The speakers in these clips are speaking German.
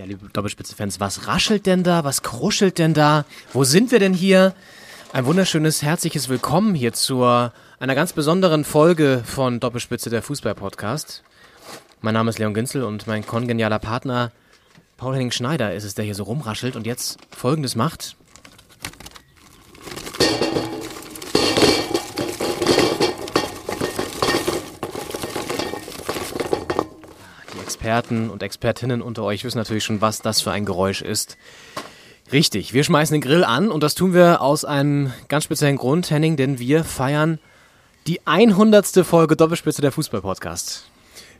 Ja, liebe Doppelspitze-Fans, was raschelt denn da? Was kruschelt denn da? Wo sind wir denn hier? Ein wunderschönes, herzliches Willkommen hier zu einer ganz besonderen Folge von Doppelspitze, der Fußball-Podcast. Mein Name ist Leon Günzel und mein kongenialer Partner Paul-Henning Schneider ist es, der hier so rumraschelt und jetzt Folgendes macht. Experten und Expertinnen unter euch wissen natürlich schon, was das für ein Geräusch ist. Richtig, wir schmeißen den Grill an und das tun wir aus einem ganz speziellen Grund, Henning, denn wir feiern die 100. Folge Doppelspitze der Fußball-Podcast.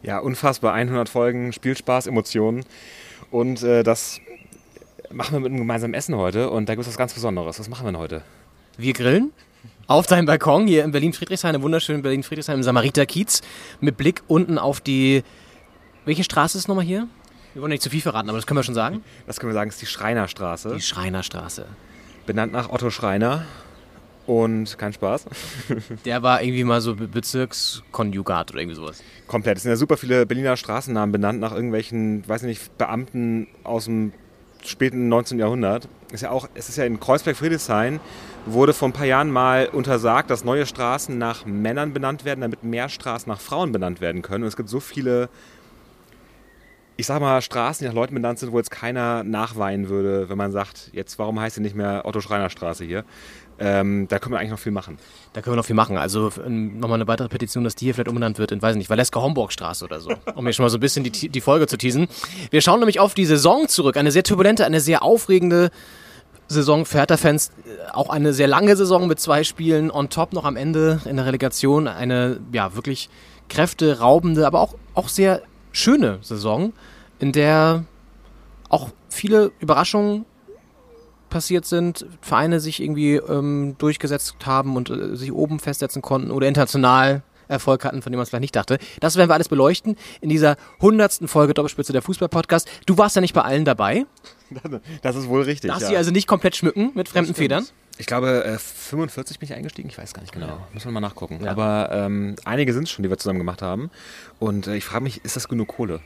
Ja, unfassbar. 100 Folgen, Spielspaß, Emotionen. Und äh, das machen wir mit einem gemeinsamen Essen heute. Und da gibt es was ganz Besonderes. Was machen wir denn heute? Wir grillen auf deinem Balkon hier in Berlin-Friedrichshain, im wunderschönen Berlin-Friedrichshain im Samariter-Kiez, mit Blick unten auf die. Welche Straße ist nochmal hier? Wir wollen nicht zu viel verraten, aber das können wir schon sagen. Das können wir sagen, ist die Schreinerstraße. Die Schreinerstraße. Benannt nach Otto Schreiner. Und kein Spaß. Der war irgendwie mal so Be- Bezirkskonjugat oder irgendwie sowas. Komplett. Es sind ja super viele Berliner Straßennamen benannt nach irgendwelchen, weiß nicht, Beamten aus dem späten 19. Jahrhundert. Ist ja auch, es ist ja in Kreuzberg-Friedrichshain wurde vor ein paar Jahren mal untersagt, dass neue Straßen nach Männern benannt werden, damit mehr Straßen nach Frauen benannt werden können. Und es gibt so viele, ich sag mal, Straßen, die nach Leuten benannt sind, wo jetzt keiner nachweinen würde, wenn man sagt, jetzt warum heißt sie nicht mehr Otto-Schreiner-Straße hier? Ähm, da können wir eigentlich noch viel machen. Da können wir noch viel machen. Also ähm, nochmal eine weitere Petition, dass die hier vielleicht umbenannt wird in, weiß nicht, Valeska-Homburg-Straße oder so. Um hier schon mal so ein bisschen die, die Folge zu teasen. Wir schauen nämlich auf die Saison zurück. Eine sehr turbulente, eine sehr aufregende Saison für Hertha-Fans. Äh, Auch eine sehr lange Saison mit zwei Spielen on top noch am Ende in der Relegation. Eine, ja, wirklich kräfteraubende, aber auch, auch sehr schöne Saison, in der auch viele Überraschungen passiert sind, Vereine sich irgendwie ähm, durchgesetzt haben und äh, sich oben festsetzen konnten oder international Erfolg hatten, von dem man es vielleicht nicht dachte. Das werden wir alles beleuchten in dieser hundertsten Folge Doppelspitze der Fußball-Podcast. Du warst ja nicht bei allen dabei. Das ist wohl richtig. Darfst ja. sie also nicht komplett schmücken mit fremden Federn. Ich glaube, äh, 45 bin ich eingestiegen, ich weiß gar nicht genau. Muss man mal nachgucken. Ja. Aber ähm, einige sind es schon, die wir zusammen gemacht haben. Und äh, ich frage mich, ist das genug Kohle?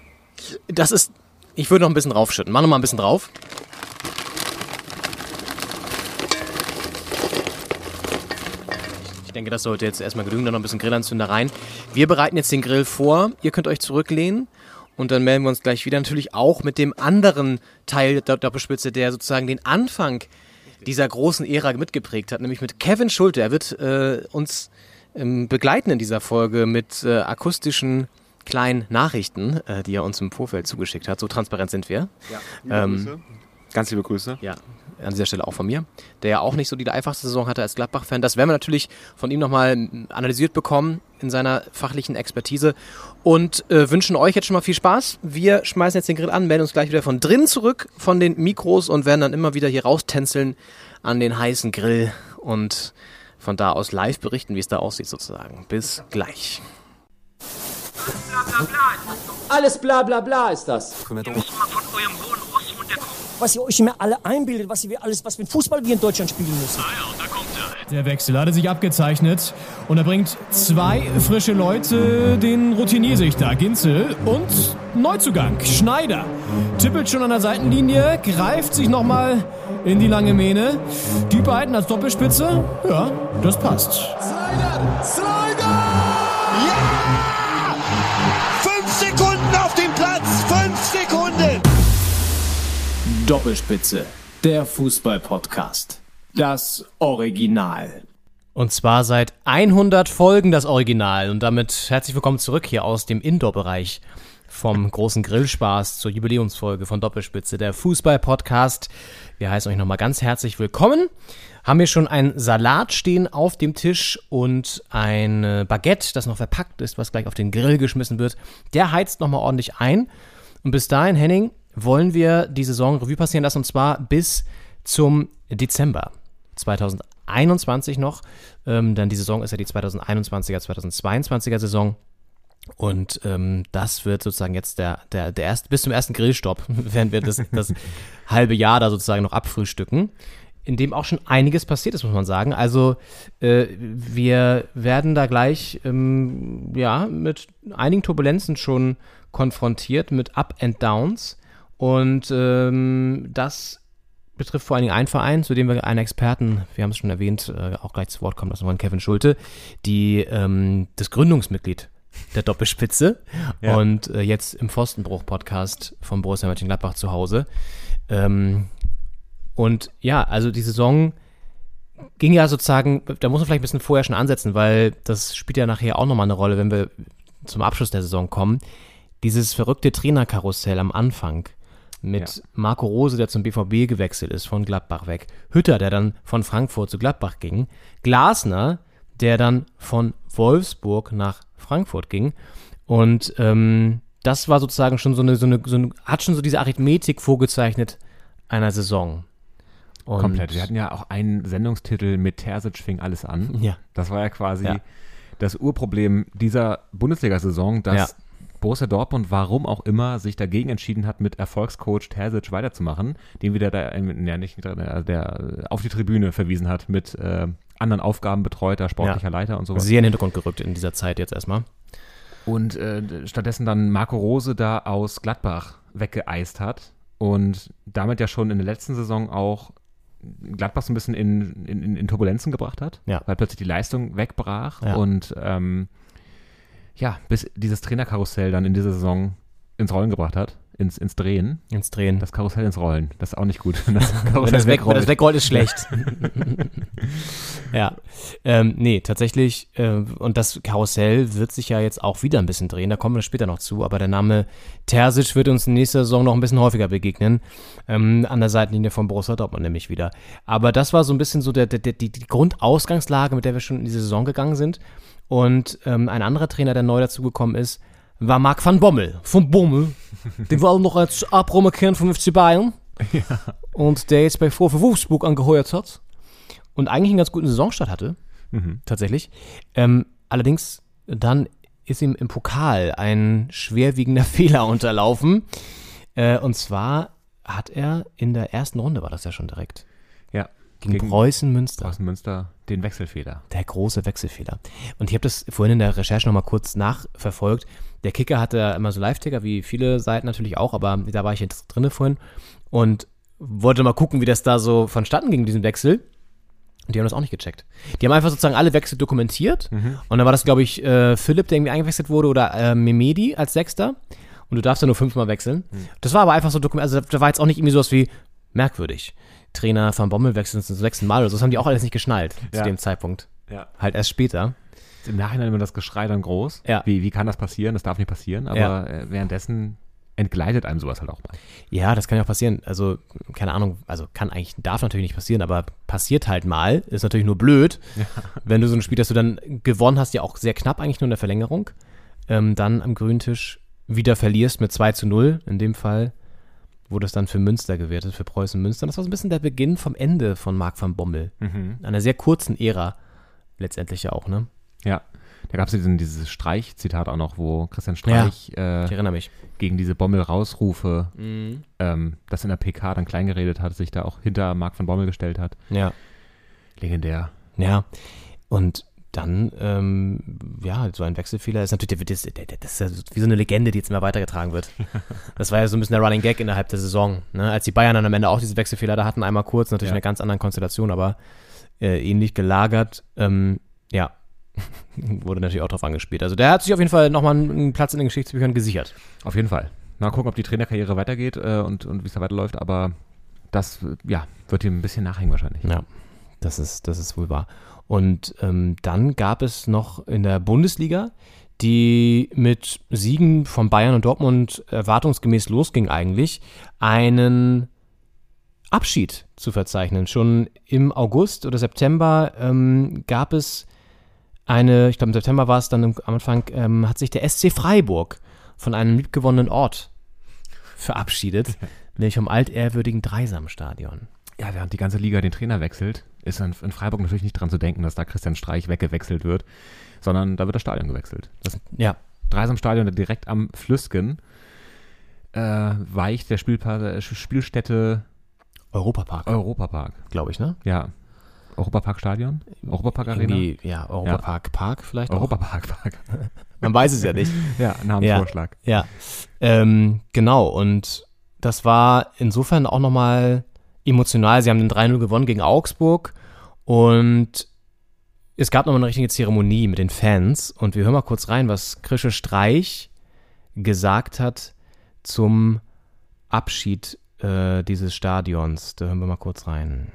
Das ist, ich würde noch ein bisschen draufschütten. Mach noch mal ein bisschen drauf. Ich denke, das sollte jetzt erstmal genügen. Dann noch ein bisschen Grillanzünder rein. Wir bereiten jetzt den Grill vor. Ihr könnt euch zurücklehnen. Und dann melden wir uns gleich wieder. Natürlich auch mit dem anderen Teil der Doppelspitze, der sozusagen den Anfang dieser großen Ära mitgeprägt hat. Nämlich mit Kevin Schulte. Er wird äh, uns ähm, begleiten in dieser Folge mit äh, akustischen kleinen Nachrichten, äh, die er uns im Vorfeld zugeschickt hat. So transparent sind wir. Ja. Ähm, Ganz liebe Grüße. Ja, an dieser Stelle auch von mir, der ja auch nicht so die einfachste Saison hatte als Gladbach-Fan. Das werden wir natürlich von ihm nochmal analysiert bekommen in seiner fachlichen Expertise und äh, wünschen euch jetzt schon mal viel Spaß. Wir schmeißen jetzt den Grill an, melden uns gleich wieder von drinnen zurück von den Mikros und werden dann immer wieder hier raustänzeln an den heißen Grill und von da aus live berichten, wie es da aussieht sozusagen. Bis gleich. Alles bla bla bla ist das. Ihr müsst mal von eurem hohen Ross runterkommen. Was ihr euch immer alle einbildet, was ihr alles, was ein Fußball wir in Deutschland spielen müssen. Ah ja, und da kommt. Der Wechsel hatte sich abgezeichnet und er bringt zwei frische Leute, den Routiniersichter Ginzel und Neuzugang Schneider. Tippelt schon an der Seitenlinie, greift sich nochmal in die lange Mähne. Die beiden als Doppelspitze, ja, das passt. Slider! Slider! Ja! Fünf Sekunden auf dem Platz! Fünf Sekunden! Doppelspitze, der Fußball-Podcast. Das Original. Und zwar seit 100 Folgen das Original. Und damit herzlich willkommen zurück hier aus dem Indoor-Bereich vom großen Grillspaß zur Jubiläumsfolge von Doppelspitze, der Fußball-Podcast. Wir heißen euch nochmal ganz herzlich willkommen. Haben wir schon ein Salat stehen auf dem Tisch und ein Baguette, das noch verpackt ist, was gleich auf den Grill geschmissen wird. Der heizt nochmal ordentlich ein. Und bis dahin, Henning, wollen wir die Saison Revue passieren lassen und zwar bis zum Dezember 2021 noch. Ähm, denn die Saison ist ja die 2021er, 2022er Saison. Und ähm, das wird sozusagen jetzt der, der, der erste, bis zum ersten Grillstopp, werden wir das, das halbe Jahr da sozusagen noch abfrühstücken, in dem auch schon einiges passiert ist, muss man sagen. Also äh, wir werden da gleich ähm, ja mit einigen Turbulenzen schon konfrontiert, mit Up and Downs. Und ähm, das betrifft vor allen Dingen einen Verein, zu dem wir einen Experten, wir haben es schon erwähnt, äh, auch gleich zu Wort kommen lassen wollen, Kevin Schulte, die ähm, das Gründungsmitglied der Doppelspitze Ja. und äh, jetzt im Pfostenbruch-Podcast von Borussia Mönchengladbach zu Hause. Ähm, und ja, also die Saison ging ja sozusagen, da muss man vielleicht ein bisschen vorher schon ansetzen, weil das spielt ja nachher auch nochmal eine Rolle, wenn wir zum Abschluss der Saison kommen. Dieses verrückte Trainerkarussell am Anfang mit Ja. Marco Rose, der zum BVB gewechselt ist, von Gladbach weg. Hütter, der dann von Frankfurt zu Gladbach ging. Glasner, der dann von Wolfsburg nach Frankfurt ging. Und ähm, das war sozusagen schon so eine, so eine, so eine, hat schon so diese Arithmetik vorgezeichnet einer Saison. Und Komplett. Wir hatten ja auch einen Sendungstitel mit Terzic fing alles an. Ja. Das war ja quasi Ja. das Urproblem dieser Bundesliga-Saison, dass Ja. Borussia Dortmund, warum auch immer, sich dagegen entschieden hat, mit Erfolgscoach Terzic weiterzumachen, den wieder der, ja, nicht, der, der auf die Tribüne verwiesen hat mit äh, anderen Aufgaben betreuter, sportlicher Ja. Leiter und sowas. sehr in den Hintergrund gerückt in dieser Zeit jetzt erstmal. Und äh, stattdessen dann Marco Rose da aus Gladbach weggeeist hat und damit ja schon in der letzten Saison auch Gladbach so ein bisschen in, in, in- in Turbulenzen gebracht hat, Ja. weil plötzlich die Leistung wegbrach Ja. und ähm, ja, bis dieses Trainerkarussell dann in dieser Saison ins Rollen gebracht hat, ins, ins Drehen. Ins Drehen. Das Karussell ins Rollen, das ist auch nicht gut. Das wenn, das weg, wenn das wegrollt, ist schlecht. ja. Ähm, nee, tatsächlich, äh, und das Karussell wird sich ja jetzt auch wieder ein bisschen drehen, da kommen wir später noch zu, aber der Name Terzic wird uns in nächster Saison noch ein bisschen häufiger begegnen, ähm, an der Seitenlinie von Borussia Dortmund nämlich wieder. Aber das war so ein bisschen so der, der, der, die, die Grundausgangslage, mit der wir schon in diese Saison gegangen sind. Und ähm, ein anderer Trainer, der neu dazugekommen ist, war Marc van Bommel. Von Bommel. Den wir alle noch als Abrommer kennen vom FC Bayern. Und der jetzt bei VfW Wolfsburg angeheuert hat. Und eigentlich einen ganz guten Saisonstart hatte. Tatsächlich. Ähm, allerdings dann ist ihm im Pokal ein schwerwiegender Fehler unterlaufen. Äh, und zwar hat er in der ersten Runde, war das ja schon direkt, ja, gegen, Preußen Münster. Preußen Münster den Wechselfehler. Der große Wechselfehler. Und ich habe das vorhin in der Recherche nochmal kurz nachverfolgt. Der Kicker hatte ja immer so Live-Ticker, wie viele Seiten natürlich auch, aber da war ich jetzt drinne vorhin und wollte mal gucken, wie das da so vonstatten ging, diesen Wechsel. Und die haben das auch nicht gecheckt. Die haben einfach sozusagen alle Wechsel dokumentiert. Und dann war das, glaube ich, äh, Philipp, der irgendwie eingewechselt wurde, oder äh, Memedi als Sechster. Und du darfst ja nur fünfmal wechseln. Das war aber einfach so dokumentiert. Also da war jetzt auch nicht irgendwie sowas wie merkwürdig. Trainer von Bommel wechseln zum sechsten Mal oder so. Das haben die auch alles nicht geschnallt zu Ja. dem Zeitpunkt. Ja. Halt erst später. Im Nachhinein immer das Geschrei dann groß. Ja. Wie, wie kann das passieren? Das darf nicht passieren. Aber Ja. äh, währenddessen entgleitet einem sowas halt auch mal. Ja, das kann ja auch passieren. Also, keine Ahnung, also kann eigentlich, darf natürlich nicht passieren, aber passiert halt mal. Ist natürlich nur blöd, wenn du so ein Spiel, das du dann gewonnen hast, ja auch sehr knapp eigentlich nur in der Verlängerung, ähm, dann am grünen Tisch wieder verlierst mit 2 zu 0. In dem Fall wurde es dann für Münster gewertet, für Preußen Münster. Das war so ein bisschen der Beginn vom Ende von Marc van Bommel. Einer sehr kurzen Ära letztendlich ja auch, ne? Ja. Da gab es diesen, dieses Streich-Zitat auch noch, wo Christian Streich Ich äh, gegen diese Bommel-Rausrufe, Mhm. ähm, das in der PK dann klein geredet hat, sich da auch hinter Marc van Bommel gestellt hat. Ja. Legendär. Ja, und dann, ähm, ja, so ein Wechselfehler ist natürlich, das, das, ist ja wie so eine Legende, die jetzt immer weitergetragen wird. Das war ja so ein bisschen der Running Gag innerhalb der Saison. Ne? Als die Bayern dann am Ende auch diese Wechselfehler da hatten, einmal kurz, natürlich Ja. in einer ganz anderen Konstellation, aber äh, ähnlich gelagert. Ähm, ja, wurde natürlich auch drauf angespielt. Also der hat sich auf jeden Fall nochmal einen Platz in den Geschichtsbüchern gesichert. Auf jeden Fall. Mal gucken, ob die Trainerkarriere weitergeht äh, und, und wie es da weiterläuft, aber das, ja, wird ihm ein bisschen nachhängen wahrscheinlich. Ja, das ist, das ist wohl wahr. Und ähm, dann gab es noch in der Bundesliga, die mit Siegen von Bayern und Dortmund erwartungsgemäß losging eigentlich, einen Abschied zu verzeichnen. Schon im August oder September ähm, gab es eine, ich glaube im September war es dann am Anfang, ähm, hat sich der SC Freiburg von einem liebgewonnenen Ort verabschiedet, nämlich vom altehrwürdigen Dreisamstadion. Ja, während die ganze Liga den Trainer wechselt, ist in, in Freiburg natürlich nicht dran zu denken, dass da Christian Streich weggewechselt wird, sondern da wird das Stadion gewechselt. Das Ja, Dreisamstadion direkt am Flüsken äh, weicht der Spielpa Spielstätte Europapark, Europapark. glaube ich, ne? Ja. Europaparkstadion? Europapark Arena? Irgendwie, ja, Europapark Park vielleicht auch. Europapark Park. Man weiß es ja nicht. ja, Namensvorschlag. Ja, ähm, genau. Und das war insofern auch nochmal emotional. Sie haben den 3-0 gewonnen gegen Augsburg und es gab nochmal eine richtige Zeremonie mit den Fans. Und wir hören mal kurz rein, was Krische Streich gesagt hat zum Abschied äh, dieses Stadions. Da hören wir mal kurz rein.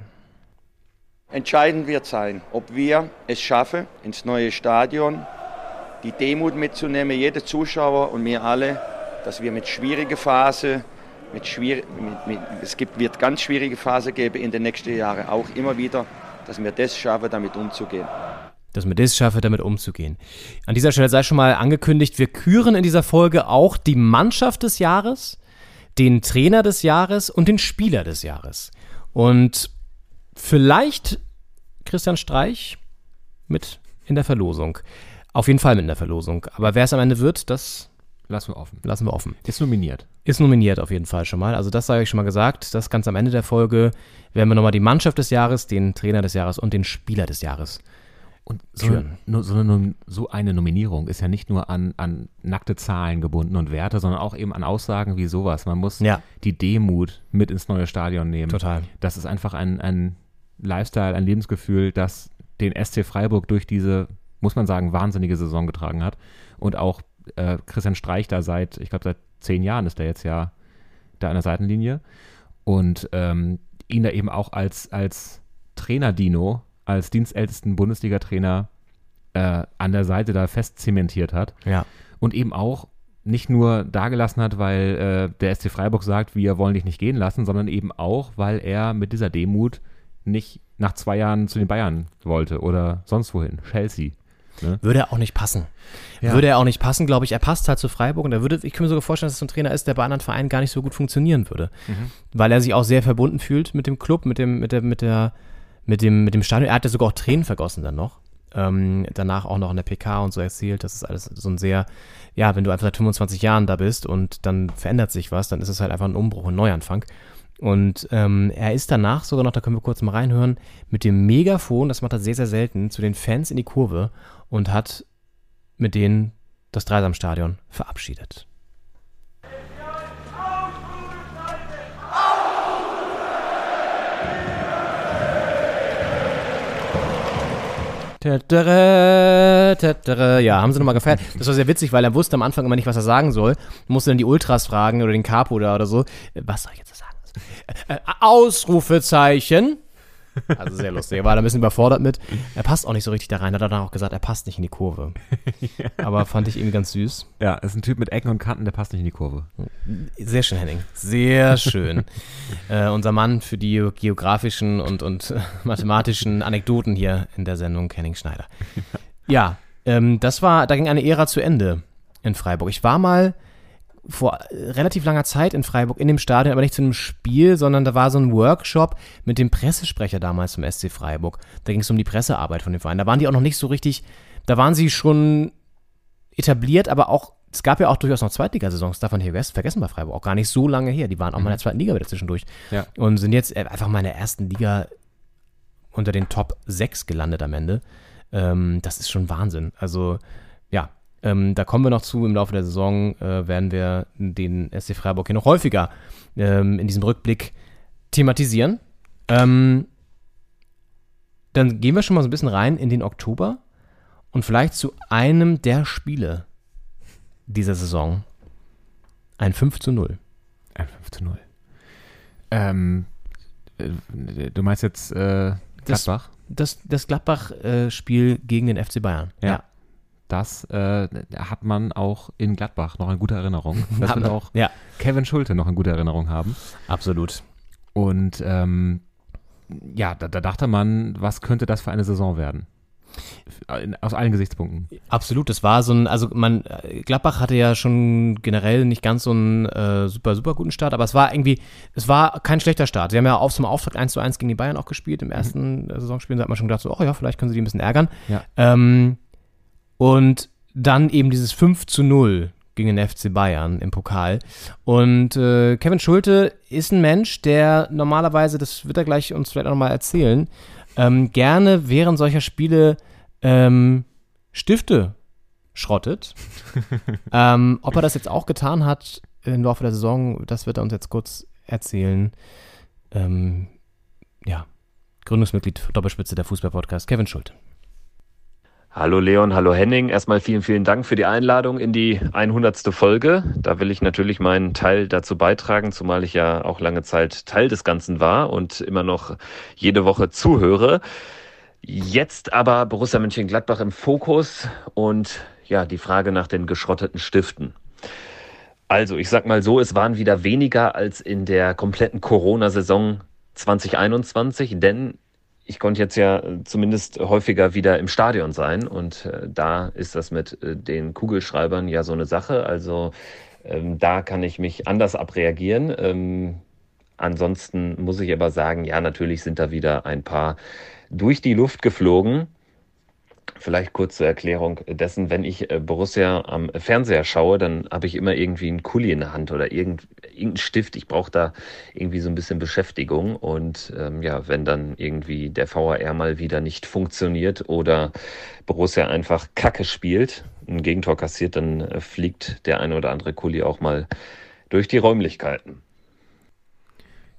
Entscheidend wird sein, ob wir es schaffen, ins neue Stadion die Demut mitzunehmen, jeder Zuschauer und wir alle, dass wir mit schwieriger Phase, mit schwier mit, mit, es gibt, wird ganz schwierige Phase geben in den nächsten Jahren, auch immer wieder, dass wir das schaffen, damit umzugehen. Dass wir das schaffen, damit umzugehen. An dieser Stelle sei schon mal angekündigt, wir küren in dieser Folge auch die Mannschaft des Jahres, den Trainer des Jahres und den Spieler des Jahres. Und vielleicht Christian Streich mit in der Verlosung. Auf jeden Fall mit in der Verlosung. Aber wer es am Ende wird, das Lassen wir offen. lassen wir offen. Ist nominiert. Ist nominiert auf jeden Fall schon mal. Also das sage ich schon mal gesagt. Das ganz am Ende der Folge werden wir nochmal die Mannschaft des Jahres, den Trainer des Jahres und den Spieler des Jahres. Und so, so, eine, so eine Nominierung ist ja nicht nur an, an nackte Zahlen gebunden und Werte, sondern auch eben an Aussagen wie sowas. Man muss Ja. die Demut mit ins neue Stadion nehmen. Total. Das ist einfach ein, ein Lifestyle, ein Lebensgefühl, das den SC Freiburg durch diese, muss man sagen, wahnsinnige Saison getragen hat. Und auch äh, Christian Streich da seit, ich glaube, seit zehn Jahren ist er jetzt ja da an der Seitenlinie. Und ähm, ihn da eben auch als, als Trainer-Dino, als dienstältesten Bundesliga-Trainer äh, an der Seite da fest zementiert hat. Ja. Und eben auch nicht nur dagelassen hat, weil äh, der SC Freiburg sagt, wir wollen dich nicht gehen lassen, sondern eben auch, weil er mit dieser Demut nicht nach zwei Jahren zu den Bayern wollte oder sonst wohin, Chelsea. Würde er auch nicht passen. Ja. Würde er auch nicht passen, glaube ich. Er passt halt zu Freiburg und er würde, ich kann mir sogar vorstellen, dass es so ein Trainer ist, der bei anderen Vereinen gar nicht so gut funktionieren würde. Weil er sich auch sehr verbunden fühlt mit dem Club, mit dem, mit der, mit der, mit dem, mit dem Stadion. Er hat ja sogar auch Tränen vergossen dann noch. Ähm, danach auch noch in der PK und so erzählt. Das ist alles so ein sehr, ja, wenn du einfach seit 25 Jahren da bist und dann verändert sich was, dann ist es halt einfach ein Umbruch, ein Neuanfang. Und ähm, er ist danach sogar noch, da können wir kurz mal reinhören, mit dem Megafon, das macht er sehr, sehr selten, zu den Fans in die Kurve und hat mit denen das Dreisamstadion verabschiedet. Tätere, tätere. Ja, haben sie nochmal gefeiert. Das war sehr witzig, weil er wusste am Anfang immer nicht, was er sagen soll. Musste dann die Ultras fragen oder den Capo da oder so. Was soll ich jetzt sagen? Äh, äh, Ausrufezeichen. Also sehr lustig. Er war da ein bisschen überfordert mit. Er passt auch nicht so richtig da rein. Hat er dann auch gesagt, er passt nicht in die Kurve. Aber fand ich irgendwie ganz süß. Ja, ist ein Typ mit Ecken und Kanten, der passt nicht in die Kurve. Sehr schön, Henning. Sehr schön. äh, unser Mann für die geografischen und, und mathematischen Anekdoten hier in der Sendung, Henning Schneider. Ja, ähm, das war, da ging eine Ära zu Ende in Freiburg. Ich war mal vor äh, relativ langer Zeit in Freiburg in dem Stadion, aber nicht zu einem Spiel, sondern da war so ein Workshop mit dem Pressesprecher damals zum SC Freiburg. Da ging es um die Pressearbeit von dem Verein. Da waren die auch noch nicht so richtig, da waren sie schon etabliert, aber auch, es gab ja auch durchaus noch Zweitligasaisons, man hier vergessen- vergessen bei Freiburg, auch gar nicht so lange her. Die waren auch mal in der zweiten Liga wieder zwischendurch. Ja. Und sind jetzt äh, einfach mal in der ersten Liga unter den Top 6 gelandet am Ende. Ähm, das ist schon Wahnsinn. Also, ähm, da kommen wir noch zu. Im Laufe der Saison äh, werden wir den SC Freiburg hier noch häufiger ähm, in diesem Rückblick thematisieren. Ähm, dann gehen wir schon mal so ein bisschen rein in den Oktober und vielleicht zu einem der Spiele dieser Saison. Ein 5 zu 0. Ein 5 zu 0. Ähm, äh, du meinst jetzt äh, Das- Gladbach? Das, das Gladbach-Spiel gegen den FC Bayern. Ja. Das äh, hat man auch in Gladbach noch in guter Erinnerung. Das wird auch Ja, Kevin Schulte noch in guter Erinnerung haben. absolut. Und ähm, ja, da, da dachte man, was könnte das für eine Saison werden? Aus allen Gesichtspunkten. Absolut, das war so ein, also man, Gladbach hatte ja schon generell nicht ganz so einen äh, super, super guten Start, aber es war irgendwie, es war kein schlechter Start. Sie haben ja auf zum Auftakt 1 zu 1 gegen die Bayern auch gespielt. Im ersten äh, Saisonspiel da hat man schon gedacht, so, oh ja, vielleicht können sie die ein bisschen ärgern. Ja. Ähm, und dann eben dieses 5 zu 0 gegen den FC Bayern im Pokal. Und äh, Kevin Schulte ist ein Mensch, der normalerweise, das wird er gleich uns vielleicht auch nochmal erzählen, ähm, gerne während solcher Spiele ähm, Stifte schrottet. ähm, ob er das jetzt auch getan hat, im Laufe der Saison, das wird er uns jetzt kurz erzählen. Ähm, ja, Gründungsmitglied Doppelspitze der Fußball-Podcast, Kevin Schulte. Hallo Leon, hallo Henning. Erstmal vielen, vielen Dank für die Einladung in die 100. Folge. Da will ich natürlich meinen Teil dazu beitragen, zumal ich ja auch lange Zeit Teil des Ganzen war und immer noch jede Woche zuhöre. Jetzt aber Borussia Mönchengladbach im Fokus und ja, die Frage nach den geschrotteten Stiften. Also, ich sag mal so, es waren wieder weniger als in der kompletten Corona-Saison 2021, denn ich konnte jetzt ja zumindest häufiger wieder im Stadion sein und äh, da ist das mit äh, den Kugelschreibern ja so eine Sache. Also ähm, da kann ich mich anders abreagieren. Ähm, ansonsten muss ich aber sagen, ja, natürlich sind da wieder ein paar durch die Luft geflogen. Vielleicht kurz zur Erklärung dessen, wenn ich äh, Borussia am Fernseher schaue, dann habe ich immer irgendwie einen Kuli in der Hand oder irgend, irgendeinen Stift. Ich brauche da irgendwie so ein bisschen Beschäftigung. Und ähm, ja, wenn dann irgendwie der VAR mal wieder nicht funktioniert oder Borussia einfach Kacke spielt, ein Gegentor kassiert, dann äh, fliegt der eine oder andere Kuli auch mal durch die Räumlichkeiten.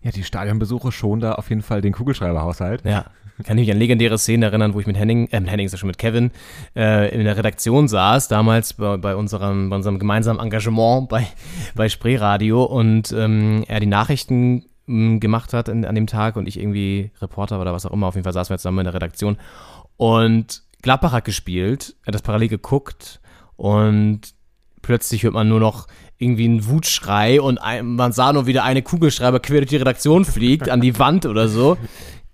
Ja, die Stadionbesuche schon da auf jeden Fall den Kugelschreiberhaushalt. Ja. Kann ich mich an legendäre Szenen erinnern, wo ich mit Henning, äh, mit Henning ist ja schon mit Kevin, äh, in der Redaktion saß, damals bei, bei, unserem, bei unserem gemeinsamen Engagement bei, bei Spreeradio und ähm, er die Nachrichten ähm, gemacht hat in, an dem Tag und ich irgendwie Reporter oder was auch immer, auf jeden Fall saßen wir zusammen in der Redaktion und Gladbach hat gespielt, er hat das parallel geguckt und plötzlich hört man nur noch irgendwie einen Wutschrei und ein, man sah nur wieder eine Kugelschreiber quer durch die Redaktion fliegt, an die Wand oder so.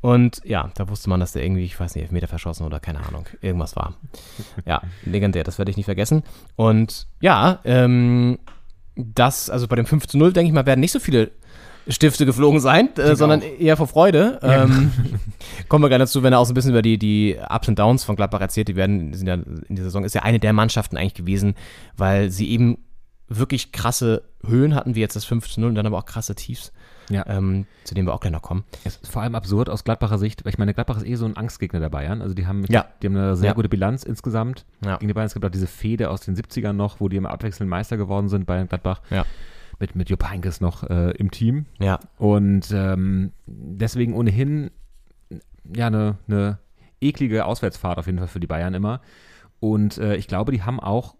Und ja, da wusste man, dass der irgendwie, ich weiß nicht, Meter verschossen oder keine Ahnung, irgendwas war. Ja, legendär, das werde ich nicht vergessen. Und ja, ähm, das, also bei dem 5 zu 0, denke ich mal, werden nicht so viele Stifte geflogen sein, äh, sondern eher vor Freude. Ja. Ähm, kommen wir gleich dazu, wenn er auch so ein bisschen über die, die Ups und Downs von Gladbach erzählt. Die werden, sind ja in dieser Saison, ist ja eine der Mannschaften eigentlich gewesen, weil sie eben wirklich krasse Höhen hatten, wie jetzt das 5 zu 0 und dann aber auch krasse Tiefs. Ja. Ähm, zu dem wir auch gleich noch kommen. Es ist vor allem absurd aus Gladbacher Sicht, weil ich meine, Gladbach ist eh so ein Angstgegner der Bayern. Also die haben, ja. die haben eine sehr ja. gute Bilanz insgesamt gegen die Bayern. Es gibt auch diese Fehde aus den 70ern noch, wo die immer abwechselnd Meister geworden sind bei Gladbach. Ja. Mit, mit Jupp Heynckes noch äh, im Team. Ja. Und ähm, deswegen ohnehin ja eine, eine eklige Auswärtsfahrt auf jeden Fall für die Bayern immer. Und äh, ich glaube, die haben auch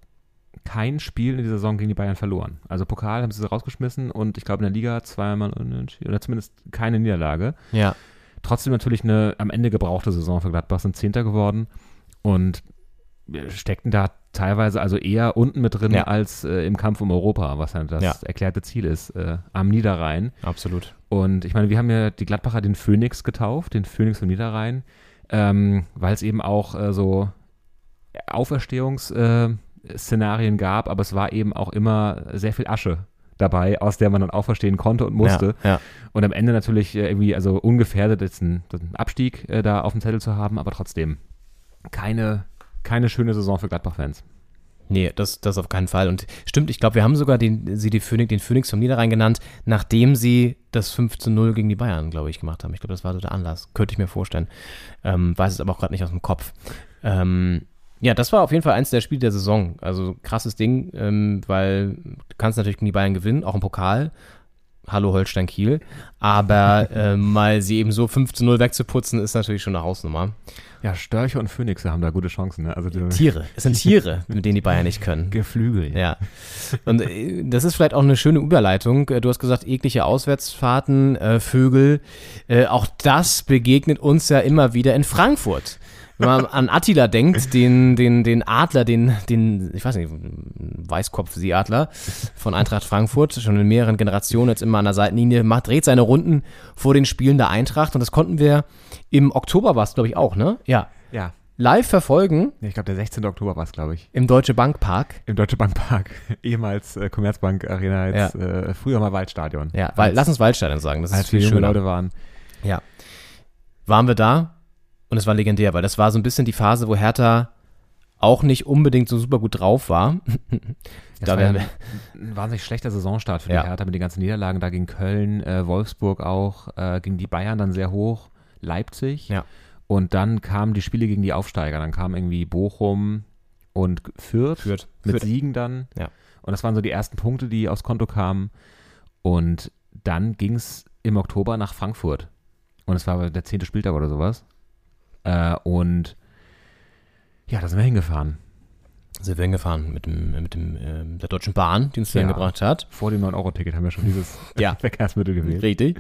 kein Spiel in dieser Saison gegen die Bayern verloren. Also Pokal haben sie rausgeschmissen und ich glaube in der Liga zweimal oder zumindest keine Niederlage. Ja. Trotzdem natürlich eine am Ende gebrauchte Saison für Gladbach, sind Zehnter geworden und steckten da teilweise also eher unten mit drin ja. als äh, im Kampf um Europa, was dann das ja. erklärte Ziel ist, äh, am Niederrhein. Absolut. Und ich meine, wir haben ja die Gladbacher den Phoenix getauft, den Phoenix vom Niederrhein, ähm, weil es eben auch äh, so Auferstehungs- äh, Szenarien gab, aber es war eben auch immer sehr viel Asche dabei, aus der man dann auch verstehen konnte und musste. Ja, ja. Und am Ende natürlich äh, irgendwie, also ungefährdet jetzt einen, einen Abstieg äh, da auf dem Zettel zu haben, aber trotzdem keine, keine schöne Saison für Gladbach-Fans. Nee, das, das auf keinen Fall. Und stimmt, ich glaube, wir haben sogar den, sie die Phoenix, den Phoenix vom Niederrhein genannt, nachdem sie das 5 zu 0 gegen die Bayern, glaube ich, gemacht haben. Ich glaube, das war so der Anlass. Könnte ich mir vorstellen. Ähm, weiß es aber auch gerade nicht aus dem Kopf. Ähm, ja, das war auf jeden Fall eins der Spiele der Saison. Also krasses Ding, ähm, weil du kannst natürlich gegen die Bayern gewinnen, auch im Pokal. Hallo Holstein Kiel. Aber äh, mal sie eben so 5 zu 0 wegzuputzen, ist natürlich schon eine Hausnummer. Ja, Störche und Phönixe haben da gute Chancen. Ne? Also Tiere. Es sind Tiere, mit denen die Bayern nicht können. Geflügel. Ja. Und äh, das ist vielleicht auch eine schöne Überleitung. Äh, du hast gesagt, eklige Auswärtsfahrten, äh, Vögel. Äh, auch das begegnet uns ja immer wieder in Frankfurt wenn man an Attila denkt, den, den, den Adler, den, den, ich weiß nicht, Weißkopf-Seeadler von Eintracht Frankfurt, schon in mehreren Generationen jetzt immer an der Seitenlinie, macht, dreht seine Runden vor den Spielen der Eintracht und das konnten wir im Oktober war es, glaube ich, auch, ne? Ja. Ja. Live verfolgen. Ich glaube, der 16. Oktober war es, glaube ich. Im Deutsche Bank Park. Im Deutsche Bank Park. Ehemals äh, Commerzbank Arena, jetzt ja. äh, früher mal Waldstadion. Ja, weil, lass uns Waldstadion sagen, das als ist viel schöner. Leute waren. Ja. Waren wir da? Und es war legendär, weil das war so ein bisschen die Phase, wo Hertha auch nicht unbedingt so super gut drauf war. da war ein, ein wahnsinnig schlechter Saisonstart für die Hertha mit den ganzen Niederlagen da gegen Köln, äh, Wolfsburg auch, äh, gegen die Bayern dann sehr hoch, Leipzig. Ja. Und dann kamen die Spiele gegen die Aufsteiger. Dann kam irgendwie Bochum und Fürth, Fürth. mit Fürth. Siegen dann. Ja. Und das waren so die ersten Punkte, die aufs Konto kamen. Und dann ging es im Oktober nach Frankfurt. Und es war der zehnte Spieltag oder sowas. Äh, und ja, da sind wir hingefahren. Sind wir hingefahren mit, dem, mit dem, ähm, der Deutschen Bahn, die uns Ja. dahin gebracht hat. Vor dem 9-Euro-Ticket haben wir schon dieses Ja. Verkehrsmittel gewählt. Richtig.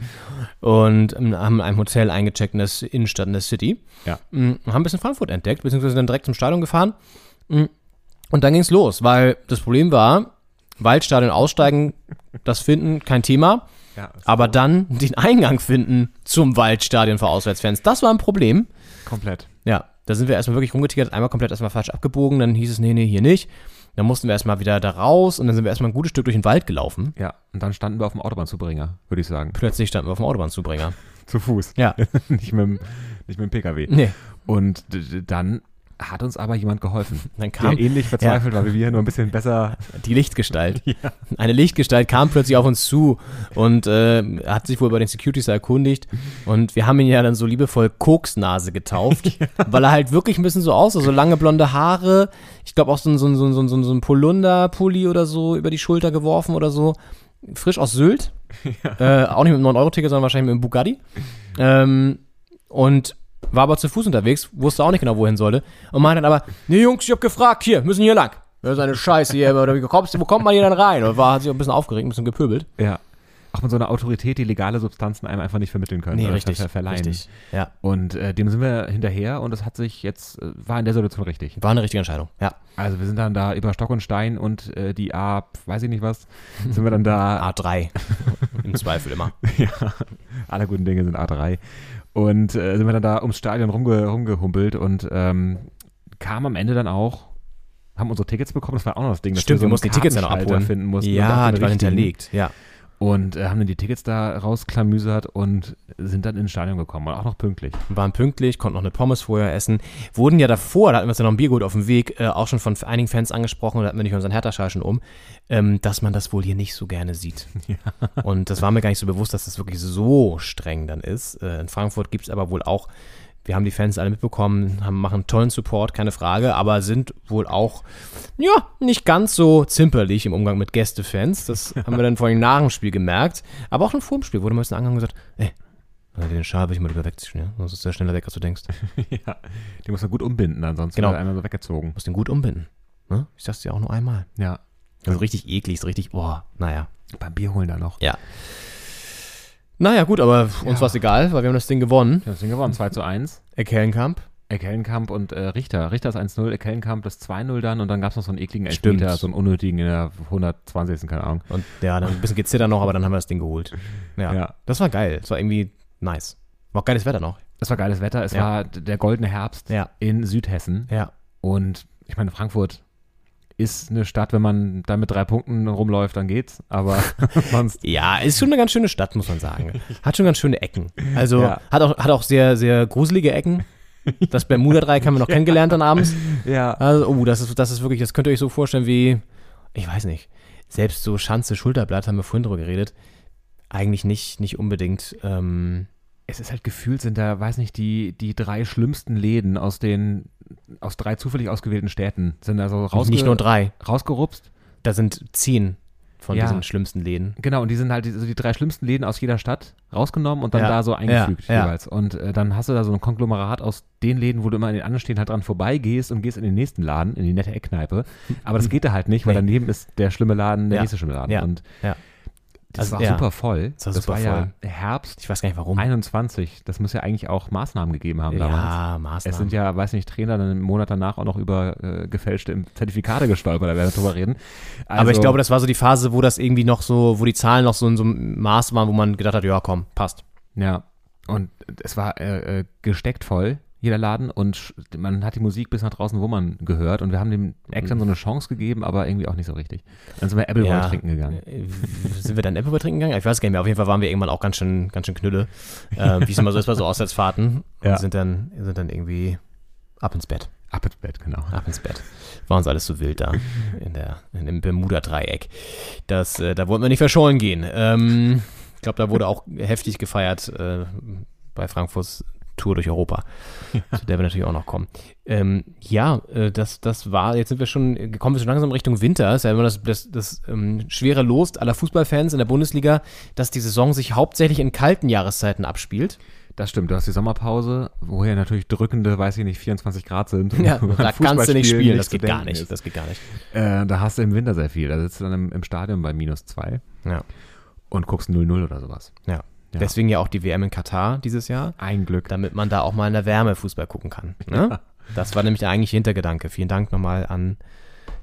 Und ähm, haben in einem Hotel eingecheckt in der Innenstadt in der City. Ja. Mm, Haben ein bisschen Frankfurt entdeckt, beziehungsweise dann direkt zum Stadion gefahren. Mm, Und dann ging's los, weil das Problem war, Waldstadion aussteigen, das finden, kein Thema. Ja, Aber dann den Eingang finden zum Waldstadion für Auswärtsfans, das war ein Problem. Komplett. Ja, da sind wir erstmal wirklich rumgetigert, einmal komplett erstmal falsch abgebogen, dann hieß es, nee, nee, hier nicht. Dann mussten wir erstmal wieder da raus und dann sind wir erstmal ein gutes Stück durch den Wald gelaufen. Ja, und dann standen wir auf dem Autobahnzubringer, würde ich sagen. Plötzlich standen wir auf dem Autobahnzubringer. Zu Fuß. Ja. nicht, mit dem, nicht mit dem Pkw. Nee. Und dann hat uns aber jemand geholfen. Dann kam der ähnlich verzweifelt war wie wir, nur ein bisschen besser. die Lichtgestalt. Eine Lichtgestalt kam plötzlich auf uns zu und äh, hat sich wohl bei den Securities erkundigt. Und wir haben ihn ja dann so liebevoll Koksnase getauft, weil er halt wirklich ein bisschen so aussah. So lange blonde Haare. Ich glaube auch so ein, so ein, so ein, so ein, so ein Polunder-Pulli oder so über die Schulter geworfen oder so. Frisch aus Sylt. Äh, auch nicht mit einem 9-Euro-Ticket, sondern wahrscheinlich mit einem Bugatti. Ähm, und war aber zu Fuß unterwegs, wusste auch nicht genau, wohin sollte. Und meinte dann aber, nee Jungs, ich hab gefragt, hier, müssen hier lang. Das ist eine Scheiße hier, oder wie kommst, wo kommt man hier dann rein? Und war, hat sich auch ein bisschen aufgeregt, ein bisschen gepöbelt. Ja. Auch mit so einer Autorität, die legale Substanzen einem einfach nicht vermitteln können. oder ver- verleihen. richtig. Ja, Und äh, dem sind wir hinterher und es hat sich jetzt, äh, war in der Situation richtig. war eine richtige Entscheidung. Ja. Also wir sind dann da über Stock und Stein und äh, die A, weiß ich nicht was, sind wir dann da A3. Im Zweifel immer. ja, alle guten Dinge sind A3. Und äh, sind wir dann da ums Stadion rumge rumgehumpelt und ähm, kam am Ende dann auch, haben unsere Tickets bekommen, das war auch noch das Ding, dass Stimmt, wir so einen mussten die Tickets ja noch abholen. finden mussten. ja, die waren hinterlegt. Ja. Und äh, haben dann die Tickets da rausklamüsert und sind dann ins Stadion gekommen und auch noch pünktlich. waren pünktlich, konnten noch eine Pommes vorher essen. Wurden ja davor, da hatten wir uns ja noch ein Bier geholt auf dem Weg, äh, auch schon von einigen Fans angesprochen, und da hatten wir nicht unseren Hertha-Schal schon um, ähm, dass man das wohl hier nicht so gerne sieht. Und das war mir gar nicht so bewusst, dass das wirklich so streng dann ist. Äh, in Frankfurt gibt es aber wohl auch, wir haben die Fans alle mitbekommen, haben, machen tollen Support, keine Frage, aber sind wohl auch, ja, nicht ganz so zimperlich im Umgang mit Gästefans. Das haben wir dann vor allem nach dem Spiel gemerkt. Aber auch schon vor dem Spiel wurde mal ein bisschen angegangen und gesagt, ey, den Schal will ich mal lieber wegziehen, ja? sonst ist der schneller weg, als du denkst. ja, die muss man gut umbinden, ansonsten Genau. wird er einmal so weggezogen. musst den gut umbinden. Ne? Ich sag's dir auch nur einmal. Ja, Also richtig eklig, so richtig, boah, naja. beim Bier holen da noch. Ja. Naja, gut, aber uns Ja. war's egal, weil wir haben das Ding gewonnen. Wir haben das Ding gewonnen, 2 zu 1. Eckellenkamp. Eckellenkamp und äh, Richter. Richter ist 1-0, Eckellenkamp das 2-0 dann und dann gab es noch so einen ekligen Stimmt. Elfmeter, so einen unnötigen in der 120. keine Ahnung. Und ja, dann ein bisschen gezittert noch, aber dann haben wir das Ding geholt. Ja. Ja. Das war geil. Das war irgendwie nice. War auch geiles Wetter noch. Es war geiles Wetter, es Ja. war der goldene Herbst in Südhessen Ja. und ich meine, Frankfurt ist eine Stadt, wenn man da mit drei Punkten rumläuft, dann geht's, aber sonst Ja, ist schon eine ganz schöne Stadt, muss man sagen. Hat schon ganz schöne Ecken. Also Ja. hat, auch, hat auch sehr, sehr gruselige Ecken. Das Bermuda-Dreieck haben wir noch kennengelernt dann abends. ja, Also, oh, das ist, das ist wirklich, das könnt ihr euch so vorstellen wie, ich weiß nicht, selbst so Schanze, Schulterblatt, haben wir vorhin drüber geredet, eigentlich nicht, nicht unbedingt, ähm, es ist halt gefühlt sind da, weiß nicht, die, die drei schlimmsten Läden aus den aus drei zufällig ausgewählten Städten sind da so rausge nicht nur drei, rausgerupst. da sind zehn von Ja. diesen schlimmsten Läden. Genau, und die sind halt die, so die drei schlimmsten Läden aus jeder Stadt rausgenommen und dann Ja, da so eingefügt ja, jeweils. Und äh, dann hast du da so ein Konglomerat aus den Läden, wo du immer an den anderen stehen halt dran vorbeigehst und gehst in den nächsten Laden, in die nette Eckkneipe. Aber das geht da halt nicht, weil Nee. daneben ist der schlimme Laden, der nächste schlimme Laden. ja, Und ja. Das Also, war ja. super voll. Das war das war ja Herbst Ich weiß gar nicht warum. 21. Das muss ja eigentlich auch Maßnahmen gegeben haben damals. ja, Maßnahmen. Es sind ja, weiß nicht, Trainer dann im Monat danach auch noch über äh, gefälschte Zertifikate gestolpert, da werden wir drüber reden. aber ich Also- glaube, das war so die Phase, wo das irgendwie noch so, wo die Zahlen noch so in so einem Maß waren, wo man gedacht hat, ja komm, passt. Ja, und es war äh, äh, gesteckt voll, jeder Laden, und man hat die Musik bis nach draußen, wo man gehört, und wir haben dem Act dann so eine Chance gegeben, aber irgendwie auch nicht so richtig. Dann sind wir Appleboy Ja. trinken gegangen. Äh, Sind wir dann Apple trinken gegangen? Ich weiß gar nicht mehr. Auf jeden Fall waren wir irgendwann auch ganz schön, ganz schön knülle. Äh, wie es immer so ist bei so Auswärtsfahrten. Und Ja. sind, dann, sind dann irgendwie ab ins Bett. Ab ins Bett, genau. Ab ins Bett. War uns alles so wild da. In der, in dem Bermuda-Dreieck. Das, äh, da wollten wir nicht verschollen gehen. Ähm, ich glaube, da wurde auch heftig gefeiert äh, bei Frankfurts Tour durch Europa, zu der wir natürlich auch noch kommen. Ähm, ja, äh, das, das war, jetzt sind wir schon, äh, kommen wir schon langsam Richtung Winter. Das ist ja immer das, das, das ähm, schwere Los aller Fußballfans in der Bundesliga, dass die Saison sich hauptsächlich in kalten Jahreszeiten abspielt. Das stimmt, du hast die Sommerpause, wo ja natürlich drückende, weiß ich nicht, 24 Grad sind. Ja, da kannst du nicht spielen, das geht gar nicht. ist. Das geht gar nicht. Äh, da hast du im Winter sehr viel. Da sitzt du dann im, im Stadion bei minus zwei Ja. und guckst 0-0 oder sowas. Ja. Ja. Deswegen ja auch die WM in Katar dieses Jahr, Ein Glück. damit man da auch mal in der Wärme Fußball gucken kann. Ne? Das war nämlich der eigentliche Hintergedanke. Vielen Dank nochmal an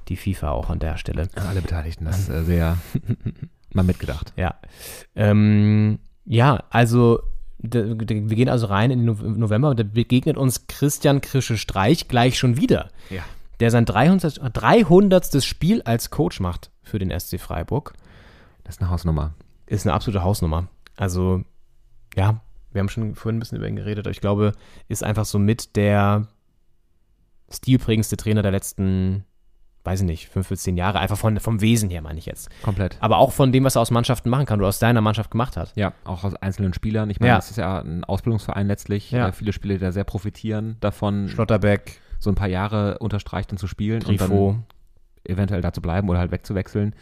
die FIFA auch an der Stelle. An alle Beteiligten, das ist äh, sehr mal mitgedacht. Ja. Ähm, ja, also wir gehen also rein in den No- November und da begegnet uns Christian Krische Streich gleich schon wieder, Ja. der sein 300. 300. Spiel als Coach macht für den SC Freiburg. Das ist eine Hausnummer. Ist eine absolute Hausnummer. Also, ja, wir haben schon vorhin ein bisschen über ihn geredet, aber ich glaube, ist einfach so mit der stilprägendste Trainer der letzten, weiß ich nicht, fünf bis zehn Jahre. Einfach von, vom Wesen her, meine ich jetzt. Komplett. Aber auch von dem, was er aus Mannschaften machen kann oder aus deiner Mannschaft gemacht hat. Ja, auch aus einzelnen Spielern. Ich meine, Ja. das ist ja ein Ausbildungsverein letztlich. Ja. Äh, viele Spieler, die da sehr profitieren davon, Schlotterbeck, so ein paar Jahre unterstreicht dann zu spielen und Grifo. dann eventuell da zu bleiben oder halt wegzuwechseln.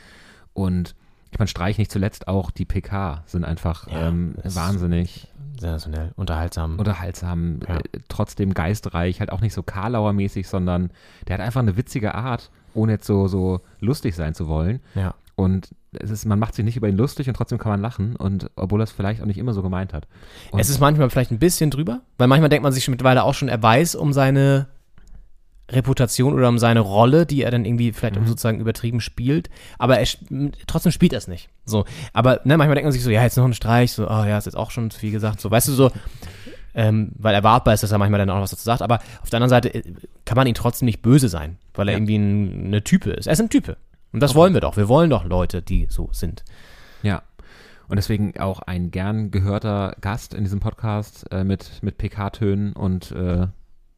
Und ich meine, Streich nicht zuletzt auch die PK sind einfach Ja, ähm, wahnsinnig Sensationell, unterhaltsam. unterhaltsam, Ja. äh, trotzdem geistreich, halt auch nicht so Karlauer-mäßig, sondern der hat einfach eine witzige Art, ohne jetzt so, so lustig sein zu wollen. ja. Und es ist, man macht sich nicht über ihn lustig und trotzdem kann man lachen und obwohl er es vielleicht auch nicht immer so gemeint hat. Und Es ist manchmal vielleicht ein bisschen drüber, weil manchmal denkt man sich mittlerweile auch schon, er weiß um seine Reputation oder um seine Rolle, die er dann irgendwie vielleicht Mhm. sozusagen übertrieben spielt, aber er, trotzdem spielt er es nicht. So, aber ne, manchmal denkt man sich so, ja, jetzt noch ein Streich, so, oh ja, ist jetzt auch schon zu viel gesagt, so, weißt du, so, ähm, weil erwartbar ist, dass er manchmal dann auch was dazu sagt, aber auf der anderen Seite äh, kann man ihn trotzdem nicht böse sein, weil er Ja. irgendwie ein, eine Type ist. Er ist ein Type. Und das wollen wir doch. Wir wollen doch Leute, die so sind. Ja. Und deswegen auch ein gern gehörter Gast in diesem Podcast äh, mit, mit PK-Tönen und äh,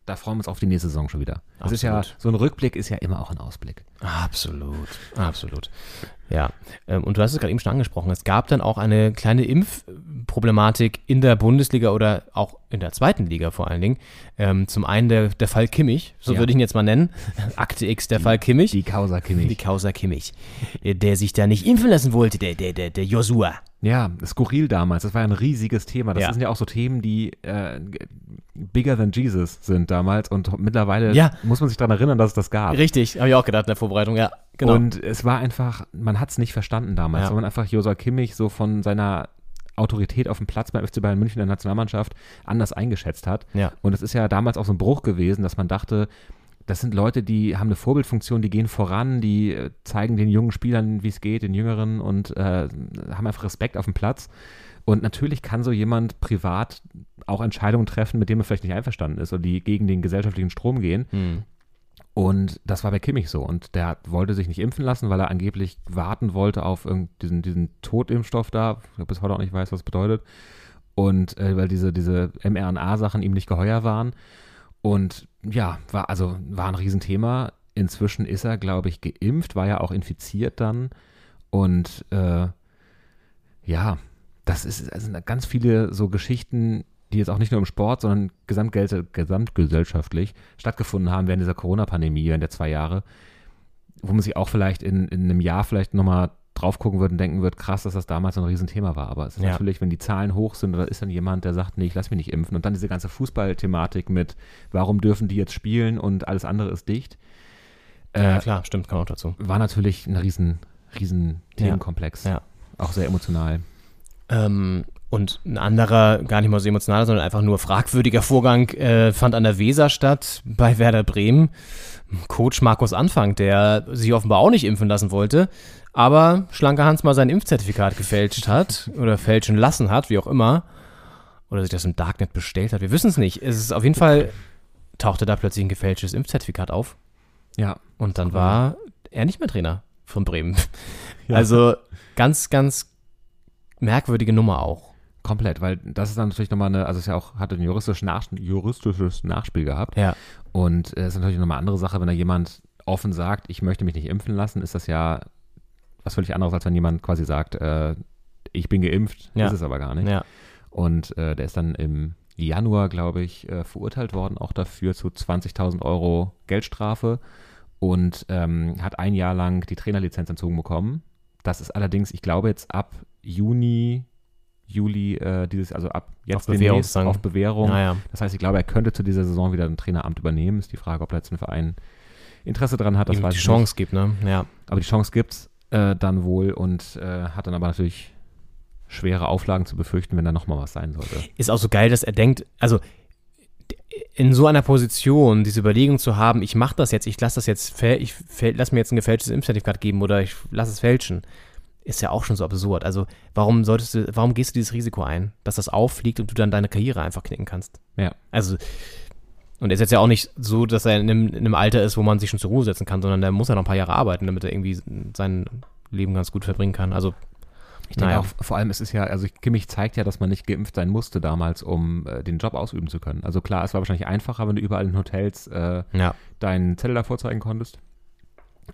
da freuen wir uns auf die nächste Saison schon wieder. Das ist ja, Absolut. so ein Rückblick ist ja immer auch ein Ausblick. Absolut, absolut. Ja, ähm, und du hast es gerade eben schon angesprochen. Es gab dann auch eine kleine Impfproblematik in der Bundesliga oder auch in der zweiten Liga vor allen Dingen. Ähm, zum einen der, der Fall Kimmich, so Ja. würde ich ihn jetzt mal nennen. Akte X, der Fall Kimmich. Die Causa Kimmich. Die Causa Kimmich. Äh, Der sich da nicht impfen lassen wollte, der, der, der, der Joshua. Ja, skurril damals. Das war ein riesiges Thema. Das Ja. sind ja auch so Themen, die äh, bigger than Jesus sind damals und mittlerweile Ja. muss man sich daran erinnern, dass es das gab. Richtig, habe ich auch gedacht in der Vorbereitung, ja, genau. Und es war einfach, man hat es nicht verstanden damals, Ja. weil man einfach Josua Kimmich so von seiner Autorität auf dem Platz beim FC Bayern München der Nationalmannschaft anders eingeschätzt hat. Ja. Und es ist ja damals auch so ein Bruch gewesen, dass man dachte, das sind Leute, die haben eine Vorbildfunktion, die gehen voran, die äh, zeigen den jungen Spielern, wie es geht, den Jüngeren und äh, haben einfach Respekt auf dem Platz. Und natürlich kann so jemand privat auch Entscheidungen treffen, mit denen man vielleicht nicht einverstanden ist oder die gegen den gesellschaftlichen Strom gehen. Hm. Und das war bei Kimmich so. Und der wollte sich nicht impfen lassen, weil er angeblich warten wollte auf diesen, diesen Totimpfstoff da. Ich bis heute auch nicht weiß, was das bedeutet. Und äh, weil diese, diese mRNA-Sachen ihm nicht geheuer waren. Und ja, war also war ein Riesenthema. Inzwischen ist er, glaube ich, geimpft, war ja auch infiziert dann. Und äh, ja, das ist also ganz viele so Geschichten, die jetzt auch nicht nur im Sport, sondern gesamtgel- gesamtgesellschaftlich stattgefunden haben während dieser Corona-Pandemie, während der zwei Jahre, wo man sich auch vielleicht in, in einem Jahr vielleicht nochmal drauf gucken wird und denken wird, krass, dass das damals so ein Riesenthema war. Aber es ist Ja. natürlich, wenn die Zahlen hoch sind, oder ist dann jemand, der sagt, nee, ich lass mich nicht impfen. Und dann diese ganze Fußballthematik mit, warum dürfen die jetzt spielen und alles andere ist dicht. ja, Äh, klar, stimmt, kann auch dazu. war natürlich ein riesen, riesen Themenkomplex. Ja. Auch sehr emotional. Ähm, und ein anderer, gar nicht mal so emotionaler, sondern einfach nur fragwürdiger Vorgang äh, fand an der Weser statt bei Werder Bremen. Coach Markus Anfang, der sich offenbar auch nicht impfen lassen wollte, aber schlanker Hans mal sein Impfzertifikat gefälscht hat oder fälschen lassen hat, wie auch immer. Oder sich das im Darknet bestellt hat. Wir wissen es nicht. Es ist auf jeden Fall, tauchte da plötzlich ein gefälschtes Impfzertifikat auf. Ja. Und dann war er nicht mehr Trainer von Bremen. Also ganz, ganz merkwürdige Nummer auch. Komplett, weil das ist dann natürlich nochmal eine, also es ist ja auch, hatte ein juristisches, Nach juristisches Nachspiel gehabt. Ja. Und es ist natürlich nochmal eine andere Sache, wenn da jemand offen sagt, ich möchte mich nicht impfen lassen, ist das ja was völlig anderes, als wenn jemand quasi sagt, äh, ich bin geimpft, Ja. ist es aber gar nicht. Ja. Und äh, der ist dann im Januar, glaube ich, äh, verurteilt worden, auch dafür zu 20.000 Euro Geldstrafe und ähm, hat ein Jahr lang die Trainerlizenz entzogen bekommen. Das ist allerdings, ich glaube, jetzt ab Juni, Juli äh, dieses, also ab jetzt Auf Bewährung auf Bewährung. Naja. Das heißt, ich glaube, er könnte zu dieser Saison wieder ein Traineramt übernehmen. Ist die Frage, ob da jetzt ein Verein Interesse dran hat. Das ihm weiß die Chance gibt, ne? Ja. nicht. Aber die Chance gibt's äh, dann wohl und äh, hat dann aber natürlich schwere Auflagen zu befürchten, wenn da nochmal was sein sollte. Ist auch so geil, dass er denkt, also in so einer Position diese Überlegung zu haben, ich mache das jetzt, ich lasse das jetzt, ich fäl- lass mir jetzt ein gefälschtes Impfzertifikat geben oder ich lasse es fälschen, ist ja auch schon so absurd. Also warum solltest du, warum gehst du dieses Risiko ein, dass das auffliegt und du dann deine Karriere einfach knicken kannst? Ja. Also und er ist jetzt ja auch nicht so, dass er in einem, in einem Alter ist, wo man sich schon zur Ruhe setzen kann, sondern der muss ja noch ein paar Jahre arbeiten, damit er irgendwie sein Leben ganz gut verbringen kann. Also Ich denke Naja. auch, vor allem, es ist ja, also Kimmich zeigt ja, dass man nicht geimpft sein musste damals, um äh, den Job ausüben zu können. Also klar, es war wahrscheinlich einfacher, wenn du überall in Hotels äh, ja. deinen Zettel da vorzeigen konntest.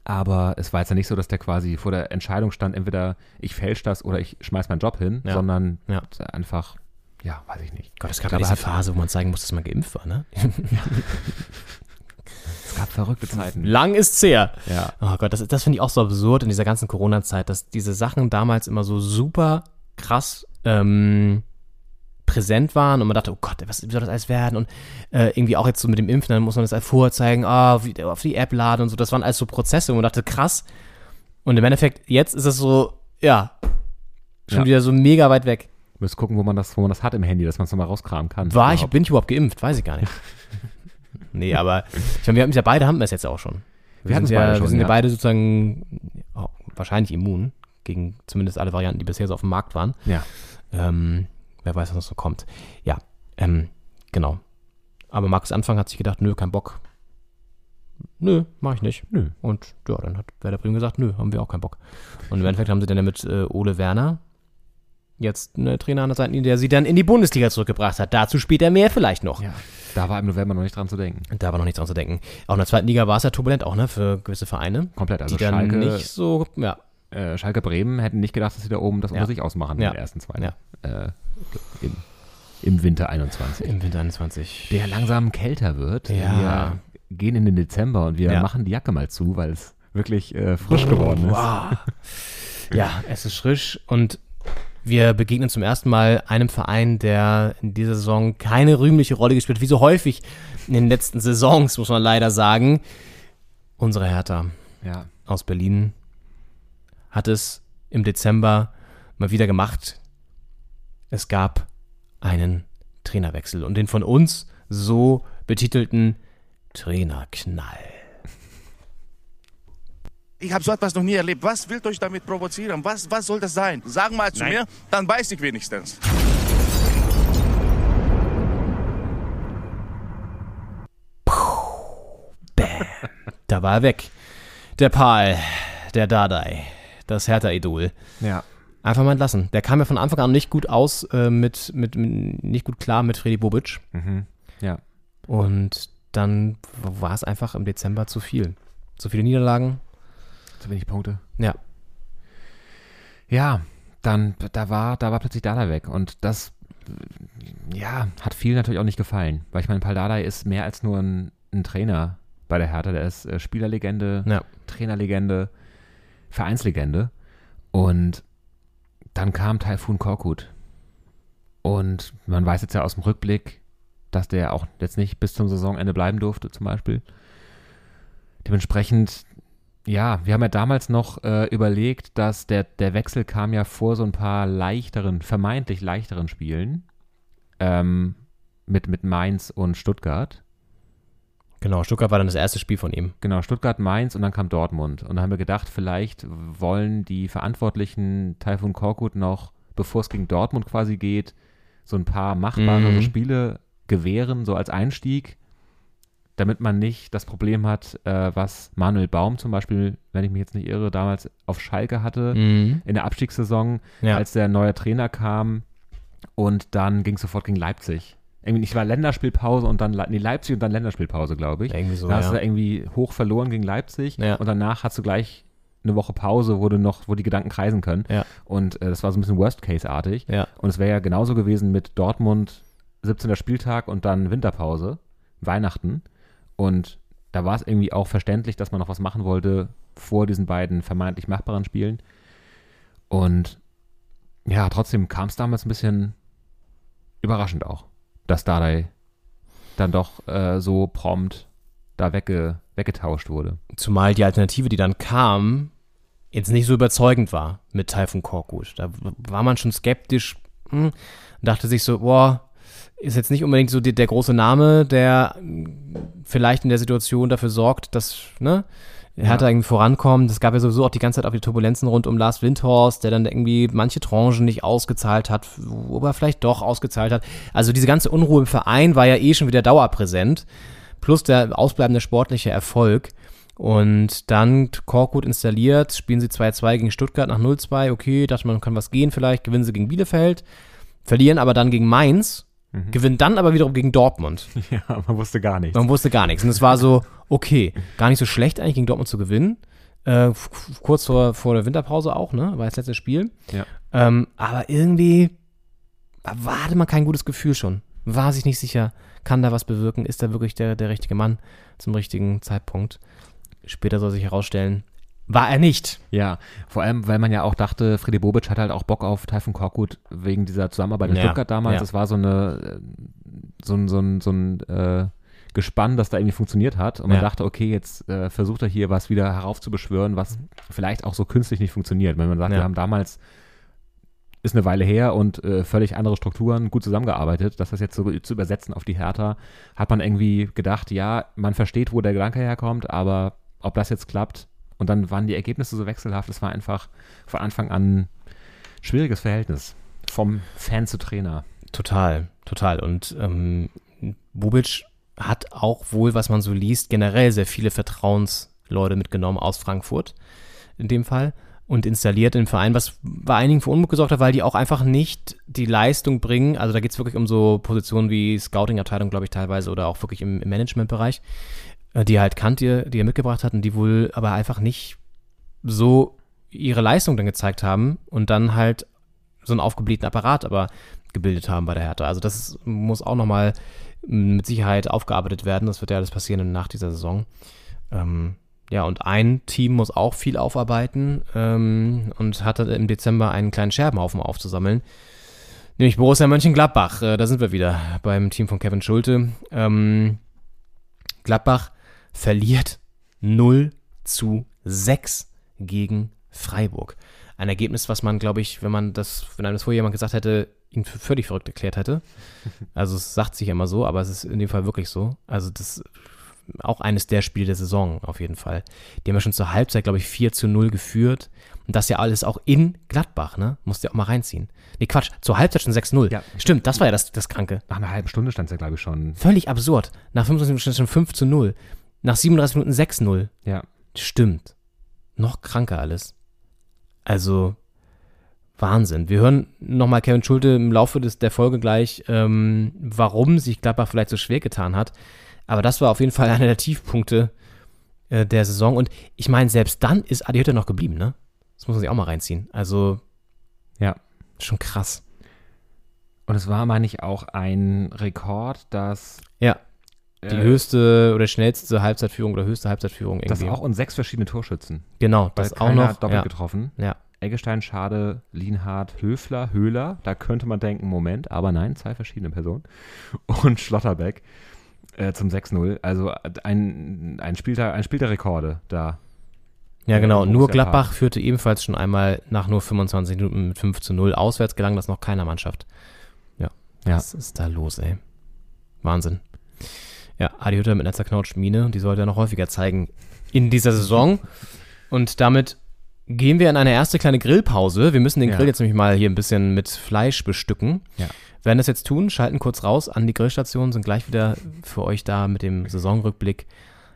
Aber es war jetzt ja nicht so, dass der quasi vor der Entscheidung stand, entweder ich fälsche das oder ich schmeiß meinen Job hin, Ja. sondern Ja. einfach, ja, weiß ich nicht. Gott, es gab ja diese Phase, wo man zeigen muss, dass man geimpft war, ne? Es gab verrückte Zeiten. Lang ist's her. Ja. Oh Gott, das, das finde ich auch so absurd in dieser ganzen Corona-Zeit, dass diese Sachen damals immer so super krass ähm, präsent waren und man dachte, oh Gott, was wie soll das alles werden? Und äh, irgendwie auch jetzt so mit dem Impfen, dann muss man das alles vorzeigen, ah, wie, auf die App laden und so. Das waren alles so Prozesse, wo man dachte, krass. Und im Endeffekt, jetzt ist es so, ja, schon Ja. wieder so mega weit weg. Müsst gucken, wo man das, wo man das hat im Handy, dass man es nochmal rauskramen kann. War ich, Überhaupt. bin ich überhaupt geimpft? Weiß ich gar nicht. nee, aber ich meine, wir haben ja beide haben wir es jetzt auch schon. Wir hatten's sind ja, beide wir schon, sind ja ja. beide sozusagen oh, wahrscheinlich immun gegen zumindest alle Varianten, die bisher so auf dem Markt waren. Ja. Ähm, wer weiß, was noch so kommt. Ja, ähm, genau. Aber Markus Anfang hat sich gedacht, nö, kein Bock. Nö, mach ich nicht. Nö. Und ja, dann hat Werder Bremen gesagt, nö, haben wir auch keinen Bock. Und im Endeffekt haben sie dann mit äh, Ole Werner jetzt einen Trainer an der Seite, der sie dann in die Bundesliga zurückgebracht hat. Dazu später mehr vielleicht noch. Ja. Da war im November noch nicht dran zu denken. Da war noch nichts dran zu denken. Auch in der zweiten Liga war es ja turbulent auch, ne, für gewisse Vereine. Komplett. Also die dann Schalke, nicht so, ja, äh, Schalke Bremen hätten nicht gedacht, dass sie da oben das Ja. unter sich ausmachen Ja. in den ersten zwei. Ja. Äh, im, Im Winter 21. im Winter 21. der langsam kälter wird. Ja. Wir gehen in den Dezember und wir Ja. machen die Jacke mal zu, weil es wirklich äh, frisch geworden ist. Wow. Ja, es ist frisch und wir begegnen zum ersten Mal einem Verein, der in dieser Saison keine rühmliche Rolle gespielt hat, wie so häufig in den letzten Saisons, muss man leider sagen. Unsere Hertha Ja. aus Berlin hat es im Dezember mal wieder gemacht. Es gab einen Trainerwechsel und den von uns so betitelten Trainerknall. Ich habe so etwas noch nie erlebt. Was will euch damit provozieren? Was, was soll das sein? Sag mal zu Nein. mir, dann weiß ich wenigstens. Da war er weg. Der Pal, der Dadai, das Hertha-Idol. Ja. Einfach mal entlassen. Der kam ja von Anfang an nicht gut aus, äh, mit, mit, mit, nicht gut klar mit Freddy Bobic. Mhm. Ja. Und dann war es einfach im Dezember zu viel. Zu viele Niederlagen. Zu wenig Punkte. Ja. Ja, dann, da war, da war plötzlich Dada weg und das, ja, hat vielen natürlich auch nicht gefallen, weil ich meine, Paul Dardai ist mehr als nur ein, ein Trainer bei der Hertha, der ist äh, Spielerlegende, Ja. Trainerlegende, Vereinslegende und dann kam Taifun Korkut und man weiß jetzt ja aus dem Rückblick, dass der auch jetzt nicht bis zum Saisonende bleiben durfte zum Beispiel. Dementsprechend ja, wir haben ja damals noch äh, überlegt, dass der, der Wechsel kam ja vor so ein paar leichteren, vermeintlich leichteren Spielen ähm, mit, mit Mainz und Stuttgart. Genau, Stuttgart war dann das erste Spiel von ihm. Genau, Stuttgart, Mainz und dann kam Dortmund. Und da haben wir gedacht, vielleicht wollen die Verantwortlichen Taifun Korkut noch, bevor es gegen Dortmund quasi geht, so ein paar machbare Mhm. Spiele gewähren, so als Einstieg, damit man nicht das Problem hat, äh, was Manuel Baum zum Beispiel, wenn ich mich jetzt nicht irre, damals auf Schalke hatte, Mhm. in der Abstiegssaison, Ja. als der neue Trainer kam und dann ging es sofort gegen Leipzig. Irgendwie nicht war Länderspielpause und dann nee, Leipzig und dann Länderspielpause, glaube ich. Irgendwie so, da hast ja. du irgendwie hoch verloren gegen Leipzig Ja. und danach hast du gleich eine Woche Pause, wo du noch, wo die Gedanken kreisen können. Ja. Und äh, das war so ein bisschen Worst-Case-artig. Und es wäre ja genauso gewesen mit Dortmund, 17. Spieltag und dann Winterpause, Weihnachten. Und da war es irgendwie auch verständlich, dass man noch was machen wollte vor diesen beiden vermeintlich machbaren Spielen. Und ja, trotzdem kam es damals ein bisschen überraschend auch, dass Dardai dann doch äh, so prompt da wegge weggetauscht wurde. Zumal die Alternative, die dann kam, jetzt nicht so überzeugend war mit Taifun Korkut. Da war man schon skeptisch, hm, dachte sich so, boah, ist jetzt nicht unbedingt so die, der große Name, der vielleicht in der Situation dafür sorgt, dass, ne, Hertha irgendwie vorankommt. Es gab ja sowieso auch die ganze Zeit auch die Turbulenzen rund um Lars Windhorst, der dann irgendwie manche Tranchen nicht ausgezahlt hat, wo er vielleicht doch ausgezahlt hat. Also diese ganze Unruhe im Verein war ja eh schon wieder dauerpräsent. Plus der ausbleibende sportliche Erfolg. Und dann Korkut installiert, spielen sie 2-2 gegen Stuttgart nach 0-2. Okay, dachte man, kann was gehen vielleicht. Gewinnen sie gegen Bielefeld. Verlieren aber dann gegen Mainz. Mhm. Gewinnen dann aber wiederum gegen Dortmund. Ja, man wusste gar nichts. Man wusste gar nichts. Und es war so, okay, gar nicht so schlecht eigentlich gegen Dortmund zu gewinnen. Äh, kurz vor, vor der Winterpause auch, ne? War das letzte Spiel. Ja. Ähm, aber irgendwie war, hatte man kein gutes Gefühl schon. War sich nicht sicher, kann da was bewirken? Ist da wirklich der, der richtige Mann zum richtigen Zeitpunkt? Später soll sich herausstellen, war er nicht. Ja, vor allem, weil man ja auch dachte, Freddy Bobic hat halt auch Bock auf Taifun Korkut wegen dieser Zusammenarbeit in Ja, Stuttgart damals. ja. Das war so eine, äh, so ein, so ein, so ein äh, Gespann, das da irgendwie funktioniert hat. Und man Ja. dachte, okay, jetzt äh, versucht er hier was wieder heraufzubeschwören, was vielleicht auch so künstlich nicht funktioniert. Wenn man sagt, wir haben damals, ist eine Weile her und äh, völlig andere Strukturen, gut zusammengearbeitet. Das das jetzt so zu übersetzen auf die Hertha, hat man irgendwie gedacht, ja, man versteht, wo der Gedanke herkommt, aber ob das jetzt klappt, und dann waren die Ergebnisse so wechselhaft, es war einfach von Anfang an ein schwieriges Verhältnis. Vom Fan zu Trainer. Total, total. Und ähm, Bubic hat auch wohl, was man so liest, generell sehr viele Vertrauensleute mitgenommen aus Frankfurt in dem Fall und installiert im Verein, was bei einigen für Unmut gesorgt hat, weil die auch einfach nicht die Leistung bringen. Also da geht es wirklich um so Positionen wie Scouting-Abteilung, glaube ich, teilweise oder auch wirklich im, im Managementbereich, die er halt kannte, die er mitgebracht hat und die wohl aber einfach nicht so ihre Leistung dann gezeigt haben und dann halt so einen aufgeblähten Apparat aber gebildet haben bei der Hertha. Also das muss auch nochmal mit Sicherheit aufgearbeitet werden. Das wird ja alles passieren nach dieser Saison. Ähm, ja, und ein Team muss auch viel aufarbeiten ähm, und hatte im Dezember einen kleinen Scherbenhaufen aufzusammeln. Nämlich Borussia Mönchengladbach. Äh, da sind wir wieder beim Team von Kevin Schulte. Ähm, Gladbach verliert 0 zu 6 gegen Freiburg. Ein Ergebnis, was man, glaube ich, wenn man das, wenn einem das vorher jemand gesagt hätte, ihn für völlig verrückt erklärt hätte. Also es sagt sich immer so, aber es ist in dem Fall wirklich so. Also das auch eines der Spiele der Saison auf jeden Fall. Die haben ja schon zur Halbzeit, glaube ich, 4 zu 0 geführt. Und das ja alles auch in Gladbach, ne? Musst du ja auch mal reinziehen. Nee, Quatsch, zur Halbzeit schon 6-0. Ja. Stimmt, das war ja das, das Kranke. Nach einer halben Stunde stand es ja, glaube ich, schon. Völlig absurd. Nach 25 Minuten stand es schon 5 zu 0. Nach 37 Minuten 6-0. Ja. Stimmt. Noch kranker alles. Also, Wahnsinn. Wir hören nochmal Kevin Schulte im Laufe des, der Folge gleich, ähm, warum sich Gladbach vielleicht so schwer getan hat. Aber das war auf jeden Fall einer der Tiefpunkte äh, der Saison. Und ich meine, selbst dann ist Adi Hütter noch geblieben, ne? Das muss man sich auch mal reinziehen. Also, Ja. schon krass. Und es war, meine ich, auch ein Rekord, dass. Ja. Die äh, höchste oder schnellste Halbzeitführung oder höchste Halbzeitführung Das irgendwie. auch und sechs verschiedene Torschützen. genau, das auch noch. doppelt ja. getroffen. Ja. Eggestein, Schade, Lienhardt, Höfler, Höhler. Da könnte man denken, Moment, aber nein, zwei verschiedene Personen. Und Schlotterbeck äh, zum 6-0. Also ein, ein, Spiel der, ein Spiel der Rekorde da. Ja, genau. im Nur Gladbach Park. führte ebenfalls schon einmal nach nur 25 Minuten mit 5 zu 0. Auswärts gelang das noch keiner Mannschaft. Ja. Ja. Was ist da los, ey? Wahnsinn. Ja, Adi Hütter mit einer zerknautschten Miene und die sollte er noch häufiger zeigen in dieser Saison. Und damit gehen wir in eine erste kleine Grillpause. Wir müssen den Ja. Grill jetzt nämlich mal hier ein bisschen mit Fleisch bestücken. Ja. Werden das jetzt tun, schalten kurz raus an die Grillstation, sind gleich wieder für euch da mit dem Saisonrückblick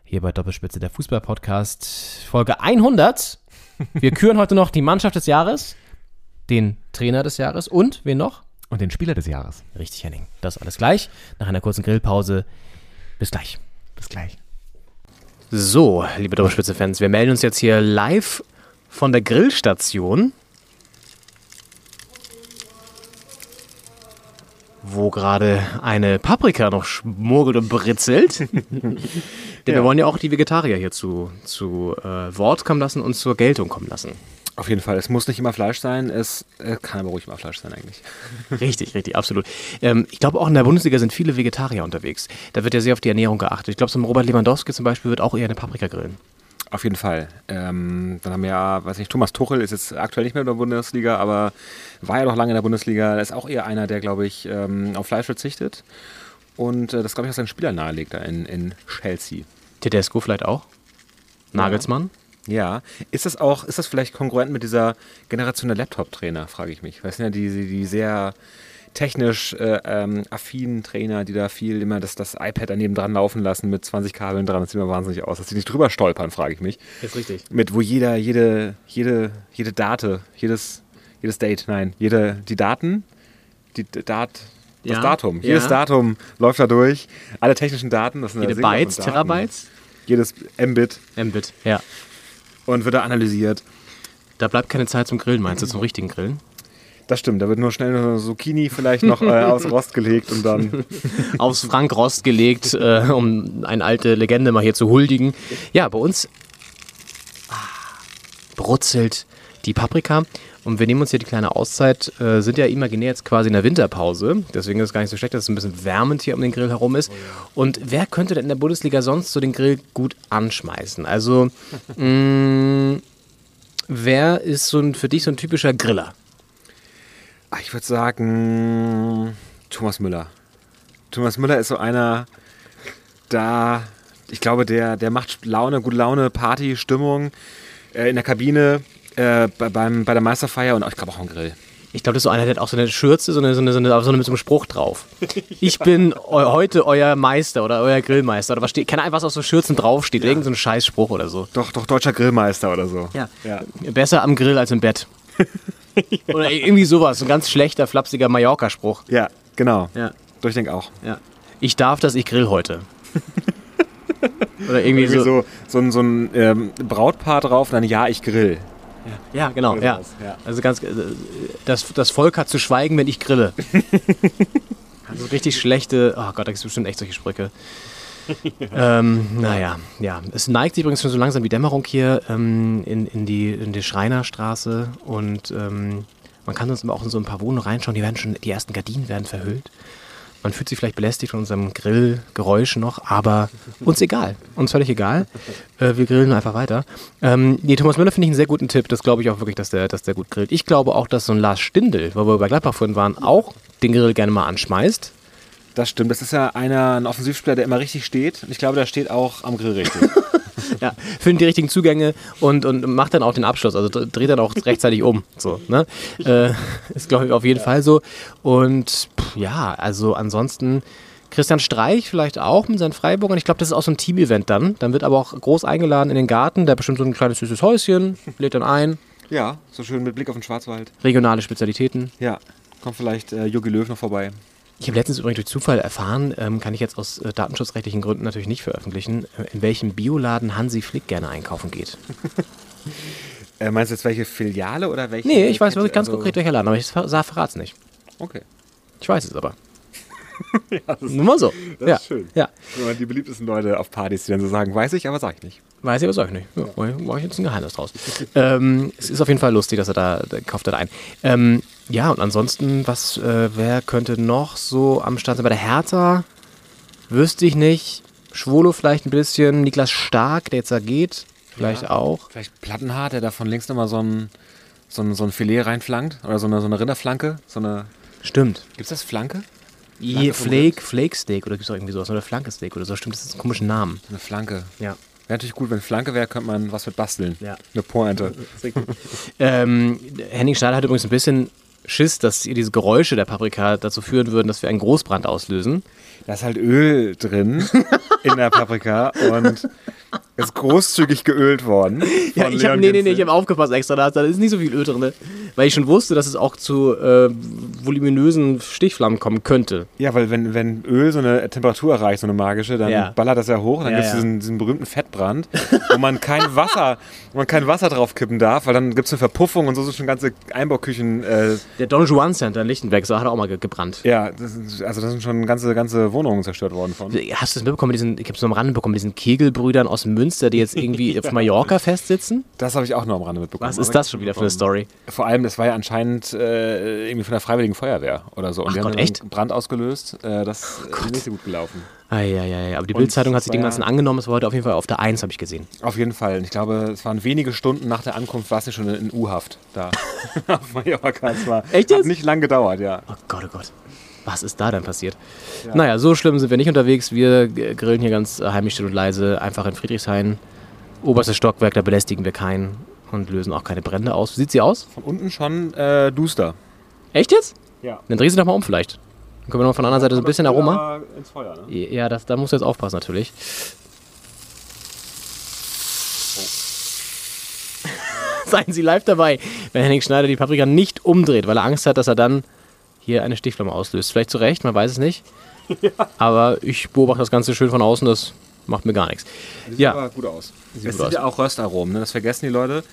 hier bei Doppelspitze der Fußball-Podcast, Folge 100. Wir küren heute noch die Mannschaft des Jahres, den Trainer des Jahres und wen noch? Und den Spieler des Jahres. Richtig, Henning. Das alles gleich. Nach einer kurzen Grillpause. Bis gleich. Bis gleich. So, liebe Doppelspitze-Fans, wir melden uns jetzt hier live von der Grillstation. wo gerade eine Paprika noch schmuggelt und britzelt. Denn wir wollen ja auch die Vegetarier hier zu, zu äh, Wort kommen lassen und zur Geltung kommen lassen. Auf jeden Fall. Es muss nicht immer Fleisch sein. Es äh, kann aber ruhig mal Fleisch sein eigentlich. Richtig, richtig, absolut. Ähm, ich glaube, auch in der Bundesliga sind viele Vegetarier unterwegs. Da wird ja sehr auf die Ernährung geachtet. Ich glaube, so ein Robert Lewandowski zum Beispiel wird auch eher eine Paprika grillen. Auf jeden Fall. Ähm, dann haben wir ja, weiß nicht, Thomas Tuchel ist jetzt aktuell nicht mehr in der Bundesliga, aber war ja noch lange in der Bundesliga. Er ist auch eher einer, der, glaube ich, ähm, auf Fleisch verzichtet. Und äh, das, glaube ich, auch seinen Spieler nahelegt da in, in Chelsea. Tedesco vielleicht auch? Nagelsmann? Ja. Ist das auch, ist das vielleicht konkurrent mit dieser Generation der Laptop-Trainer, frage ich mich. Weil es sind ja die, die sehr technisch äh, ähm, affinen Trainer, die da viel immer das, das iPad daneben dran laufen lassen mit 20 Kabeln dran. Das sieht immer wahnsinnig aus. Dass die nicht drüber stolpern, frage ich mich. Ist richtig. Mit wo jeder, jede, jede, jede Date, jedes, jedes Date, nein, jede, die Daten, die Dat, das Ja, Datum, ja. jedes Datum läuft da durch. Alle technischen Daten, das sind ja Jede Bytes. Terabytes? Jedes Mbit Mbit, ja. Und wird da analysiert. Da bleibt keine Zeit zum Grillen, meinst du, zum richtigen Grillen? Das stimmt, da wird nur schnell eine Zucchini vielleicht noch äh, aus Rost gelegt und dann. Aufs Frank Rost gelegt, äh, um eine alte Legende mal hier zu huldigen. Ja, bei uns ah, brutzelt die Paprika. Und wir nehmen uns hier die kleine Auszeit, äh, sind ja imaginär jetzt quasi in der Winterpause. Deswegen ist es gar nicht so schlecht, dass es ein bisschen wärmend hier um den Grill herum ist. Und wer könnte denn in der Bundesliga sonst so den Grill gut anschmeißen? Also, mh, wer ist so ein, für dich so ein typischer Griller? Ich würde sagen, Thomas Müller. Thomas Müller ist so einer, da, ich glaube, der, der macht Laune, gute Laune, Party, Stimmung äh, in der Kabine, äh, bei, beim, bei der Meisterfeier und auch, ich glaube auch am Grill. Ich glaube, das ist so einer, der hat auch so eine Schürze, so eine, so eine, so eine, so eine mit so einem Spruch drauf. Ich bin eu heute euer Meister oder euer Grillmeister. Oder was steht, keine Ahnung, was auf so Schürzen draufsteht. Irgend so ein Scheißspruch oder so. Doch, doch, deutscher Grillmeister oder so. Ja. ja. Besser am Grill als im Bett. oder irgendwie sowas. So ein ganz schlechter, flapsiger Mallorca-Spruch. Ja, genau. Ja. Doch, ich denke auch. Ja. Ich darf das, ich grill heute. oder irgendwie, Irgendwie so. so, so ein, so ein ähm, Brautpaar drauf und dann Ja, ich grill. Ja, genau. Ja. Also ganz, äh, das, das Volk hat zu schweigen, wenn ich grille. also richtig schlechte. Oh Gott, da gibt es bestimmt echt solche Sprüche. ähm, naja, ja. Es neigt sich übrigens schon so langsam die Dämmerung hier ähm, in, in, die, in die Schreinerstraße und ähm, man kann uns auch in so ein paar Wohnungen reinschauen, die werden schon, die ersten Gardinen werden verhüllt. Man fühlt sich vielleicht belästigt von unserem Grillgeräusch noch, aber uns egal. Uns völlig egal. Äh, wir grillen einfach weiter. Ähm, nee, Thomas Müller finde ich einen sehr guten Tipp. Das glaube ich auch wirklich, dass der, dass der gut grillt. Ich glaube auch, dass so ein Lars Stindl, wo wir bei Gladbach vorhin waren, auch den Grill gerne mal anschmeißt. Das stimmt. Das ist ja einer, ein Offensivspieler, der immer richtig steht. Und ich glaube, der steht auch am Grill richtig. Ja, findet die richtigen Zugänge und, und macht dann auch den Abschluss, also dr- dreht dann auch rechtzeitig um. So, ne? äh, ist, glaube ich, auf jeden Fall so. Und ja, also ansonsten Christian Streich vielleicht auch mit seinen Freiburgern. Ich glaube, das ist auch so ein Team-Event dann. Dann wird aber auch groß eingeladen in den Garten. Der bestimmt so ein kleines süßes Häuschen, lädt dann ein. ja, so schön mit Blick auf den Schwarzwald. Regionale Spezialitäten. Ja, kommt vielleicht äh, Jogi Löw noch vorbei. Ich habe letztens übrigens durch Zufall erfahren, ähm, kann ich jetzt aus äh, datenschutzrechtlichen Gründen natürlich nicht veröffentlichen, äh, in welchem Bioladen Hansi Flick gerne einkaufen geht. Äh, meinst du jetzt welche Filiale oder welche? Nee, ich weiß Kette? wirklich ganz Also- konkret welcher Laden, aber ich ver- sag- verrat's nicht. Okay. Ich weiß es aber. Nur mal so. Das ja. ist schön. Ja. Wenn man die beliebtesten Leute auf Partys, die dann so sagen, weiß ich, aber sag ich nicht. Weiß ich aber sag ich nicht. Ja, Mache ich, mach ich jetzt ein Geheimnis draus. ähm, es ist auf jeden Fall lustig, dass er da, da kauft er da ein. Ähm, ja, und ansonsten, was, äh, wer könnte noch so am Start sein? Bei der Hertha wüsste ich nicht. Schwolo vielleicht ein bisschen. Niklas Stark, der jetzt da geht, vielleicht Ja. auch. Vielleicht Plattenhart, der da von links nochmal so ein, so, ein, so ein Filet reinflankt. Oder so eine, so eine Rinderflanke. So eine, Stimmt. gibt's das Flanke? Vom Flake, Flake Steak oder gibt es auch irgendwie sowas? Oder Flankesteak oder so. Stimmt, das ist ein komischer Namen. Eine Flanke. Ja. Wäre natürlich gut, wenn Flanke wäre, könnte man was mit basteln. Ja. Eine Pointe. Ähm, Henning Schneider hat übrigens ein bisschen Schiss, dass diese Geräusche der Paprika dazu führen würden, dass wir einen Großbrand auslösen. Da ist halt Öl drin in der Paprika und ist großzügig geölt worden. Ja, ich habe nee, nee, nee, ich habe aufgepasst extra, da, da ist nicht so viel Öl drin, ne? weil ich schon wusste, dass es auch zu äh, voluminösen Stichflammen kommen könnte. Ja, weil wenn, wenn Öl so eine Temperatur erreicht, so eine magische, dann Ja. ballert das ja hoch, dann Ja, gibt es ja. diesen, diesen berühmten Fettbrand, wo man kein Wasser, wo man kein Wasser drauf kippen darf, weil dann gibt es eine Verpuffung und so sind schon ganze Einbauküchen. Äh, Der Don Juan Center in Lichtenberg, so hat er auch mal ge gebrannt. ja, das ist, also das sind schon ganze, ganze Wohnungen zerstört worden von. Hast du das mitbekommen, mit diesen, ich habe es nur am Rande bekommen, mit diesen Kegelbrüdern aus Münster, die jetzt irgendwie auf Mallorca festsitzen? Das habe ich auch noch am Rande mitbekommen. Was ist das schon wieder für eine Story? Vor allem, das war ja anscheinend äh, irgendwie von der Freiwilligen Feuerwehr oder so. Und Ach die Gott, haben echt? einen Brand ausgelöst. Äh, das ist nicht so gut gelaufen. Eieiei, aber die Bildzeitung hat sich dem Ganzen ja- angenommen, es war heute auf jeden Fall auf der 1, habe ich gesehen. Auf jeden Fall. Ich glaube, es waren wenige Stunden nach der Ankunft, war es ja schon in U-Haft da. Auf Mallorca. Es war, Echt Hat jetzt? nicht lang gedauert, ja. Oh Gott, oh Gott. Was ist da denn passiert? Naja, so schlimm sind wir nicht unterwegs. Wir grillen hier ganz äh, heimlich still und leise, einfach in Friedrichshain. Oberstes Stockwerk, da belästigen wir keinen und lösen auch keine Brände aus. Wie sieht sie aus? Von unten schon äh, duster. Echt jetzt? Ja. Dann dreh sie doch mal um vielleicht. Dann können wir noch von der anderen Seite so ein bisschen Aroma. Ins Feuer, ne? Ja, das, da musst du jetzt aufpassen natürlich. Seien Sie live dabei, wenn Henning Schneider die Paprika nicht umdreht, weil er Angst hat, dass er dann hier eine Stichflamme auslöst. Vielleicht zu Recht, man weiß es nicht. Aber ich beobachte das Ganze schön von außen, das macht mir gar nichts. Sieht Ja, aber gut aus. Es gut sind aus. ja auch Röstaromen, ne? das vergessen die Leute.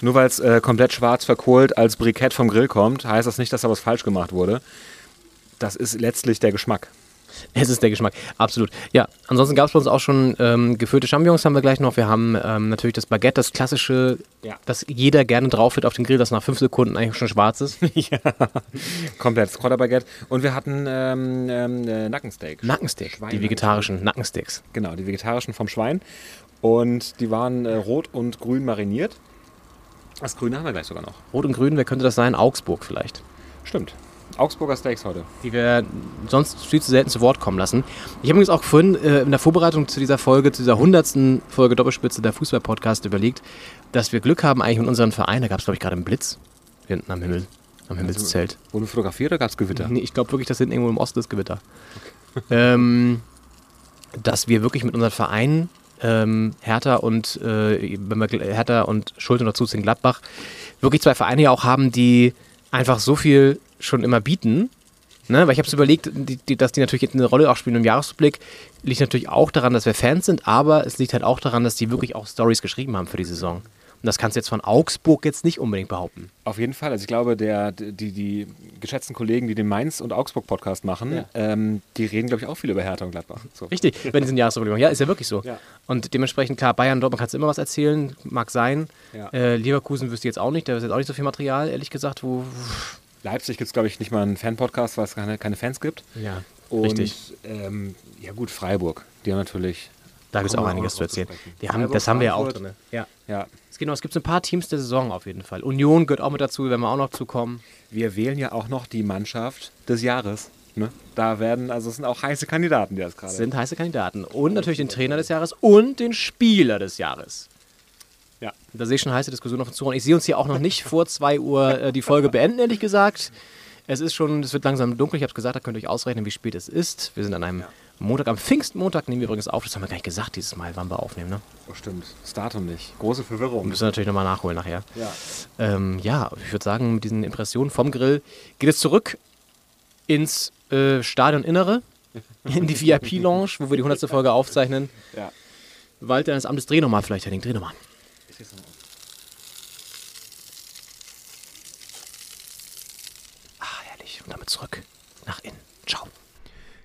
Nur weil es äh, komplett schwarz verkohlt als Brikett vom Grill kommt, heißt das nicht, dass da was falsch gemacht wurde. Das ist letztlich der Geschmack. Es ist der Geschmack, absolut. Ja, ansonsten gab es bei uns auch schon ähm, gefüllte Champignons haben wir gleich noch. Wir haben ähm, natürlich das Baguette, das klassische, Ja. das jeder gerne drauf wird auf den Grill, das nach fünf Sekunden eigentlich schon schwarz ist. Komplett Kräuterbaguette. Und wir hatten ähm, ähm, äh, Nackensteak. Nackensteak, Schwein- die vegetarischen Nackensteaks. Genau, die vegetarischen vom Schwein. Und die waren äh, rot und grün mariniert. Das Grüne haben wir gleich sogar noch. Rot und Grün, wer könnte das sein? Augsburg vielleicht. Stimmt. Augsburger Steaks heute. Die wir sonst viel zu selten zu Wort kommen lassen. Ich habe übrigens auch vorhin äh, in der Vorbereitung zu dieser Folge, zu dieser hundertsten Folge Doppelspitze der Fußball-Podcast überlegt, dass wir Glück haben eigentlich mit unserem Verein. Da gab es, glaube ich, gerade einen Blitz hinten am Himmel, am Himmelszelt. Wurde fotografiert oder gab es Gewitter? Nee, ich glaube wirklich, dass hinten irgendwo im Osten ist Gewitter. ähm, dass wir wirklich mit unserem Verein ähm, Hertha und äh, wenn wir Hertha und Schuld und dazu sind Gladbach wirklich zwei Vereine ja auch haben, die einfach so viel schon immer bieten. Ne? Weil ich habe es überlegt, die, die, dass die natürlich jetzt eine Rolle auch spielen im Jahresrückblick, liegt natürlich auch daran, dass wir Fans sind, aber es liegt halt auch daran, dass die wirklich auch Stories geschrieben haben für die Saison. Und das kannst du jetzt von Augsburg jetzt nicht unbedingt behaupten. Auf jeden Fall. Also ich glaube, der, die, die geschätzten Kollegen, die den Mainz- und Augsburg-Podcast machen, Ja. ähm, die reden, glaube ich, auch viel über Hertha und Gladbach. So. Richtig, wenn es ein Jahresrückblick machen. Ja, ist ja wirklich so. Ja. Und dementsprechend, klar, Bayern, Dortmund kannst du immer was erzählen, mag sein. Ja. Äh, Leverkusen wüsste jetzt auch nicht, da ist jetzt auch nicht so viel Material, ehrlich gesagt, wo. Leipzig gibt es, glaube ich, nicht mal einen Fan-Podcast, weil es keine, keine Fans gibt. Ja, Und, richtig. Ähm, ja gut, Freiburg. Die haben natürlich... Da gibt es auch einiges zu erzählen. zu haben, Freiburg, das haben wir ja auch drin. Ja. Ja. Es, genau, es gibt so ein paar Teams der Saison auf jeden Fall. Union gehört auch mit dazu, wenn wir auch noch zukommen. Wir wählen ja auch noch die Mannschaft des Jahres. Ne? Da werden, also es sind auch heiße Kandidaten, die das gerade sind heiße Kandidaten. Und natürlich den Trainer des Jahres und den Spieler des Jahres. Ja. Da sehe ich schon heiße Diskussionen auf uns zu. Und ich sehe uns hier auch noch nicht vor 2 Uhr äh, die Folge beenden, ehrlich gesagt. Es ist schon, es wird langsam dunkel. Ich habe es gesagt, da könnt ihr euch ausrechnen, wie spät es ist. Wir sind an einem Montag, am Pfingstmontag nehmen wir übrigens auf. Das haben wir gar nicht gesagt dieses Mal, wann wir aufnehmen. Ne? Oh, stimmt. Das Datum nicht. Große Verwirrung. Müssen wir natürlich nochmal nachholen nachher. Ja. Ähm, ja, ich würde sagen, mit diesen Impressionen vom Grill geht es zurück ins äh, Stadioninnere, in die VIP-Lounge, wo wir die 100. Folge aufzeichnen. Ja. Walter des Amtes, dreh nochmal vielleicht, Henning, dreh nochmal. Ah, herrlich. Und damit zurück nach innen. Ciao.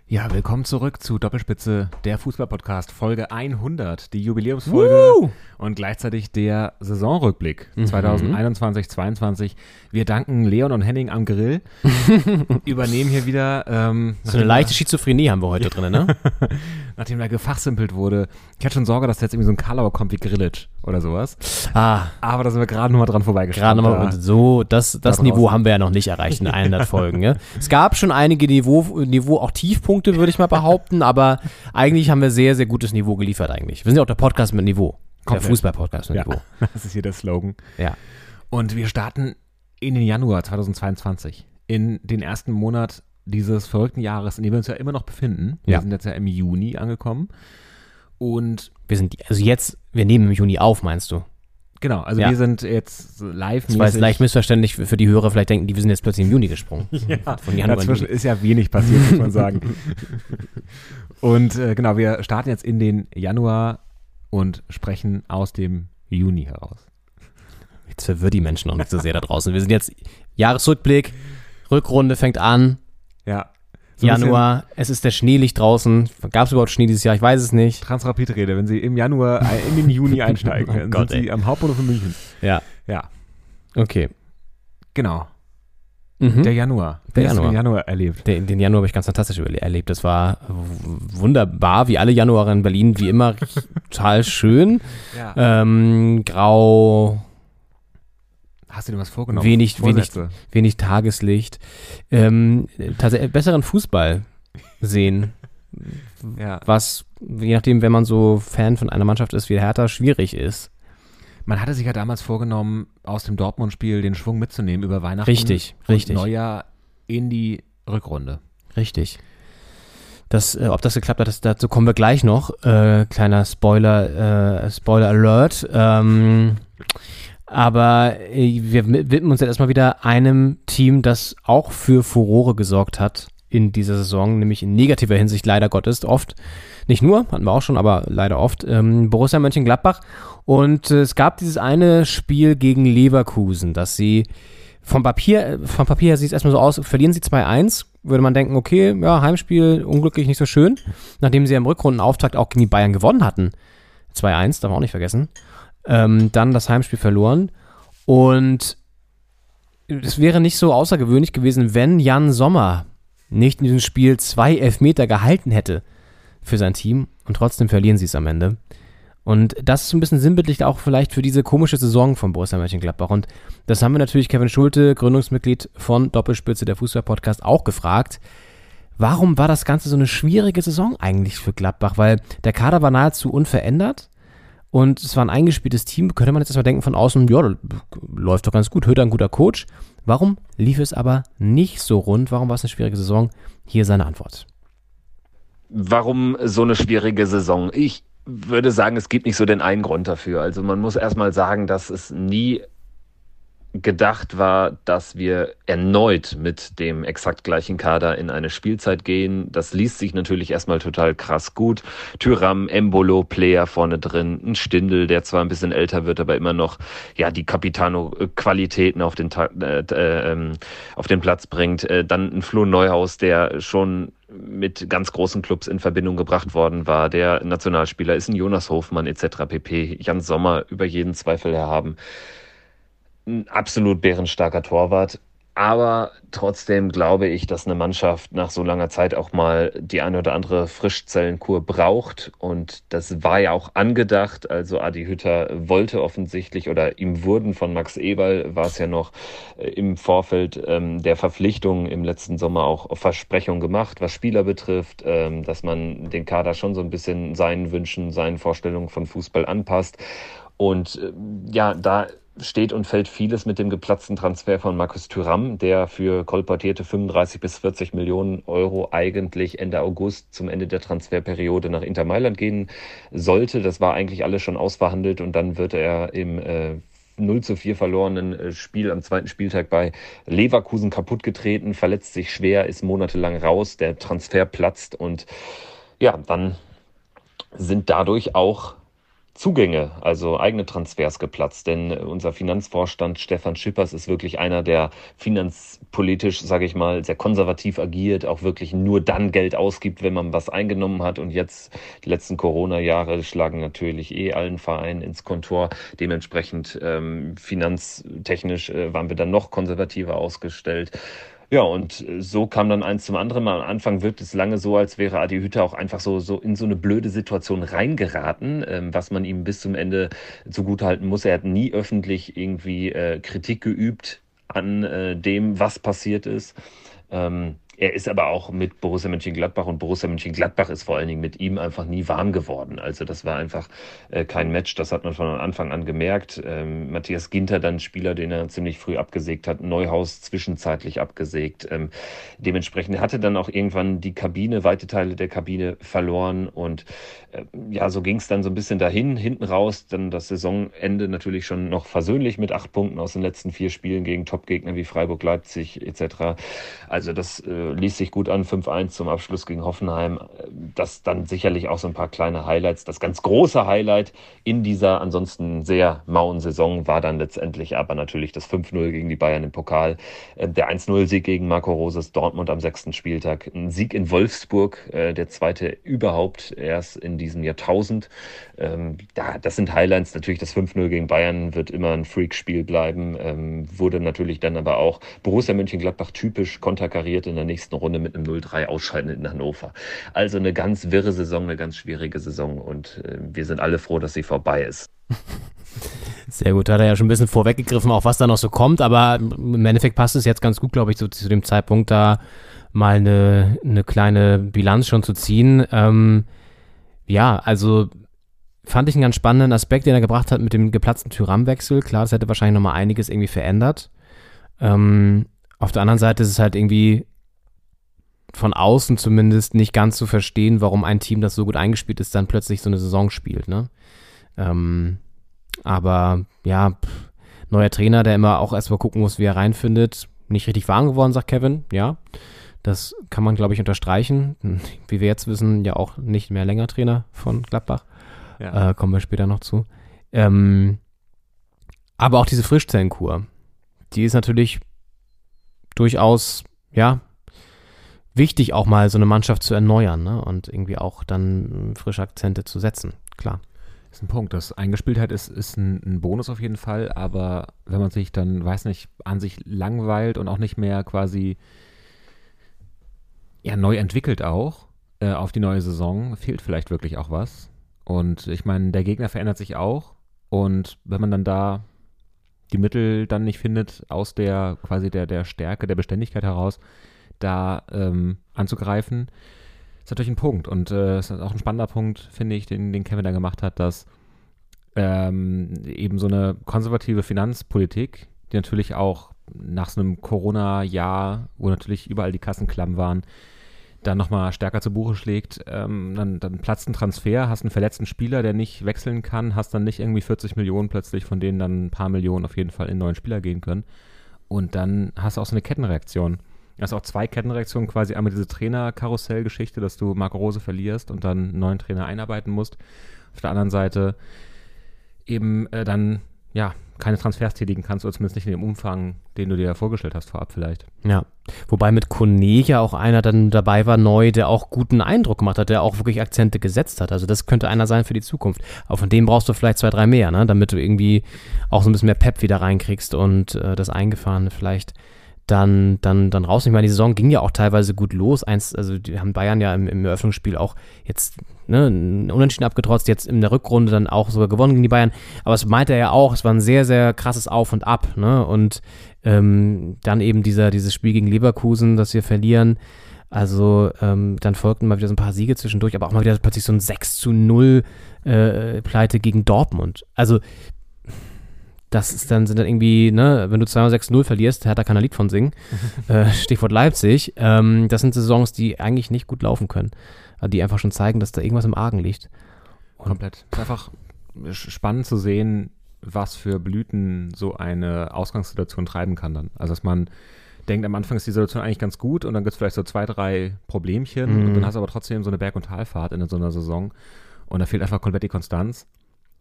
Ja, willkommen zurück zu Doppelspitze, der Fußballpodcast, Folge 100, die Jubiläumsfolge Woo! und gleichzeitig der Saisonrückblick Mhm. 2021-22. Wir danken Leon und Henning am Grill, übernehmen hier wieder, ähm, So eine leichte Schizophrenie haben wir heute drin, ne? nachdem da gefachsimpelt wurde. Ich hatte schon Sorge, dass jetzt irgendwie so ein Karlauer kommt wie Grillitsch oder sowas. ah, Aber da sind wir gerade nochmal dran Gerade vorbeigeschrammt. nochmal, und so, das, das da Niveau haben wir ja noch nicht erreicht in 100 Folgen. Ne? Es gab schon einige Niveau, Niveau auch Tiefpunkte, würde ich mal behaupten, aber eigentlich haben wir sehr, sehr gutes Niveau geliefert eigentlich. Wir sind ja auch der Podcast mit Niveau. Der Komplett. Fußball-Podcast mit Ja, Niveau. das ist hier der Slogan. Ja. Und wir starten in den Januar 2022, in den ersten Monat dieses verrückten Jahres, in dem wir uns ja immer noch befinden. Wir Ja. sind jetzt ja im Juni angekommen. Und Wir sind, also jetzt, wir nehmen im Juni auf, meinst du? genau, also Ja. wir sind jetzt live. Das war jetzt leicht missverständlich für, die Hörer, vielleicht denken die, wir sind jetzt plötzlich im Juni gesprungen. Ja, Von Januar in dazwischen ist ja wenig passiert, muss man sagen. und äh, genau, wir starten jetzt in den Januar und sprechen aus dem Juni heraus. Jetzt verwirrt die Menschen noch nicht so sehr da draußen. Wir sind jetzt Jahresrückblick, Rückrunde fängt an, Ja. So Januar, es ist der Schneelicht draußen. Gab es überhaupt Schnee dieses Jahr? Ich weiß es nicht. Transrapid-Rede, wenn Sie im Januar äh, in den Juni einsteigen, Oh dann Gott, sind Sie ey. am Hauptbahnhof in München. Ja, Ja, okay. genau. Mhm. Der Januar. Der Wie Januar. den Januar erlebt? Den, den Januar habe ich ganz fantastisch erlebt. Das war wunderbar, wie alle Januare in Berlin, wie immer total schön. Ja. Ähm, grau, Hast du dir was vorgenommen? wenig, wenig, Vorsätze? wenig Tageslicht. Ähm, tatsächlich besseren Fußball sehen, Ja. was, je nachdem, wenn man so Fan von einer Mannschaft ist wie Hertha, schwierig ist. Man hatte sich ja damals vorgenommen, aus dem Dortmund-Spiel den Schwung mitzunehmen über Weihnachten. Richtig, und richtig. Neujahr in die Rückrunde. Richtig. Das, äh, ob das geklappt hat, das, dazu kommen wir gleich noch. Äh, kleiner Spoiler, äh, Spoiler Alert. Ähm, aber äh, wir widmen uns jetzt erstmal wieder einem Team, das auch für Furore gesorgt hat in dieser Saison, nämlich in negativer Hinsicht leider Gottes oft. Nicht nur, hatten wir auch schon, aber leider oft. Ähm, Borussia Mönchengladbach. Und äh, es gab dieses eine Spiel gegen Leverkusen, dass sie vom Papier, äh, vom Papier her sieht es erstmal so aus, verlieren sie 2-1, würde man denken, okay, ja, Heimspiel, unglücklich, nicht so schön. Nachdem sie ja im Rückrundenauftakt auch gegen die Bayern gewonnen hatten. 2-1, darf man auch nicht vergessen. Ähm, dann das Heimspiel verloren. Und es wäre nicht so außergewöhnlich gewesen, wenn Jan Sommer nicht in diesem Spiel zwei Elfmeter gehalten hätte für sein Team. Und trotzdem verlieren sie es am Ende. Und das ist ein bisschen sinnbildlich auch vielleicht für diese komische Saison von Borussia Mönchengladbach. Und das haben wir natürlich Kevin Schulte, Gründungsmitglied von Doppelspitze, der Fußball-Podcast, auch gefragt. Warum war das Ganze so eine schwierige Saison eigentlich für Gladbach? Weil der Kader war nahezu unverändert und es war ein eingespieltes Team. Könnte man jetzt erstmal denken von außen, ja, läuft doch ganz gut, Hütter ein guter Coach. Warum lief es aber nicht so rund? Warum war es eine schwierige Saison? Hier seine Antwort. Warum so eine schwierige Saison? Ich würde sagen, es gibt nicht so den einen Grund dafür. Also man muss erstmal sagen, dass es nie gedacht war, dass wir erneut mit dem exakt gleichen Kader in eine Spielzeit gehen. Das liest sich natürlich erstmal total krass gut. Tyram, Embolo, Player vorne drin, ein Stindel, der zwar ein bisschen älter wird, aber immer noch ja die Capitano-Qualitäten auf den äh, äh, ähm, auf den Platz bringt. Äh, dann ein Flo Neuhaus, der schon mit ganz großen Clubs in Verbindung gebracht worden war. Der Nationalspieler ist ein Jonas Hofmann etc. pp. Jan Sommer über jeden Zweifel erhaben ein absolut bärenstarker Torwart. Aber trotzdem glaube ich, dass eine Mannschaft nach so langer Zeit auch mal die eine oder andere Frischzellenkur braucht. Und das war ja auch angedacht. Also Adi Hütter wollte offensichtlich oder ihm wurden von Max Eberl, war es ja noch äh, im Vorfeld ähm, der Verpflichtung im letzten Sommer auch Versprechungen gemacht, was Spieler betrifft, ähm, dass man den Kader schon so ein bisschen seinen Wünschen, seinen Vorstellungen von Fußball anpasst. Und äh, ja, da steht und fällt vieles mit dem geplatzten Transfer von Markus Thüram, der für kolportierte 35 bis 40 Millionen Euro eigentlich Ende August zum Ende der Transferperiode nach Inter Mailand gehen sollte. Das war eigentlich alles schon ausverhandelt und dann wird er im äh, 0 zu 4 verlorenen äh, Spiel am zweiten Spieltag bei Leverkusen kaputtgetreten, verletzt sich schwer, ist monatelang raus, der Transfer platzt und ja, dann sind dadurch auch Zugänge, also eigene Transfers geplatzt. Denn unser Finanzvorstand Stefan Schippers ist wirklich einer, der finanzpolitisch, sage ich mal, sehr konservativ agiert, auch wirklich nur dann Geld ausgibt, wenn man was eingenommen hat. Und jetzt, die letzten Corona-Jahre schlagen natürlich eh allen Vereinen ins Kontor. Dementsprechend ähm, finanztechnisch äh, waren wir dann noch konservativer ausgestellt. Ja, und so kam dann eins zum anderen. Am Anfang wirkt es lange so, als wäre Adi Hütter auch einfach so, so in so eine blöde Situation reingeraten, ähm, was man ihm bis zum Ende zugutehalten muss. Er hat nie öffentlich irgendwie äh, Kritik geübt an äh, dem, was passiert ist. Ähm, er ist aber auch mit Borussia Mönchengladbach und Borussia Mönchengladbach ist vor allen Dingen mit ihm einfach nie warm geworden. Also das war einfach äh, kein Match, das hat man von Anfang an gemerkt. Ähm, Matthias Ginter dann Spieler, den er ziemlich früh abgesägt hat, Neuhaus zwischenzeitlich abgesägt. Ähm, dementsprechend hatte dann auch irgendwann die Kabine, weite Teile der Kabine verloren und ja, so ging es dann so ein bisschen dahin, hinten raus, dann das Saisonende natürlich schon noch versöhnlich mit acht Punkten aus den letzten vier Spielen gegen Topgegner wie Freiburg, Leipzig etc. Also das äh, ließ sich gut an, 5-1 zum Abschluss gegen Hoffenheim. Das dann sicherlich auch so ein paar kleine Highlights. Das ganz große Highlight in dieser ansonsten sehr mauen Saison war dann letztendlich aber natürlich das 5-0 gegen die Bayern im Pokal. Äh, der 1-0-Sieg gegen Marco Roses Dortmund am sechsten Spieltag. Ein Sieg in Wolfsburg, äh, der zweite überhaupt erst in diesem Jahrtausend. Ähm, das sind Highlights. Natürlich das 5-0 gegen Bayern wird immer ein Freak-Spiel bleiben. Ähm, wurde natürlich dann aber auch Borussia Mönchengladbach typisch konterkariert in der nächsten Runde mit einem 0-3 Ausscheiden in Hannover. Also eine ganz wirre Saison, eine ganz schwierige Saison und äh, wir sind alle froh, dass sie vorbei ist. Sehr gut, da hat er ja schon ein bisschen vorweggegriffen, auch was da noch so kommt, aber im Endeffekt passt es jetzt ganz gut, glaube ich, so zu dem Zeitpunkt da mal eine, eine kleine Bilanz schon zu ziehen. Ähm, ja, also fand ich einen ganz spannenden Aspekt, den er gebracht hat mit dem geplatzten Tyram-Wechsel. Klar, das hätte wahrscheinlich nochmal einiges irgendwie verändert. Ähm, auf der anderen Seite ist es halt irgendwie von außen zumindest nicht ganz zu verstehen, warum ein Team, das so gut eingespielt ist, dann plötzlich so eine Saison spielt. Ne? Ähm, aber ja, pff, neuer Trainer, der immer auch erstmal gucken muss, wie er reinfindet. Nicht richtig warm geworden, sagt Kevin, ja. Das kann man, glaube ich, unterstreichen. Wie wir jetzt wissen, ja auch nicht mehr länger Trainer von Gladbach. Ja. Äh, kommen wir später noch zu. Ähm, aber auch diese Frischzellenkur, die ist natürlich durchaus, ja, wichtig, auch mal so eine Mannschaft zu erneuern ne? und irgendwie auch dann frische Akzente zu setzen, klar. Das ist ein Punkt. Das Eingespieltheit ist, ist ein, ein, Bonus auf jeden Fall, aber wenn man sich dann, weiß nicht, an sich langweilt und auch nicht mehr quasi ja, neu entwickelt auch äh, auf die neue Saison, fehlt vielleicht wirklich auch was. Und ich meine, der Gegner verändert sich auch und wenn man dann da die Mittel dann nicht findet, aus der quasi der, der Stärke, der Beständigkeit heraus, da ähm, anzugreifen, ist natürlich ein Punkt. Und äh, ist auch ein spannender Punkt, finde ich, den, den Kevin da gemacht hat, dass ähm, eben so eine konservative Finanzpolitik, die natürlich auch nach so einem Corona-Jahr, wo natürlich überall die Kassen klamm waren, dann nochmal stärker zu Buche schlägt, ähm, dann, dann platzt ein Transfer, hast einen verletzten Spieler, der nicht wechseln kann, hast dann nicht irgendwie 40 Millionen plötzlich, von denen dann ein paar Millionen auf jeden Fall in neuen Spieler gehen können. Und dann hast du auch so eine Kettenreaktion. Also auch zwei Kettenreaktionen, quasi einmal diese Trainer-Karussell-Geschichte, dass du Marco Rose verlierst und dann einen neuen Trainer einarbeiten musst. Auf der anderen Seite eben äh, dann, ja, keine Transfers tätigen kannst, oder zumindest nicht in dem Umfang, den du dir vorgestellt hast vorab vielleicht. Ja, wobei mit Kone ja auch einer dann dabei war, neu, der auch guten Eindruck gemacht hat, der auch wirklich Akzente gesetzt hat. Also das könnte einer sein für die Zukunft. Aber von dem brauchst du vielleicht zwei, drei mehr, ne? damit du irgendwie auch so ein bisschen mehr Pep wieder reinkriegst und äh, das Eingefahrene vielleicht dann, dann, dann raus. Ich meine, die Saison ging ja auch teilweise gut los. Eins, also die haben Bayern ja im, im Eröffnungsspiel auch jetzt ne, Unentschieden abgetrotzt, jetzt in der Rückrunde dann auch sogar gewonnen gegen die Bayern. Aber es meinte er ja auch, es war ein sehr, sehr krasses Auf und Ab. Ne? Und ähm, dann eben dieser, dieses Spiel gegen Leverkusen, das wir verlieren. Also ähm, dann folgten mal wieder so ein paar Siege zwischendurch, aber auch mal wieder plötzlich so ein 6 zu 0 äh, Pleite gegen Dortmund. Also das ist dann, sind dann irgendwie, ne, wenn du 2-6-0 verlierst, hat da keiner Lied von singen. äh, Stichwort Leipzig. Ähm, das sind Saisons, die eigentlich nicht gut laufen können. Also die einfach schon zeigen, dass da irgendwas im Argen liegt. Und Komplett. Es ist einfach spannend zu sehen, was für Blüten so eine Ausgangssituation treiben kann dann. Also dass man denkt, am Anfang ist die Situation eigentlich ganz gut und dann gibt es vielleicht so zwei, drei Problemchen mhm. und dann hast du aber trotzdem so eine Berg- und Talfahrt in so einer Saison und da fehlt einfach komplett die Konstanz.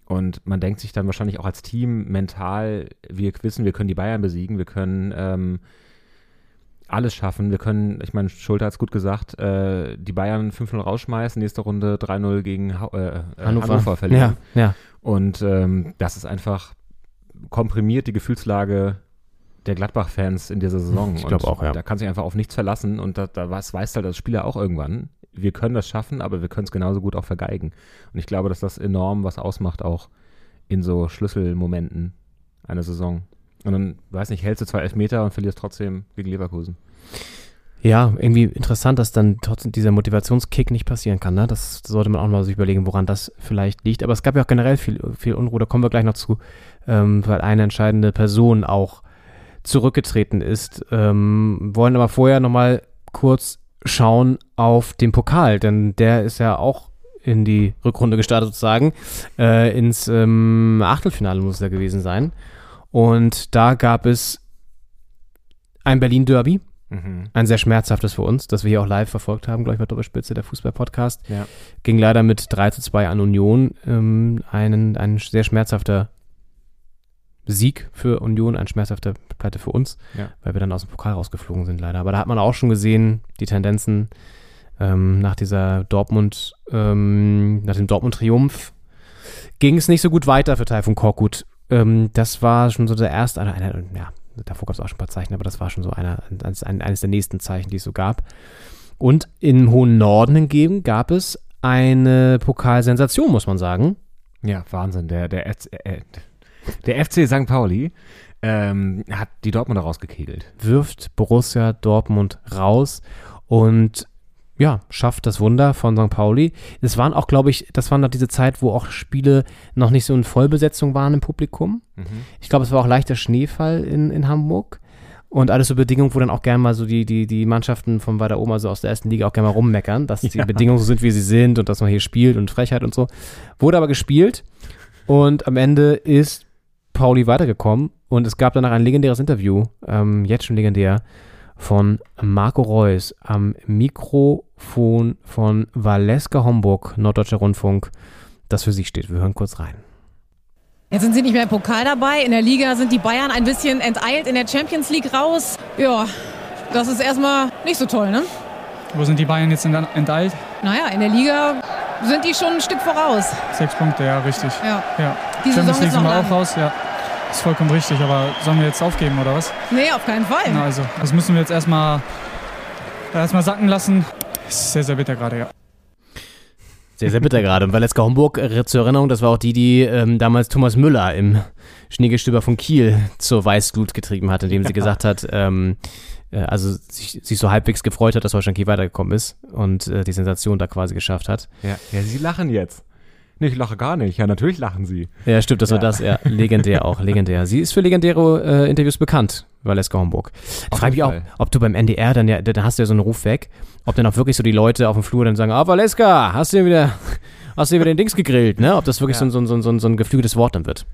Und man denkt sich dann wahrscheinlich auch als Team mental, wir wissen, wir können die Bayern besiegen, wir können ähm, alles schaffen. Wir können, ich meine, Schulter hat es gut gesagt, äh, die Bayern 5-0 rausschmeißen, nächste Runde 3-0 gegen ha äh, äh, Hannover. Hannover. verlieren. Ja, ja. Und ähm, das ist einfach komprimiert die Gefühlslage der Gladbach-Fans in dieser Saison. Ich glaube auch, ja. Da kann sich einfach auf nichts verlassen und da, da weiß, weiß halt das Spieler auch irgendwann wir können das schaffen, aber wir können es genauso gut auch vergeigen. Und ich glaube, dass das enorm was ausmacht, auch in so Schlüsselmomenten einer Saison. Und dann, weiß nicht, hältst du zwei Elfmeter und verlierst trotzdem gegen Leverkusen. Ja, irgendwie interessant, dass dann trotzdem dieser Motivationskick nicht passieren kann. Ne? Das sollte man auch mal sich überlegen, woran das vielleicht liegt. Aber es gab ja auch generell viel, viel Unruhe, da kommen wir gleich noch zu, ähm, weil eine entscheidende Person auch zurückgetreten ist. Ähm, wollen aber vorher nochmal kurz schauen auf den Pokal, denn der ist ja auch in die Rückrunde gestartet sozusagen. Äh, ins ähm, Achtelfinale muss ja gewesen sein. Und da gab es ein Berlin-Derby. Mhm. Ein sehr schmerzhaftes für uns, das wir hier auch live verfolgt haben, glaube ich, bei Doppelspitze, der Fußball-Podcast. Ja. Ging leider mit 3 zu 2 an Union. Ähm, einen, ein sehr schmerzhafter Sieg für Union, ein schmerzhafter Pleite für uns, Ja. weil wir dann aus dem Pokal rausgeflogen sind, leider. Aber da hat man auch schon gesehen, die Tendenzen ähm, nach dieser Dortmund, ähm, nach dem Dortmund-Triumph ging es nicht so gut weiter für Taifun Korkut. Ähm, das war schon so der erste, einer, einer, ja, davor gab es auch schon ein paar Zeichen, aber das war schon so einer, eines, eines der nächsten Zeichen, die es so gab. Und im hohen Norden hingegen gab es eine Pokalsensation, muss man sagen. Ja, Wahnsinn. Der, der, äh, der FC St. Pauli ähm, hat die Dortmunder rausgekegelt. wirft Borussia Dortmund raus und ja, schafft das Wunder von St. Pauli. Es waren auch, glaube ich, das war noch diese Zeit, wo auch Spiele noch nicht so in Vollbesetzung waren im Publikum. Ich glaube, es war auch leichter Schneefall in, in Hamburg. Und alles so Bedingungen, wo dann auch gerne mal so die, die, die Mannschaften von weiter oben, also aus der ersten Liga, auch gerne mal rummeckern, dass die Ja. Bedingungen so sind, wie sie sind und dass man hier spielt und Frechheit und so. Wurde aber gespielt und am Ende ist Pauli weitergekommen und es gab danach ein legendäres Interview, ähm, jetzt schon legendär, von Marco Reus am Mikrofon von Valeska Homburg, Norddeutscher Rundfunk, das für sich steht. Wir hören kurz rein. Jetzt sind sie nicht mehr im Pokal dabei. In der Liga sind die Bayern ein bisschen enteilt in der Champions League raus. Ja, das ist erstmal nicht so toll, ne? Wo sind die Bayern jetzt ent- enteilt? Naja, in der Liga sind die schon ein Stück voraus. Sechs Punkte, ja, richtig. Ja. ja. Die Saison Champions League ist sind noch auch raus, ja. Ist vollkommen richtig, aber sollen wir jetzt aufgeben oder was? Nee, auf keinen Fall. Na also, das müssen wir jetzt erstmal erstmal sacken lassen. Ist sehr, sehr bitter gerade, ja. Sehr, sehr bitter gerade. Und Valeska Homburg, äh, zur Erinnerung, das war auch die, die ähm, damals Thomas Müller im Schneegestöber von Kiel zur Weißglut getrieben hat, indem sie gesagt hat, ähm, äh, also sich, sich so halbwegs gefreut hat, dass Holstein Kiel weitergekommen ist und äh, die Sensation da quasi geschafft hat. Ja, ja, sie lachen jetzt. Nee, ich lache gar nicht. Ja, natürlich lachen sie. Ja, stimmt, das war Ja. das, ja. Legendär auch, legendär. Sie ist für legendäre äh, Interviews bekannt, Valeska Homburg. Ich frage mich auch, ob du beim NDR dann ja, dann hast du ja so einen Ruf weg, ob dann auch wirklich so die Leute auf dem Flur dann sagen, ah, Valeska, hast du wieder, hast du wieder den Dings gegrillt, ne? Ob das wirklich Ja. so, so, so, so ein geflügeltes Wort dann wird.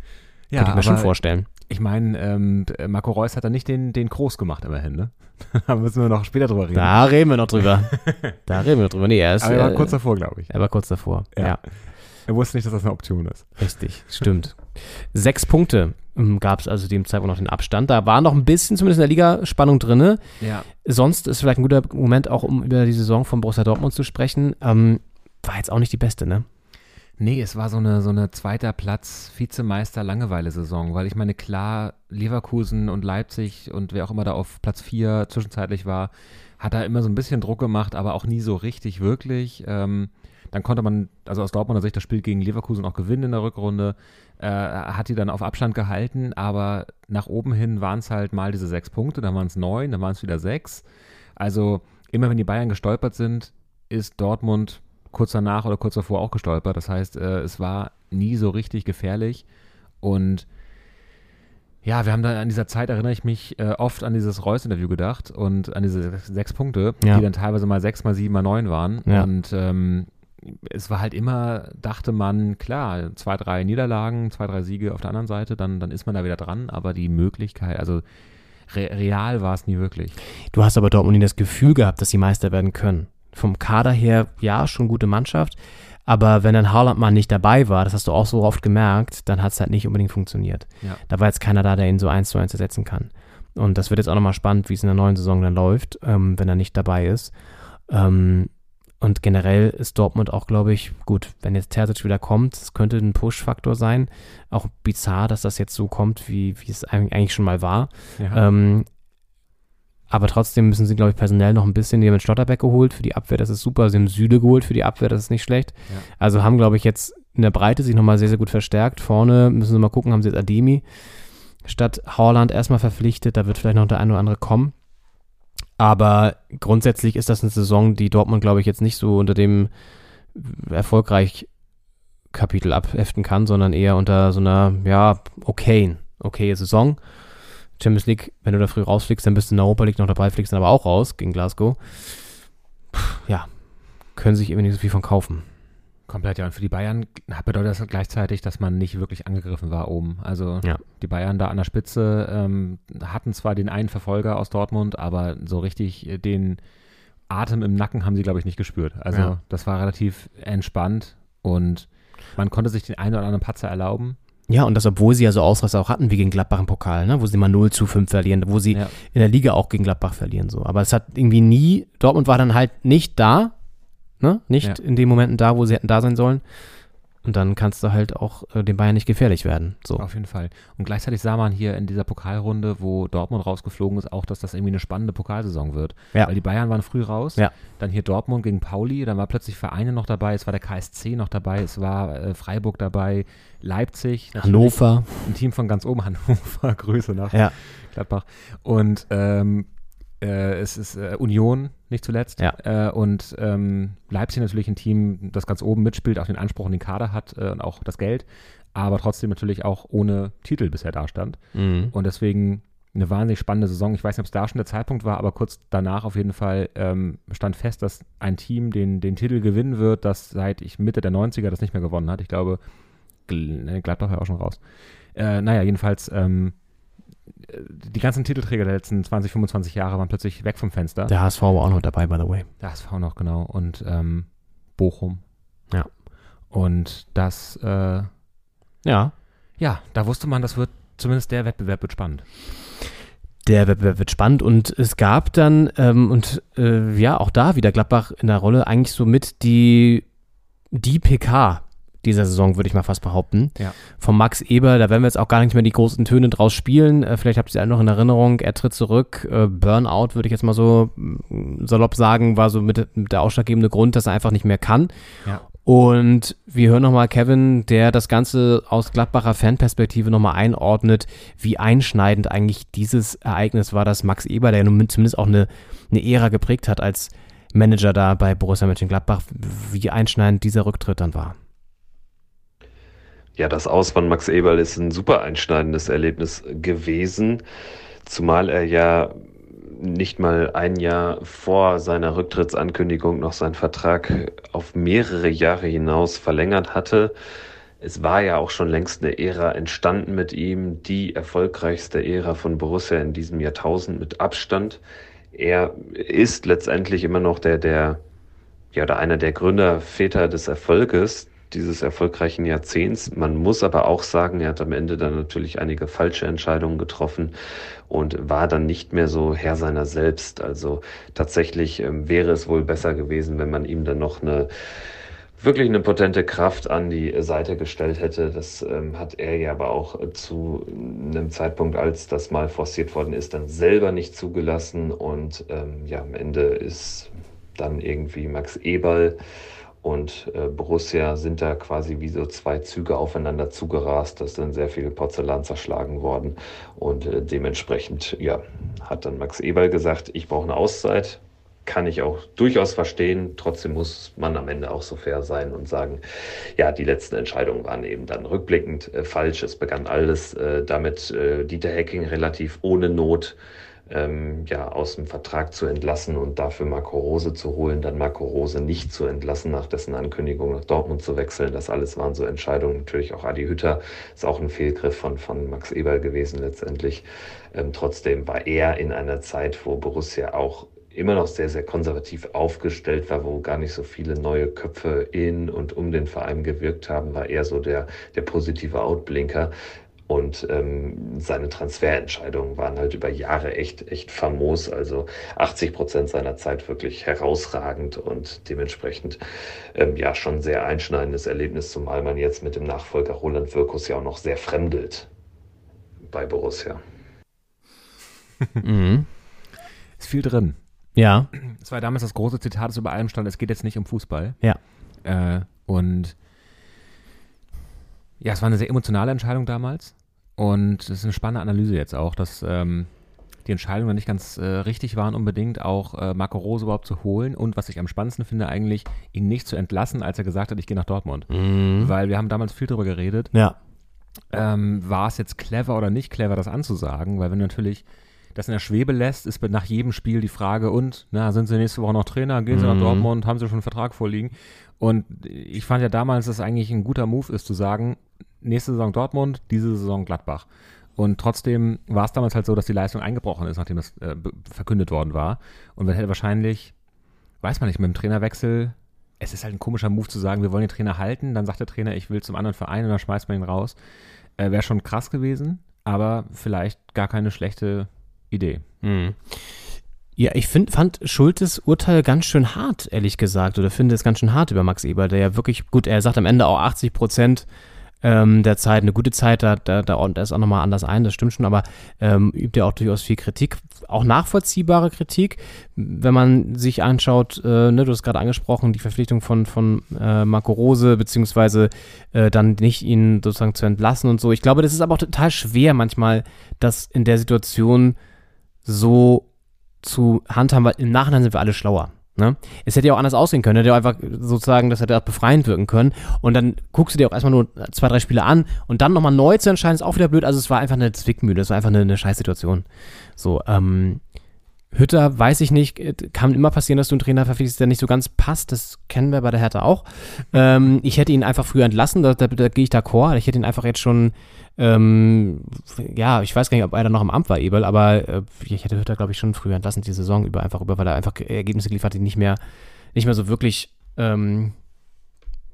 Ja, Könnte ich mir schon vorstellen. Ich meine, ähm, Marco Reus hat da nicht den, den Groß gemacht, immerhin, ne? da müssen wir noch später drüber reden. Da reden wir noch drüber. da reden wir noch drüber. Nee, er ist. Aber er war äh, kurz davor, glaube ich. Er war kurz davor, ja. Ja. Er wusste nicht, dass das eine Option ist. Richtig, stimmt. Sechs Punkte gab es also dem Zeitpunkt noch den Abstand. Da war noch ein bisschen zumindest in der Liga Spannung drinne. Ja. Sonst ist vielleicht ein guter Moment auch, um über die Saison von Borussia Dortmund zu sprechen. Ähm, war jetzt auch nicht die beste, ne? Nee, es war so eine, so eine zweiter Platz Vizemeister Langeweile-Saison, weil ich meine, klar, Leverkusen und Leipzig und wer auch immer da auf Platz 4 zwischenzeitlich war, hat da immer so ein bisschen Druck gemacht, aber auch nie so richtig, wirklich. Ähm, dann konnte man, also aus Dortmunder Sicht, das Spiel gegen Leverkusen auch gewinnen in der Rückrunde, äh, hat die dann auf Abstand gehalten, aber nach oben hin waren es halt mal diese sechs Punkte, dann waren es neun, dann waren es wieder sechs. Also immer wenn die Bayern gestolpert sind, ist Dortmund kurz danach oder kurz davor auch gestolpert. Das heißt, äh, es war nie so richtig gefährlich. Und ja, wir haben da an dieser Zeit, erinnere ich mich, äh, oft an dieses Reus-Interview gedacht und an diese sechs, sechs Punkte, Ja. die dann teilweise mal sechs, mal sieben, mal neun waren. Ja. Und ähm, es war halt immer, dachte man, klar, zwei, drei Niederlagen, zwei, drei Siege auf der anderen Seite, dann, dann ist man da wieder dran. Aber die Möglichkeit, also re real war es nie wirklich. Du hast aber Dortmund nie das Gefühl gehabt, dass sie Meister werden können. Vom Kader her, ja, schon gute Mannschaft. Aber wenn dann Haaland mal nicht dabei war, das hast du auch so oft gemerkt, dann hat es halt nicht unbedingt funktioniert. Ja. Da war jetzt keiner da, der ihn so eins zu eins ersetzen kann. Und das wird jetzt auch nochmal spannend, wie es in der neuen Saison dann läuft, ähm, wenn er nicht dabei ist. Ähm, und generell ist Dortmund auch, glaube ich, gut, wenn jetzt Terzic wieder kommt, es könnte ein Push-Faktor sein. Auch bizarr, dass das jetzt so kommt, wie, wie es eig- eigentlich schon mal war. Ja. Ähm, aber trotzdem müssen sie, glaube ich, personell noch ein bisschen. Die haben Schlotterbeck geholt für die Abwehr, das ist super. Sie haben Süde geholt für die Abwehr, das ist nicht schlecht. Ja. Also haben, glaube ich, jetzt in der Breite sich nochmal sehr, sehr gut verstärkt. Vorne müssen sie mal gucken, haben sie jetzt Ademi statt Haaland erstmal verpflichtet. Da wird vielleicht noch der eine oder andere kommen. Aber grundsätzlich ist das eine Saison, die Dortmund, glaube ich, jetzt nicht so unter dem erfolgreich Kapitel abheften kann, sondern eher unter so einer, ja, okayen, okaye Saison. Champions League, wenn du da früh rausfliegst, dann bist du in der Europa League noch dabei, fliegst dann aber auch raus gegen Glasgow. Puh, ja, können sich irgendwie nicht so viel von kaufen. Komplett, ja. Und für die Bayern bedeutet das gleichzeitig, dass man nicht wirklich angegriffen war oben. Also Ja. die Bayern da an der Spitze ähm, hatten zwar den einen Verfolger aus Dortmund, aber so richtig äh, den Atem im Nacken haben sie, glaube ich, nicht gespürt. Also Ja. das war relativ entspannt und man konnte sich den einen oder anderen Patzer erlauben. Ja, und das, obwohl sie ja so Ausreißer auch hatten wie gegen Gladbach im Pokal, ne? wo sie mal 0 zu 5 verlieren, wo sie Ja. in der Liga auch gegen Gladbach verlieren. so. Aber es hat irgendwie nie, Dortmund war dann halt nicht da, ne? nicht Ja. in den Momenten da, wo sie hätten da sein sollen. Und dann kannst du halt auch äh, den Bayern nicht gefährlich werden. So. Auf jeden Fall. Und gleichzeitig sah man hier in dieser Pokalrunde, wo Dortmund rausgeflogen ist, auch, dass das irgendwie eine spannende Pokalsaison wird. Ja. Weil die Bayern waren früh raus. Ja. Dann hier Dortmund gegen Pauli, dann war plötzlich Vereine noch dabei, es war der KSC noch dabei, es war äh, Freiburg dabei, Leipzig. Hannover. Ein Team von ganz oben, Hannover, Grüße nach Ja. Gladbach. Und ähm, äh, es ist äh, Union, nicht zuletzt. Ja. Äh, und ähm, Leipzig natürlich ein Team, das ganz oben mitspielt, auch den Anspruch und den Kader hat äh, und auch das Geld, aber trotzdem natürlich auch ohne Titel bisher dastand. Mhm. Und deswegen eine wahnsinnig spannende Saison. Ich weiß nicht, ob es da schon der Zeitpunkt war, aber kurz danach auf jeden Fall ähm, stand fest, dass ein Team den, den Titel gewinnen wird, das seit ich Mitte der 90er das nicht mehr gewonnen hat. Ich glaube, Gl ne, Gladbach war auch schon raus. Äh, naja, jedenfalls ähm, äh, die ganzen Titelträger der letzten 20, 25 Jahre waren plötzlich weg vom Fenster. Der HSV war auch noch dabei, by the way. Der HSV noch, genau. Und ähm, Bochum. Ja. Und das, äh, Ja. ja, da wusste man, das wird, zumindest der Wettbewerb wird spannend. Der Wettbewerb wird spannend und es gab dann, ähm, und äh, ja, auch da wieder Gladbach in der Rolle, eigentlich so mit die, die PK dieser Saison, würde ich mal fast behaupten. Ja. Von Max Eber, da werden wir jetzt auch gar nicht mehr die großen Töne draus spielen. Äh, vielleicht habt ihr sie alle noch in Erinnerung. Er tritt zurück. Äh, Burnout, würde ich jetzt mal so mm, salopp sagen, war so mit, mit der ausschlaggebende Grund, dass er einfach nicht mehr kann. Ja. Und wir hören nochmal Kevin, der das Ganze aus Gladbacher Fanperspektive nochmal einordnet, wie einschneidend eigentlich dieses Ereignis war, dass Max Eber, der nun zumindest auch eine, eine Ära geprägt hat als Manager da bei Borussia Mönchengladbach, wie einschneidend dieser Rücktritt dann war. Ja, das Aus von Max Eberl ist ein super einschneidendes Erlebnis gewesen, zumal er ja nicht mal ein Jahr vor seiner Rücktrittsankündigung noch seinen Vertrag auf mehrere Jahre hinaus verlängert hatte. Es war ja auch schon längst eine Ära entstanden mit ihm, die erfolgreichste Ära von Borussia in diesem Jahrtausend mit Abstand. Er ist letztendlich immer noch der, der, ja, oder einer der Gründerväter des Erfolges dieses erfolgreichen Jahrzehnts. Man muss aber auch sagen, er hat am Ende dann natürlich einige falsche Entscheidungen getroffen und war dann nicht mehr so Herr seiner selbst. Also tatsächlich ähm, wäre es wohl besser gewesen, wenn man ihm dann noch eine wirklich eine potente Kraft an die Seite gestellt hätte. Das ähm, hat er ja aber auch zu einem Zeitpunkt, als das mal forciert worden ist, dann selber nicht zugelassen. Und ähm, ja, am Ende ist dann irgendwie Max Eberl und äh, Borussia sind da quasi wie so zwei Züge aufeinander zugerast. Da dann sehr viel Porzellan zerschlagen worden. Und äh, dementsprechend, ja, hat dann Max Eberl gesagt, ich brauche eine Auszeit. Kann ich auch durchaus verstehen. Trotzdem muss man am Ende auch so fair sein und sagen, ja, die letzten Entscheidungen waren eben dann rückblickend äh, falsch. Es begann alles äh, damit, äh, Dieter Hecking relativ ohne Not ähm, ja, aus dem Vertrag zu entlassen und dafür Marco Rose zu holen, dann Marco Rose nicht zu entlassen, nach dessen Ankündigung nach Dortmund zu wechseln. Das alles waren so Entscheidungen. Natürlich auch Adi Hütter ist auch ein Fehlgriff von, von Max Eberl gewesen letztendlich. Ähm, trotzdem war er in einer Zeit, wo Borussia auch immer noch sehr, sehr konservativ aufgestellt war, wo gar nicht so viele neue Köpfe in und um den Verein gewirkt haben, war er so der, der positive Outblinker. Und ähm, seine Transferentscheidungen waren halt über Jahre echt, echt famos. Also 80 Prozent seiner Zeit wirklich herausragend und dementsprechend ähm, ja schon sehr einschneidendes Erlebnis, zumal man jetzt mit dem Nachfolger Roland Wirkus ja auch noch sehr fremdelt bei Borussia. Mhm. Ist viel drin. Ja. Es war damals das große Zitat, das über allem stand, es geht jetzt nicht um Fußball. Ja. Äh, und ja, es war eine sehr emotionale Entscheidung damals. Und es ist eine spannende Analyse jetzt auch, dass ähm, die Entscheidungen nicht ganz äh, richtig waren, unbedingt auch äh, Marco Rose überhaupt zu holen und was ich am spannendsten finde, eigentlich ihn nicht zu entlassen, als er gesagt hat, ich gehe nach Dortmund. Mhm. Weil wir haben damals viel darüber geredet. Ja. Ähm, war es jetzt clever oder nicht clever, das anzusagen? Weil wenn du natürlich das in der Schwebe lässt, ist nach jedem Spiel die Frage, und, na, sind sie nächste Woche noch Trainer? Gehen sie nach Mhm. Dortmund? Haben sie schon einen Vertrag vorliegen? Und ich fand ja damals, dass es eigentlich ein guter Move ist, zu sagen, nächste Saison Dortmund, diese Saison Gladbach. Und trotzdem war es damals halt so, dass die Leistung eingebrochen ist, nachdem das äh, verkündet worden war. Und man hätte wahrscheinlich, weiß man nicht, mit dem Trainerwechsel, es ist halt ein komischer Move zu sagen, wir wollen den Trainer halten, dann sagt der Trainer, ich will zum anderen Verein und dann schmeißt man ihn raus. Äh, Wäre schon krass gewesen, aber vielleicht gar keine schlechte Idee. Mhm. Ja, ich find, fand Schultes Urteil ganz schön hart, ehrlich gesagt, oder finde es ganz schön hart über Max Eber, der ja wirklich, gut, er sagt am Ende auch 80 Prozent ähm, der Zeit, eine gute Zeit, da, da, da ordnet er es auch nochmal anders ein, das stimmt schon, aber ähm, übt er auch durchaus viel Kritik, auch nachvollziehbare Kritik, wenn man sich anschaut, äh, ne, du hast gerade angesprochen, die Verpflichtung von, von äh, Marco Rose, beziehungsweise äh, dann nicht ihn sozusagen zu entlassen und so. Ich glaube, das ist aber auch total schwer manchmal, das in der Situation so zu handhaben, weil im Nachhinein sind wir alle schlauer. Ne? Es hätte ja auch anders aussehen können, hätte ja einfach sozusagen, das hätte auch befreiend wirken können. Und dann guckst du dir auch erstmal nur zwei, drei Spiele an und dann nochmal neu zu entscheiden, ist auch wieder blöd. Also es war einfach eine Zwickmühle, es war einfach eine, eine Scheißsituation. So, ähm, Hütter, weiß ich nicht, äh, kann immer passieren, dass du einen Trainer verpflichtest, der nicht so ganz passt. Das kennen wir bei der Hertha auch. Ähm, ich hätte ihn einfach früher entlassen, da, da, da gehe ich d'accord. Ich hätte ihn einfach jetzt schon, ähm, ja, ich weiß gar nicht, ob er da noch im Amt war, Ebel, aber äh, ich hätte Hütter, glaube ich, schon früher entlassen, die Saison über, einfach über, weil er einfach Ergebnisse geliefert hat, die nicht mehr, nicht mehr so wirklich, ähm,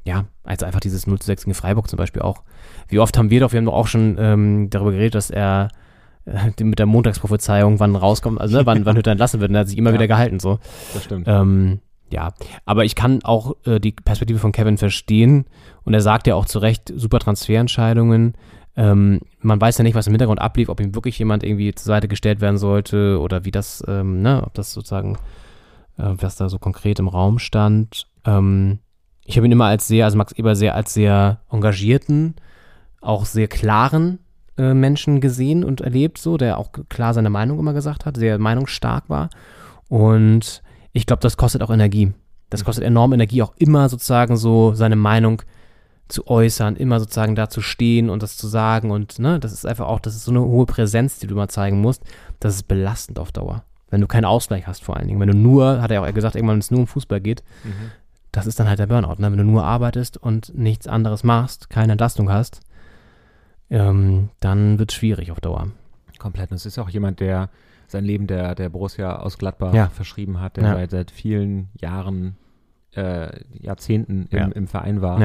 ja, als einfach dieses 0 zu 6 gegen Freiburg zum Beispiel auch. Wie oft haben wir doch, wir haben doch auch schon ähm, darüber geredet, dass er äh, mit der Montagsprophezeiung, wann rauskommt, also ne, wann, wann Hütter entlassen wird, und er hat sich immer Ja. wieder gehalten, so. Das stimmt. Ähm, ja, aber ich kann auch äh, die Perspektive von Kevin verstehen und er sagt ja auch zu Recht, super Transferentscheidungen. Ähm, man weiß ja nicht, was im Hintergrund ablief, ob ihm wirklich jemand irgendwie zur Seite gestellt werden sollte oder wie das, ähm, ne, ob das sozusagen, äh, was da so konkret im Raum stand. Ähm, ich habe ihn immer als sehr, also Max Eber sehr als sehr engagierten, auch sehr klaren äh, Menschen gesehen und erlebt, so, der auch klar seine Meinung immer gesagt hat, sehr meinungsstark war. Und ich glaube, das kostet auch Energie. Das kostet enorm Energie, auch immer sozusagen so seine Meinung zu äußern, immer sozusagen da zu stehen und das zu sagen und ne, das ist einfach auch, das ist so eine hohe Präsenz, die du mal zeigen musst. Das ist belastend auf Dauer. Wenn du keinen Ausgleich hast vor allen Dingen. Wenn du nur, hat er auch gesagt, irgendwann, wenn es nur um Fußball geht, Mhm. das ist dann halt der Burnout. Ne? Wenn du nur arbeitest und nichts anderes machst, keine Entlastung hast, ähm, dann wird es schwierig auf Dauer. Komplett. Und es ist auch jemand, der sein Leben der, der Borussia aus Gladbach Ja. verschrieben hat, der Ja. seit, seit vielen Jahren, äh, Jahrzehnten im, Ja. im Verein war.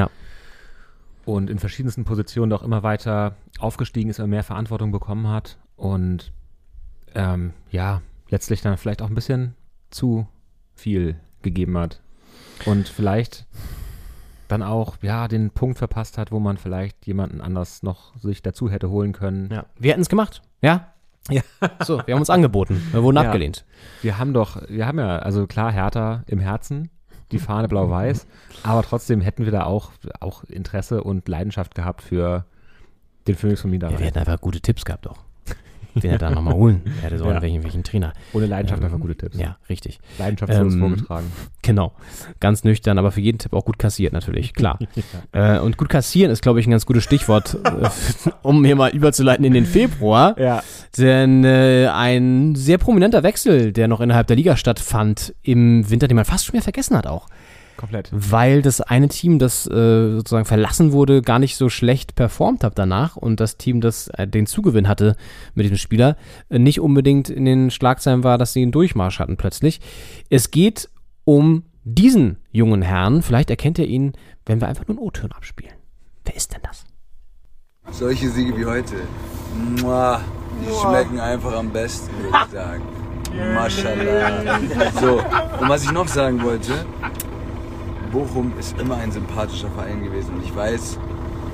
Und in verschiedensten Positionen auch immer weiter aufgestiegen ist, immer mehr Verantwortung bekommen hat. Und ähm, ja, letztlich dann vielleicht auch ein bisschen zu viel gegeben hat. Und vielleicht dann auch, ja, den Punkt verpasst hat, wo man vielleicht jemanden anders noch sich dazu hätte holen können. Ja. Wir hätten es gemacht. Ja. Ja. So, wir haben uns angeboten. Wir wurden Ja. abgelehnt. Wir haben doch, wir haben ja, also klar, Hertha im Herzen, die Fahne blau-weiß, aber trotzdem hätten wir da auch, auch Interesse und Leidenschaft gehabt für den Phoenix von Niederrhein. Ja, wir hätten einfach gute Tipps gehabt auch. Den er nochmal holen. Er hätte so Ja. einen, welchen, welchen Trainer. Ohne Leidenschaft Ähm, einfach gute Tipps. Ja, richtig. Leidenschaftslos Ähm, vorgetragen. Genau. Ganz nüchtern, aber für jeden Tipp auch gut kassiert natürlich, klar. äh, und gut kassieren ist, glaube ich, ein ganz gutes Stichwort, äh, um hier mal überzuleiten in den Februar. Ja. Denn äh, ein sehr prominenter Wechsel, der noch innerhalb der Liga stattfand im Winter, den man fast schon wieder vergessen hat auch. Komplett. Weil das eine Team, das äh, sozusagen verlassen wurde, gar nicht so schlecht performt hat danach und das Team, das äh, den Zugewinn hatte mit diesem Spieler, äh, nicht unbedingt in den Schlagzeilen war, dass sie einen Durchmarsch hatten plötzlich. Es geht um diesen jungen Herrn. Vielleicht erkennt ihr ihn, wenn wir einfach nur einen O-Ton abspielen. Wer ist denn das? Solche Siege wie heute, Mua, die schmecken einfach am besten, würde ich sagen. Maschallah. So, und was ich noch sagen wollte, Bochum ist immer ein sympathischer Verein gewesen und ich weiß,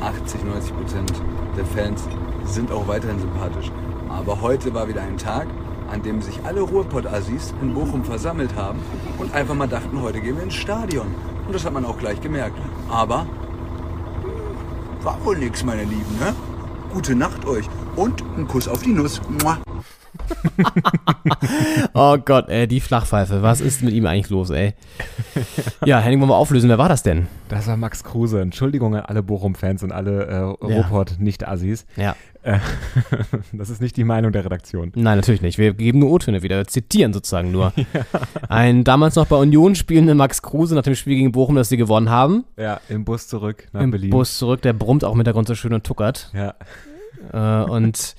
80, 90 Prozent der Fans sind auch weiterhin sympathisch. Aber heute war wieder ein Tag, an dem sich alle Ruhrpott-Assis in Bochum versammelt haben und einfach mal dachten, heute gehen wir ins Stadion. Und das hat man auch gleich gemerkt. Aber war wohl nix, meine Lieben, ne? Gute Nacht euch und ein Kuss auf die Nuss. Mua. oh Gott, ey, die Flachpfeife. Was ist mit ihm eigentlich los, ey? Ja, Henning, wollen wir auflösen. Wer war das denn? Das war Max Kruse. Entschuldigung an alle Bochum-Fans und alle äh, Ruhrpott-Nicht-Assis. Ja. Äh, das ist nicht die Meinung der Redaktion. Nein, natürlich nicht. Wir geben nur O-Töne wieder, wir zitieren sozusagen nur. Ein damals noch bei Union spielender Max Kruse nach dem Spiel gegen Bochum, das sie gewonnen haben. Ja, im Bus zurück nach Im Berlin. Bus zurück, der brummt auch im Hintergrund so schön und tuckert. Ja. Äh, und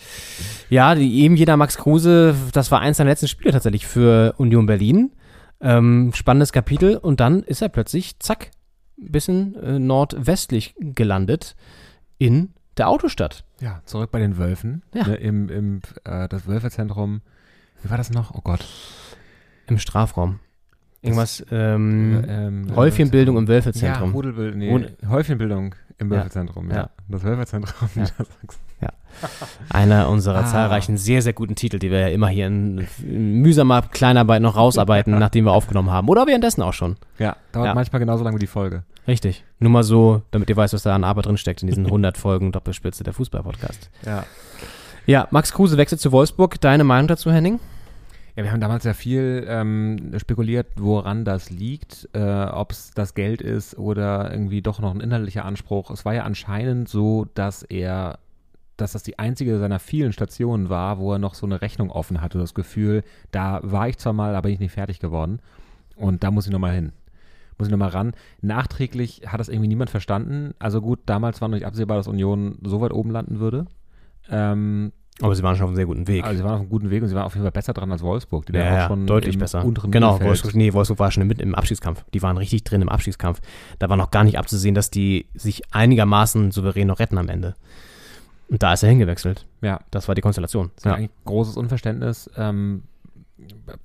ja, die, eben jeder Max Kruse, das war eins seiner letzten Spiele tatsächlich für Union Berlin. Ähm, spannendes Kapitel und dann ist er plötzlich, zack, ein bisschen äh, nordwestlich gelandet in der Autostadt. Ja, zurück bei den Wölfen. Ja. Ne, Im, im äh, das Wölfezentrum. Wie war das noch? Oh Gott. Im Strafraum. Irgendwas, ähm, Äh, ähm, Häufchenbildung im Wölfezentrum. Ja, Rudelbild, nee, Häufchenbildung im. Wölfezentrum, ja. Ja. Das Wölfezentrum Ja. Niedersachsen. Ja. Einer unserer Ah. zahlreichen sehr, sehr guten Titel, die wir ja immer hier in, in mühsamer Kleinarbeit noch rausarbeiten, nachdem wir aufgenommen haben. Oder währenddessen auch schon. Ja, dauert Ja. manchmal genauso lange wie die Folge. Richtig. Nur mal so, damit ihr weißt, was da an Arbeit drin steckt in diesen 100 Folgen Doppelspitze der Fußball-Podcast. Ja. Ja, Max Kruse wechselt zu Wolfsburg. Deine Meinung dazu, Henning? Ja, wir haben damals ja viel ähm, spekuliert, woran das liegt, äh, ob es das Geld ist oder irgendwie doch noch ein inhaltlicher Anspruch. Es war ja anscheinend so, dass er, dass das die einzige seiner vielen Stationen war, wo er noch so eine Rechnung offen hatte. Das Gefühl, da war ich zwar mal, aber bin ich nicht fertig geworden. Und da muss ich nochmal hin. Muss ich nochmal ran. Nachträglich hat das irgendwie niemand verstanden. Also gut, damals war noch nicht absehbar, dass Union so weit oben landen würde. Ähm, Aber sie waren schon auf einem sehr guten Weg. also sie waren auf einem guten Weg und sie waren auf jeden Fall besser dran als Wolfsburg, die ja, auch ja, schon deutlich besser. unteren Genau, Mittelfeld- Wolfsburg, nee, Wolfsburg war schon mit im Abstiegskampf. Die waren richtig drin im Abstiegskampf. Da war noch gar nicht abzusehen, dass die sich einigermaßen souverän noch retten am Ende. Und da ist er hingewechselt. Ja. Das war die Konstellation. Das ist eigentlich großes Unverständnis. Ähm,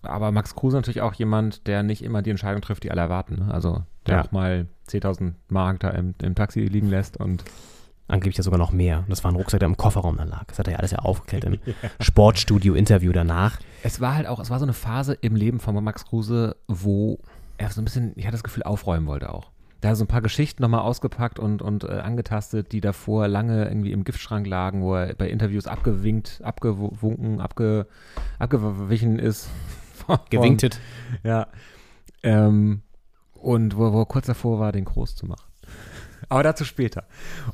aber Max Kruse natürlich auch jemand, der nicht immer die Entscheidung trifft, die alle erwarten. Ne? Also der Ja. auch mal 10.000 Mark da im, im Taxi liegen lässt und Angeblich ja sogar noch mehr. Und das war ein Rucksack, der im Kofferraum dann lag. Das hat er ja alles ja aufgeklärt im Sportstudio-Interview danach. es war halt auch, es war so eine Phase im Leben von Max Kruse, wo er so ein bisschen, ich hatte das Gefühl, aufräumen wollte auch. Da so ein paar Geschichten nochmal ausgepackt und, und äh, angetastet, die davor lange irgendwie im Giftschrank lagen, wo er bei Interviews abgewinkt, abgewunken, abge, abgewichen ist. Gewinktet. Ja. Ähm, und wo, wo er kurz davor war, den groß zu machen. Aber dazu später.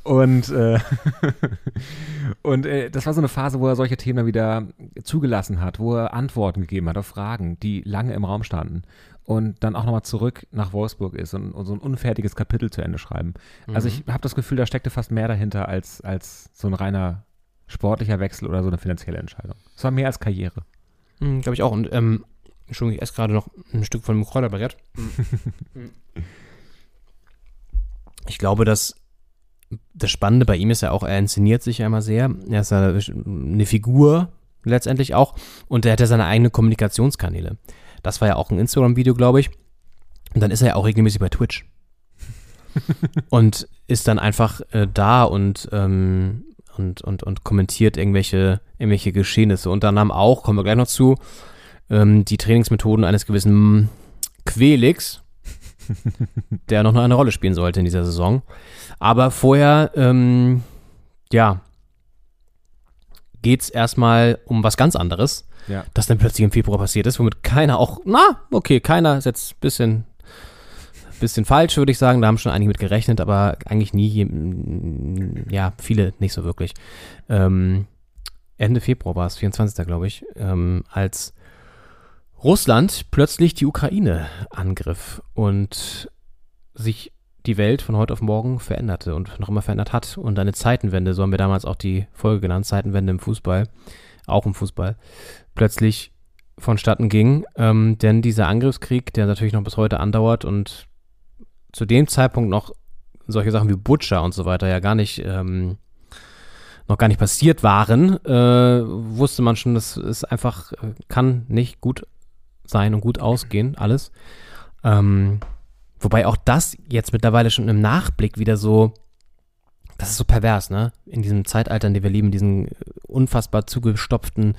Und, äh, und äh, das war so eine Phase, wo er solche Themen dann wieder zugelassen hat, wo er Antworten gegeben hat auf Fragen, die lange im Raum standen. Und dann auch nochmal zurück nach Wolfsburg ist und, und so ein unfertiges Kapitel zu Ende schreiben. Also Mhm. ich habe das Gefühl, da steckte fast mehr dahinter als, als so ein reiner sportlicher Wechsel oder so eine finanzielle Entscheidung. Es war mehr als Karriere. Mhm, Glaube ich auch. Und, ähm, Entschuldigung, ich esse gerade noch ein Stück von dem Kräuterbrett. ich glaube, dass das Spannende bei ihm ist ja auch, er inszeniert sich ja immer sehr. Er ist ja eine Figur letztendlich auch und er hat ja seine eigenen Kommunikationskanäle. Das war ja auch ein Instagram-Video, glaube ich. Und dann ist er ja auch regelmäßig bei Twitch. und ist dann einfach äh, da und, ähm, und, und, und kommentiert irgendwelche, irgendwelche Geschehnisse. Und dann haben auch, kommen wir gleich noch zu, ähm, die Trainingsmethoden eines gewissen Quelix, der noch eine Rolle spielen sollte in dieser Saison. Aber vorher, ähm, ja, geht es erstmal um was ganz anderes, Ja. das dann plötzlich im Februar passiert ist, womit keiner auch, na, okay, keiner ist jetzt ein bisschen, bisschen falsch, würde ich sagen. Da haben schon einige mit gerechnet, aber eigentlich nie, mm, ja, viele nicht so wirklich. Ähm, Ende Februar war es, 24. glaube ich, ähm, als Russland plötzlich die Ukraine angriff und sich die Welt von heute auf morgen veränderte und noch immer verändert hat. Und eine Zeitenwende, so haben wir damals auch die Folge genannt, Zeitenwende im Fußball, auch im Fußball, plötzlich vonstatten ging. Ähm, denn dieser Angriffskrieg, der natürlich noch bis heute andauert und zu dem Zeitpunkt noch solche Sachen wie Butcher und so weiter ja gar nicht ähm, noch gar nicht passiert waren, äh, wusste man schon, das ist einfach, äh, kann nicht gut sein und gut ausgehen, alles. Ähm, wobei auch das jetzt mittlerweile schon im Nachblick wieder so, das ist so pervers, ne? In diesem Zeitalter, in dem wir leben, diesen äh, unfassbar zugestopften,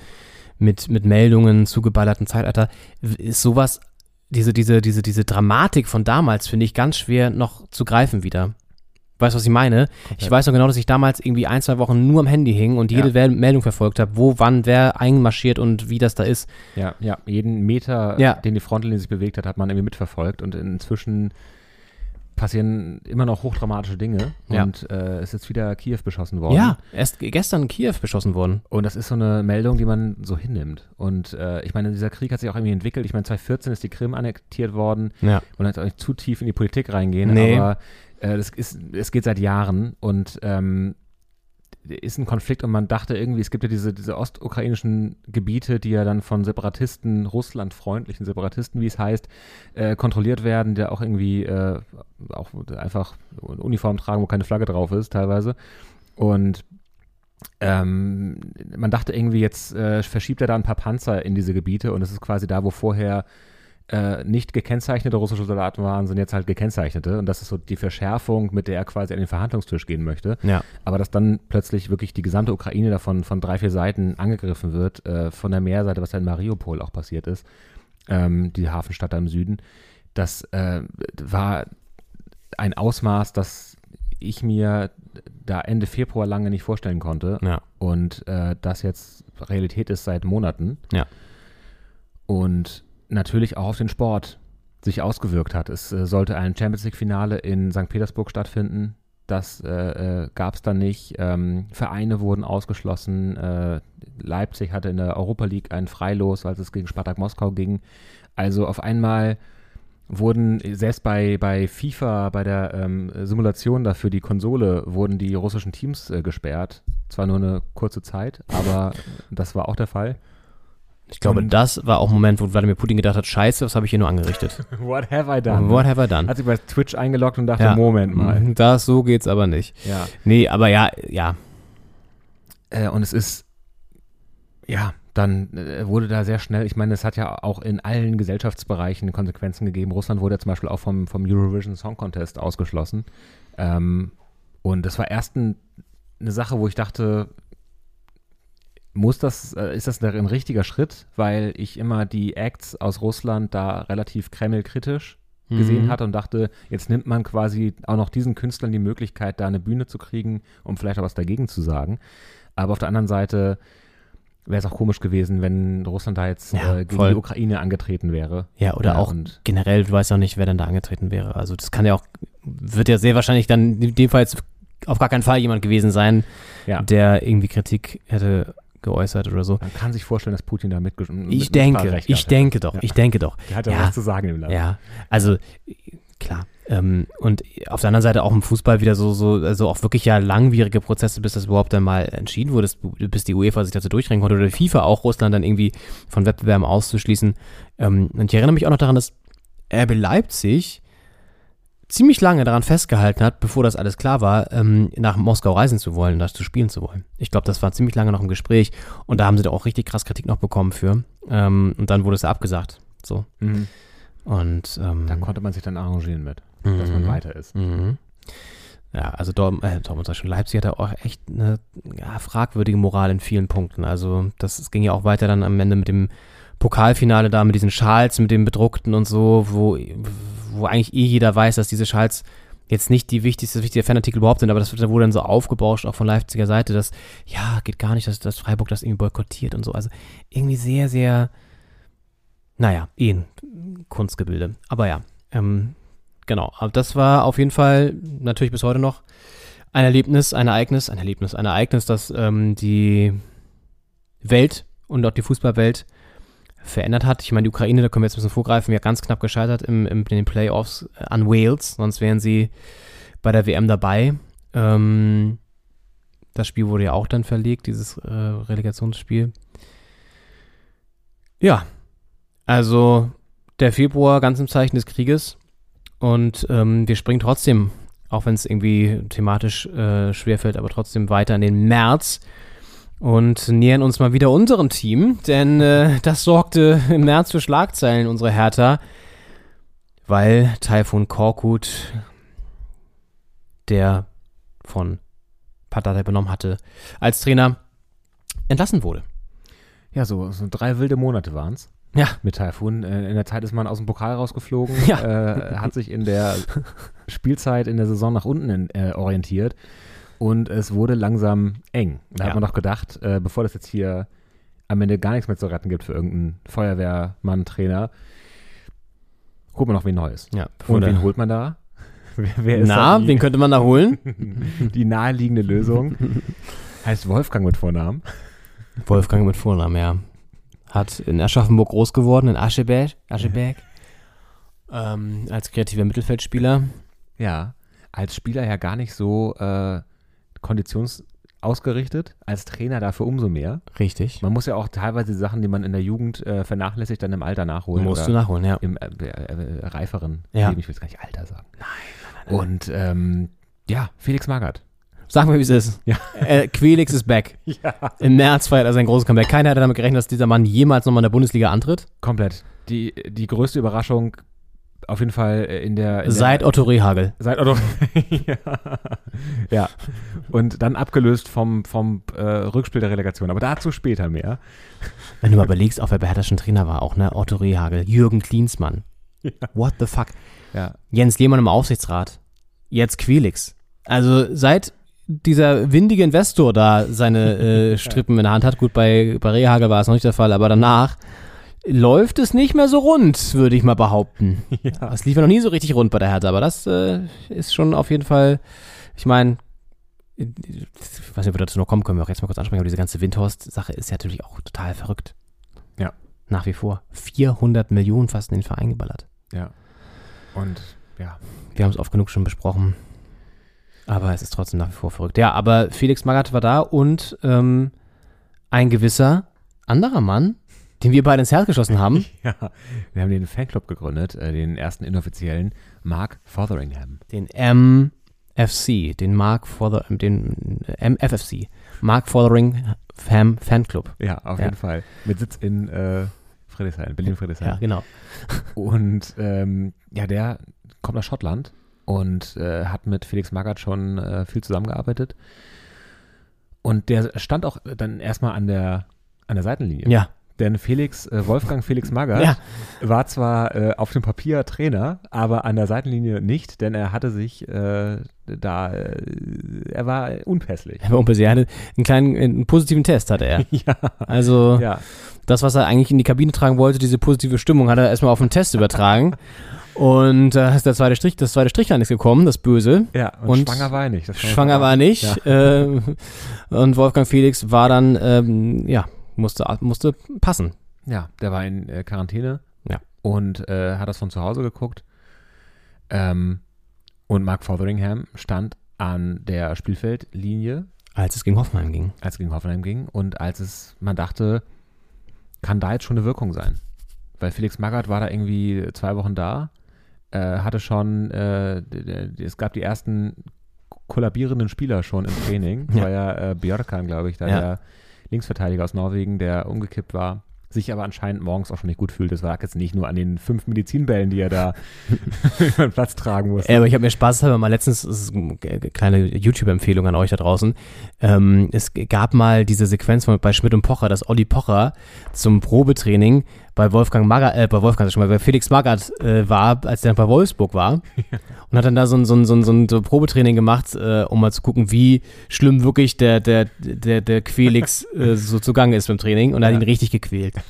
mit, mit Meldungen zugeballerten Zeitalter, ist sowas, diese, diese, diese, diese Dramatik von damals finde ich ganz schwer noch zu greifen wieder. Weißt du, was ich meine? Ich weiß noch genau, dass ich damals irgendwie ein, zwei Wochen nur am Handy hing und jede Ja. Meldung verfolgt habe, wo, wann, wer einmarschiert und wie das da ist. Ja, ja, jeden Meter, Ja. den die Frontlinie sich bewegt hat, hat man irgendwie mitverfolgt und inzwischen passieren immer noch hochdramatische Dinge Ja. und äh, ist wieder Kiew beschossen worden. Ja, erst gestern Kiew beschossen worden. Und das ist so eine Meldung, die man so hinnimmt. Und äh, ich meine, dieser Krieg hat sich auch irgendwie entwickelt. Ich meine, 2014 ist die Krim annektiert worden. Ja. Und jetzt auch nicht zu tief in die Politik reingehen, Nee. aber äh, das ist, es geht seit Jahren und ähm, ist ein Konflikt und man dachte irgendwie, es gibt ja diese, diese ostukrainischen Gebiete, die ja dann von Separatisten, russlandfreundlichen Separatisten, wie es heißt, äh, kontrolliert werden, die auch irgendwie äh, auch einfach Uniform tragen, wo keine Flagge drauf ist, teilweise. Und ähm, man dachte irgendwie, jetzt äh, verschiebt er da ein paar Panzer in diese Gebiete und es ist quasi da, wo vorher äh, nicht gekennzeichnete russische Soldaten waren, sind jetzt halt gekennzeichnete. Und das ist so die Verschärfung, mit der er quasi an den Verhandlungstisch gehen möchte. Ja. Aber dass dann plötzlich wirklich die gesamte Ukraine davon von drei, vier Seiten angegriffen wird, äh, von der Meerseite, was da in Mariupol auch passiert ist, ähm, die Hafenstadt da im Süden, das äh, war ein Ausmaß, das ich mir da Ende Februar lange nicht vorstellen konnte. Ja. Und äh, das jetzt Realität ist seit Monaten. Ja. Und natürlich auch auf den Sport sich ausgewirkt hat. Es äh, sollte ein Champions League-Finale in St. Petersburg stattfinden. Das äh, äh, gab es dann nicht. Ähm, Vereine wurden ausgeschlossen. Äh, Leipzig hatte in der Europa League ein Freilos, als es gegen Spartak Moskau ging. Also auf einmal wurden selbst bei, bei FIFA, bei der ähm, Simulation dafür die Konsole, wurden die russischen Teams äh, gesperrt. Zwar nur eine kurze Zeit, aber das war auch der Fall. Ich glaube, Und- das war auch ein Moment, wo Wladimir Putin gedacht hat, scheiße, was habe ich hier nur angerichtet? What have I done? What have I done? Hat sich bei Twitch eingeloggt und dachte, Moment mal. Mhm, Das, so geht's aber nicht. Ja. Nee, aber ja, ja. Äh, und es ist, ja, dann äh, wurde da sehr schnell, ich meine, es hat ja auch in allen Gesellschaftsbereichen Konsequenzen gegeben. Russland wurde ja zum Beispiel auch vom, vom Eurovision Song Contest ausgeschlossen. Ähm, und das war erst ein, eine Sache, wo ich dachte, muss das, äh, ist das ein richtiger Schritt, weil ich immer die Acts aus Russland da relativ kremlkritisch gesehen Mhm. hatte und dachte, jetzt nimmt man quasi auch noch diesen Künstlern die Möglichkeit, da eine Bühne zu kriegen, um vielleicht auch was dagegen zu sagen. Aber auf der anderen Seite wäre es auch komisch gewesen, wenn Russland da jetzt Ja, äh, gegen voll. die Ukraine angetreten wäre. Ja, oder Ja, auch und- generell, du weißt ja auch nicht, wer dann da angetreten wäre. Also das kann ja auch, wird ja sehr wahrscheinlich dann in dem Fall jetzt auf gar keinen Fall jemand gewesen sein, Ja. der irgendwie Kritik hätte geäußert oder so. Man kann sich vorstellen, dass Putin da mitgesch- mit Ich denke, ich denke doch, Ja. ich denke doch. Der hat ja, was zu sagen im Land. Ja, also klar. Ähm, und auf der anderen Seite auch im Fußball wieder so, so, also auch wirklich ja langwierige Prozesse, bis das überhaupt dann mal entschieden wurde, bis die UEFA sich dazu durchringen konnte oder die FIFA auch Russland dann irgendwie von Wettbewerben auszuschließen. Ähm, und ich erinnere mich auch noch daran, dass RB Leipzig ziemlich lange daran festgehalten hat, bevor das alles klar war, ähm, nach Moskau reisen zu wollen, das zu spielen zu wollen. Ich glaube, das war ziemlich lange noch im Gespräch und da haben sie da auch richtig krass Kritik noch bekommen für. Ähm, und dann wurde es abgesagt. So. Mhm. Und ähm, Da konnte man sich dann arrangieren mit, dass man Mhm. weiter ist. Mhm. Ja, also Dortmund, äh, Dortmund sag schon, Leipzig hatte auch echt eine ja, fragwürdige Moral in vielen Punkten. Also das, es ging ja auch weiter dann am Ende mit dem Pokalfinale da, mit diesen Schals, mit dem bedruckten und so, wo, wo eigentlich eh jeder weiß, dass diese Schals jetzt nicht die wichtigste, wichtige Fanartikel überhaupt sind, aber das wurde dann so aufgebauscht, auch von Leipziger Seite, dass, ja, geht gar nicht, dass, dass Freiburg das irgendwie boykottiert und so. Also irgendwie sehr, sehr, naja, eh ein Kunstgebilde. Aber ja, ähm, genau. Aber das war auf jeden Fall natürlich bis heute noch ein Erlebnis, ein Ereignis, ein Erlebnis, ein Ereignis, das ähm, die Welt und auch die Fußballwelt verändert hat. Ich meine, die Ukraine, da können wir jetzt ein bisschen vorgreifen, ja ganz knapp gescheitert im, im, in den Playoffs äh, an Wales, sonst wären sie bei der WM dabei. Ähm, das Spiel wurde ja auch dann verlegt, dieses äh, Relegationsspiel. Ja, also der Februar ganz im Zeichen des Krieges und ähm, wir springen trotzdem, auch wenn es irgendwie thematisch äh, schwerfällt, aber trotzdem weiter in den März und nähern uns mal wieder unserem Team, denn äh, das sorgte im März für Schlagzeilen unsere Hertha, weil Taifun Korkut, der von Patata übernommen hatte, als Trainer entlassen wurde. Ja, so, so drei wilde Monate waren es. Ja. Mit Taifun. Äh, in der Zeit ist man aus dem Pokal rausgeflogen, Ja. äh, hat sich in der Spielzeit in der Saison nach unten in, äh, orientiert und es wurde langsam eng. Da Ja. hat man doch gedacht, äh, bevor das jetzt hier am Ende gar nichts mehr zu retten gibt für irgendeinen Feuerwehrmann, Trainer, holt man noch wen Neues. Ja, und wen holt man da? Wer, wer ist Na, wen könnte man da holen? die naheliegende Lösung heißt Wolfgang mit Vornamen. Wolfgang mit Vornamen, ja. Hat in Aschaffenburg groß geworden, in Ascheberg, Ascheberg. ähm, als kreativer Mittelfeldspieler. Ja, als Spieler ja gar nicht so äh, konditionsausgerichtet, als Trainer dafür umso mehr. Richtig. Man muss ja auch teilweise die Sachen, die man in der Jugend äh, vernachlässigt, dann im Alter nachholen. Musst du nachholen, ja. Im äh, äh, reiferen Ja. Leben, ich will jetzt gar nicht Alter sagen. Nein, Und ähm, ja, Felix Magath. Sag mal, wie es ist. Ja. Äh, Quelix ist back. Ja. Im März feiert er sein großes Comeback. Keiner hätte damit gerechnet, dass dieser Mann jemals nochmal in der Bundesliga antritt. Komplett. Die, die größte Überraschung auf jeden Fall äh, in der... In Seit der, Otto Rehagel. Seit Otto. ja. ja. Und dann abgelöst vom, vom äh, Rückspiel der Relegation. Aber dazu später mehr. Wenn du mal überlegst, auch wer bei Hertha schon Trainer war, auch, ne? Otto Rehagel, Jürgen Klinsmann. Ja. What the fuck? Ja. Jens Lehmann im Aufsichtsrat. Jetzt Quelix. Also seit dieser windige Investor da seine äh, Strippen in der Hand hat, gut, bei, bei Rehagel war es noch nicht der Fall, aber danach läuft es nicht mehr so rund, würde ich mal behaupten. Ja. Es lief ja noch nie so richtig rund bei der Hertha, aber das äh, ist schon auf jeden Fall, ich meine, ich weiß nicht, ob wir dazu noch kommen, können wir auch jetzt mal kurz ansprechen, aber diese ganze Windhorst-Sache ist ja natürlich auch total verrückt. Ja. Nach wie vor. 400 Millionen fast in den Verein geballert. Ja. Und ja. Wir haben es oft genug schon besprochen. Aber es ist trotzdem nach wie vor verrückt. Ja, aber Felix Magath war da und ähm, ein gewisser anderer Mann, den wir beide ins Herz geschossen haben. Ja, wir haben den Fanclub gegründet, äh, den ersten inoffiziellen, Mark Fotheringham. Den MFC, den Mark Fother, den äh, MFFC, Mark Fotheringham Fanclub. Ja, auf Ja. jeden Fall. Mit Sitz in äh, Friedrichshain, Berlin-Friedrichshain. Ja, genau. Und ähm, ja, der kommt aus Schottland und äh, hat mit Felix Magath schon äh, viel zusammengearbeitet. Und der stand auch dann erstmal an der, an der Seitenlinie. Ja. Denn Felix, äh, Wolfgang Felix Magath Ja. war zwar äh, auf dem Papier Trainer, aber an der Seitenlinie nicht, denn er hatte sich äh, da, äh, er war unpässlich. Er war unbesiegt. Er hatte einen kleinen, einen positiven Test hatte er. Ja. Also Ja. das, was er eigentlich in die Kabine tragen wollte, diese positive Stimmung, hat er erstmal auf den Test übertragen. Und da ist der zweite Strich, das zweite Strichlein ist gekommen, das Böse. Ja, und schwanger war er nicht, Schwanger war er nicht. Ja. Äh, und Wolfgang Felix war dann, ähm, ja, musste, musste passen. Ja, der war in äh, Quarantäne Ja. und äh, hat das von zu Hause geguckt. Ähm, und Mark Fotheringham stand an der Spielfeldlinie. Als es gegen Hoffenheim ging. Als es gegen Hoffenheim ging. Und als es, man dachte, kann da jetzt schon eine Wirkung sein. Weil Felix Magath war da irgendwie zwei Wochen da, äh, hatte schon, äh, es gab die ersten kollabierenden Spieler schon im Training. Ja. war ja äh, Björkan, glaube ich, da Ja. der Linksverteidiger aus Norwegen, der umgekippt war, sich aber anscheinend morgens auch schon nicht gut fühlt. Das lag jetzt nicht nur an den fünf Medizinbällen, die er da über den Platz tragen musste. Ja, aber ich habe mir spaßhalber mal letztens, das ist eine kleine YouTube-Empfehlung an euch da draußen, ähm, es gab mal diese Sequenz von, bei Schmidt und Pocher, dass Olli Pocher zum Probetraining bei Wolfgang Magath, äh, bei Wolfgang, schon mal, bei Felix Magath äh, war, als der bei Wolfsburg war und hat dann da so ein, so ein, so ein, so ein Probetraining gemacht, äh, um mal zu gucken, wie schlimm wirklich der, der, der, der Quelix äh, so zugange ist beim Training und er hat ihn richtig gequält.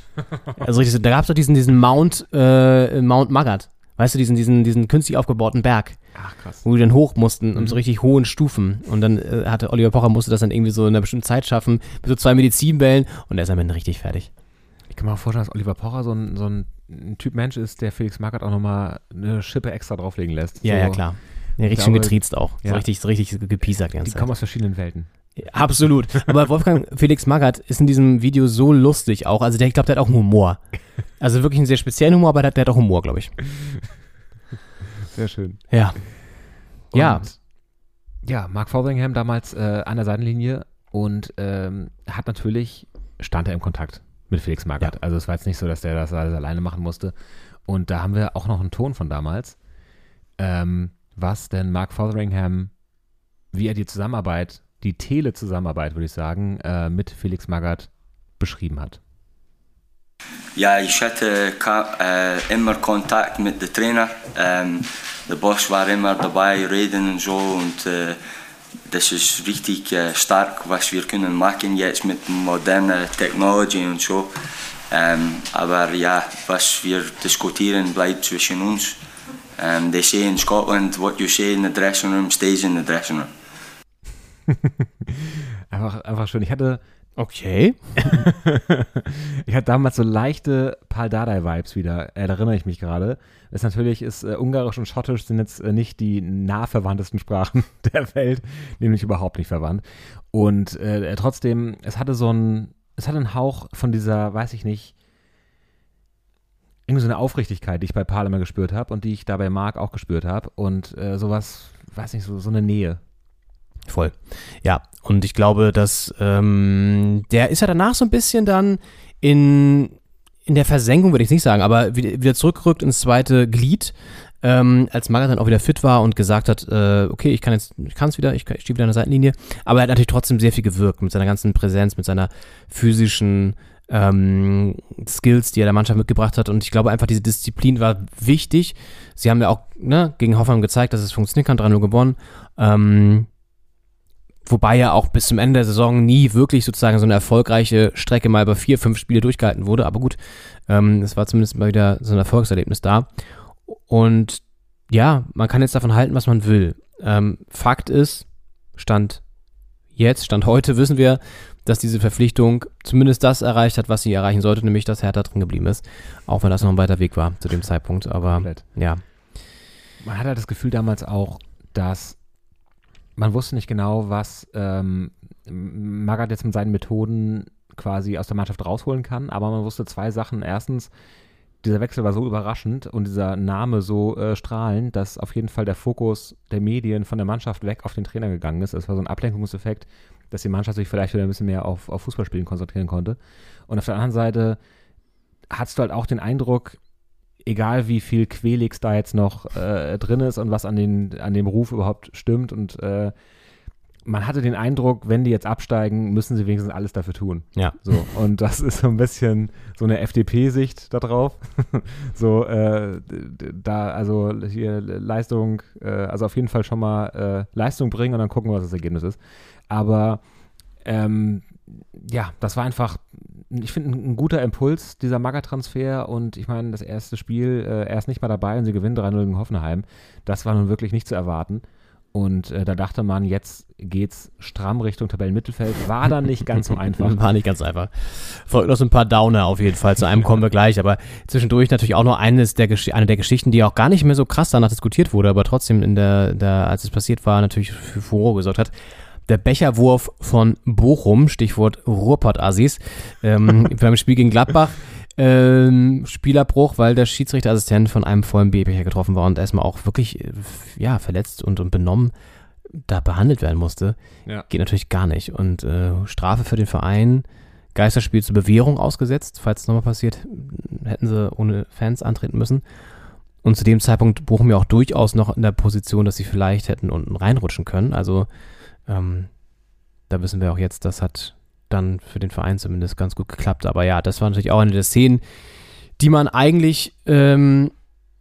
Also richtig, so- da gab es doch diesen, diesen Mount, äh, Mount Magath. Weißt du, diesen, diesen, diesen künstlich aufgebauten Berg. Ach, krass. Wo die dann hoch mussten, um Mhm. so richtig hohen Stufen. Und dann äh, hatte Oliver Pocher musste das dann irgendwie so in einer bestimmten Zeit schaffen, mit so zwei Medizinbällen und er ist am Ende richtig fertig. Ich kann mir auch vorstellen, dass Oliver Pocher so ein, so ein, Typ Mensch ist, der Felix Magath auch nochmal eine Schippe extra drauflegen lässt. Ja, so, ja, klar. Ja, richtig Ich schön getriezt auch. Ja. So richtig, so richtig gepiesert die Die kommen aus verschiedenen Welten. Absolut. Aber Wolfgang Felix Magath ist in diesem Video so lustig auch. Also der, ich glaube, der hat auch einen Humor. Also wirklich einen sehr speziellen Humor, aber der, der hat auch Humor, glaube ich. Sehr schön. Ja. Und, Ja. Ja, Mark Fotheringham damals äh, an der Seitenlinie und ähm, hat natürlich, stand er im Kontakt mit Felix Magath. Also es war jetzt nicht so, dass der das alles alleine machen musste. Und da haben wir auch noch einen Ton von damals, ähm, was denn Mark Fotheringham, wie er die Zusammenarbeit, die Tele-Zusammenarbeit, würde ich sagen, äh, mit Felix Magath beschrieben hat. ja, ich hatte äh, immer Kontakt mit dem Trainer. Ähm, der Boss war immer dabei, reden und so. Und äh, das ist richtig äh, stark, was wir können machen jetzt mit moderner Technologie und so. Ähm, aber ja, was wir diskutieren, bleibt zwischen uns. Um, they say in Scotland, what you say in the dressing room stays in the dressing room. Einfach, einfach schön. Ich hatte. Okay. ich hatte damals so leichte Pal Dardai-Vibes wieder, äh, erinnere ich mich gerade. Es natürlich ist äh, Ungarisch und Schottisch sind jetzt äh, nicht die nah verwandtesten Sprachen der Welt, nämlich überhaupt nicht verwandt. Und äh, trotzdem, es hatte so ein, es hatte einen Hauch von dieser, weiß ich nicht, irgendwie so eine Aufrichtigkeit, die ich bei Paul immer gespürt habe und die ich da bei Marc auch gespürt habe. Und äh, sowas, weiß nicht, so, so eine Nähe. Voll. Ja, und ich glaube, dass ähm, der ist ja danach so ein bisschen dann in, in der Versenkung, würde ich nicht sagen, aber wieder, zurückgerückt ins zweite Glied, ähm, als Magath dann auch wieder fit war und gesagt hat, äh, okay, ich kann jetzt, ich kann es wieder, ich, ich stehe wieder an der Seitenlinie, aber er hat natürlich trotzdem sehr viel gewirkt mit seiner ganzen Präsenz, mit seiner physischen ähm, Skills, die er der Mannschaft mitgebracht hat. Und ich glaube einfach, diese Disziplin war wichtig. Sie haben ja auch ne, gegen Hoffenheim gezeigt, dass es funktionieren kann, 3-0 gewonnen. Ähm, wobei ja auch bis zum Ende der Saison nie wirklich sozusagen so eine erfolgreiche Strecke mal über vier, fünf Spiele durchgehalten wurde. Aber gut, ähm, es war zumindest mal wieder so ein Erfolgserlebnis da. Und ja, man kann jetzt davon halten, was man will. Ähm, Fakt ist, Stand jetzt, Stand heute, wissen wir, dass diese Verpflichtung zumindest das erreicht hat, was sie erreichen sollte, nämlich dass Hertha drin geblieben ist. Auch wenn das noch ein weiter Weg war zu dem Zeitpunkt. Aber Komplett. ja. Man hatte halt das Gefühl damals auch, dass man wusste nicht genau, was ähm, Magath jetzt mit seinen Methoden quasi aus der Mannschaft rausholen kann, aber man wusste zwei Sachen. Erstens, dieser Wechsel war so überraschend und dieser Name so äh, strahlend, dass auf jeden Fall der Fokus der Medien von der Mannschaft weg auf den Trainer gegangen ist. Es war so ein Ablenkungseffekt, dass die Mannschaft sich vielleicht wieder ein bisschen mehr auf, auf Fußballspielen konzentrieren konnte. Und auf der anderen Seite hattest du halt auch den Eindruck, egal wie viel Quelix da jetzt noch äh, drin ist und was an, den, an dem Ruf überhaupt stimmt und äh, man hatte den Eindruck, wenn die jetzt absteigen, müssen sie wenigstens alles dafür tun. Ja. So, und das ist so ein bisschen so eine FDP-Sicht da drauf. so, äh, da, also hier Leistung, äh, also auf jeden Fall schon mal äh, Leistung bringen und dann gucken, was das Ergebnis ist. Aber ähm, ja, das war einfach, ich finde, ein, ein, guter Impuls, dieser Maga-Transfer. Und ich meine, das erste Spiel, äh, er ist nicht mal dabei und sie gewinnen 3-0 gegen Hoffenheim. Das war nun wirklich nicht zu erwarten. Und äh, da dachte man, jetzt geht's stramm Richtung Tabellenmittelfeld. War dann nicht ganz so einfach. War nicht ganz einfach. Folgt noch so ein paar Downer auf jeden Fall. Zu einem kommen wir gleich. Aber zwischendurch natürlich auch noch eines der eine der Geschichten, die auch gar nicht mehr so krass danach diskutiert wurde, aber trotzdem in der, der als es passiert war, natürlich für Furore gesorgt hat. Der Becherwurf von Bochum, Stichwort Ruhrpott-Assis, ähm, beim Spiel gegen Gladbach. Ähm, Spielabbruch, weil der Schiedsrichterassistent von einem vollen B-Becher getroffen war und erstmal auch wirklich ja, verletzt und, und benommen da behandelt werden musste. Ja. Geht natürlich gar nicht. Und äh, Strafe für den Verein, Geisterspiel zur Bewährung ausgesetzt. Falls es nochmal passiert, hätten sie ohne Fans antreten müssen. Und zu dem Zeitpunkt Bochum ja auch durchaus noch in der Position, dass sie vielleicht hätten unten reinrutschen können. Also ähm, da wissen wir auch jetzt, das hat dann für den Verein zumindest ganz gut geklappt. Aber ja, das war natürlich auch eine der Szenen, die man eigentlich ähm,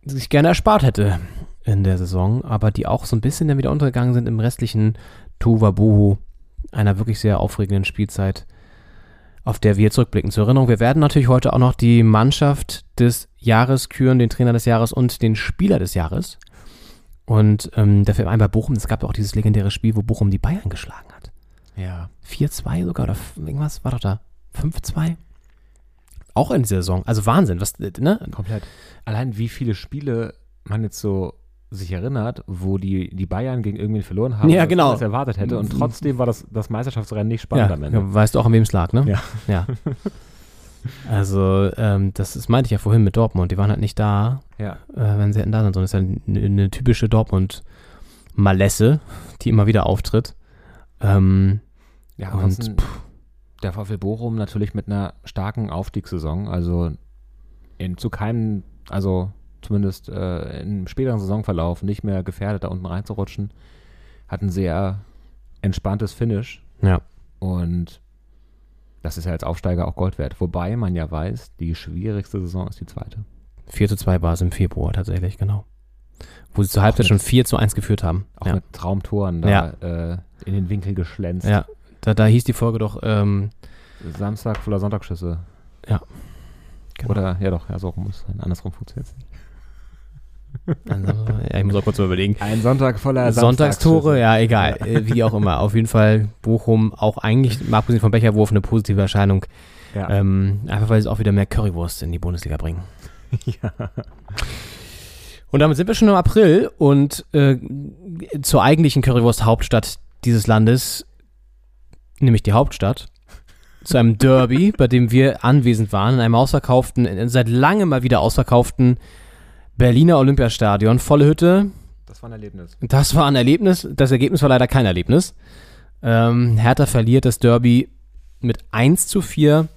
sich gerne erspart hätte in der Saison, aber die auch so ein bisschen dann wieder untergegangen sind im restlichen Tuvabohu einer wirklich sehr aufregenden Spielzeit, auf der wir zurückblicken. Zur Erinnerung, wir werden natürlich heute auch noch die Mannschaft des Jahres küren, den Trainer des Jahres und den Spieler des Jahres. Und ähm, dafür ein bei Bochum, es gab auch dieses legendäre Spiel, wo Bochum die Bayern geschlagen hat. Ja. 4-2 sogar oder irgendwas war doch da. 5-2? Auch in dieser Saison. Also Wahnsinn, was, ne? Komplett. Allein wie viele Spiele man jetzt so sich erinnert, wo die, die Bayern gegen irgendwen verloren haben, ja, genau. das erwartet hätte. Und trotzdem war das, das Meisterschaftsrennen nicht spannend ja, am Ende. Weißt du auch, an wem es lag, ne? Ja. ja. Also, ähm, das, das meinte ich ja vorhin mit Dortmund. Die waren halt nicht da, ja. äh, wenn sie hätten da sind, sondern es ist ja eine, eine typische Dortmund-Malesse, die immer wieder auftritt. Ähm, ja, und der VfL Bochum natürlich mit einer starken Aufstiegssaison. Also in, zu keinem, also zumindest äh, im späteren Saisonverlauf nicht mehr gefährdet, da unten reinzurutschen. Hat ein sehr entspanntes Finish. Ja. Und das ist ja als Aufsteiger auch Gold wert. Wobei man ja weiß, die schwierigste Saison ist die zweite. 4 zu 2 war es im Februar tatsächlich, genau. Wo sie zur Halbzeit schon 4 zu 1 geführt haben. Auch ja. mit Traumtoren da Ja. äh, in den Winkel geschlänzt. Ja, da, da hieß die Folge doch, ähm, Samstag voller Sonntagsschüsse. Ja. Genau. Oder, ja doch, ja, so rum muss es sein. Andersrum funktioniert es nicht. Ja, ich muss auch kurz mal überlegen. Ein Sonntag voller Sonntagstore, ja, egal. Äh, Wie auch immer. Auf jeden Fall Bochum auch eigentlich, mal abgesehen vom Becherwurf, eine positive Erscheinung. Ja. Ähm, einfach weil sie auch wieder mehr Currywurst in die Bundesliga bringen. ja. Und damit sind wir schon im April und äh, zur eigentlichen Currywurst-Hauptstadt dieses Landes, nämlich die Hauptstadt, zu einem Derby, bei dem wir anwesend waren, in einem ausverkauften, seit langem mal wieder ausverkauften Berliner Olympiastadion, volle Hütte. Das war ein Erlebnis. Das war ein Erlebnis. Das Ergebnis war leider kein Erlebnis. Ähm, Hertha verliert das Derby mit 1 zu 4.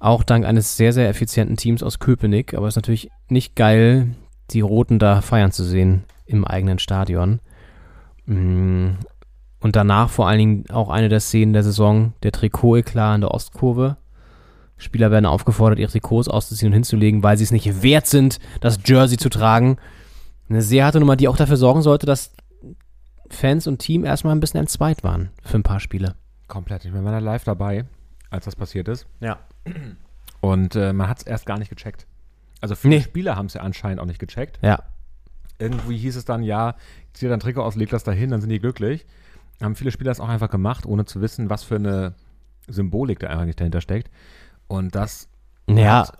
Auch dank eines sehr, sehr effizienten Teams aus Köpenick. Aber es ist natürlich nicht geil, die Roten da feiern zu sehen im eigenen Stadion. Mm, Und danach vor allen Dingen auch eine der Szenen der Saison, der Trikot-Eklat in der Ostkurve. Spieler werden aufgefordert, ihre Trikots auszuziehen und hinzulegen, weil sie es nicht wert sind, das Jersey zu tragen. Eine sehr harte Nummer, die auch dafür sorgen sollte, dass Fans und Team erstmal ein bisschen entzweit waren für ein paar Spiele. Komplett. Ich war da live dabei, als das passiert ist. Ja. Und äh, man hat es erst gar nicht gecheckt. Also viele Nee. Spieler haben es ja anscheinend auch nicht gecheckt. Ja. Irgendwie hieß es dann, ja, zieh dein Trikot aus, leg das dahin, dann sind die glücklich. Haben viele Spieler das auch einfach gemacht, ohne zu wissen, was für eine Symbolik da einfach nicht dahinter steckt. Und das Ja, hat-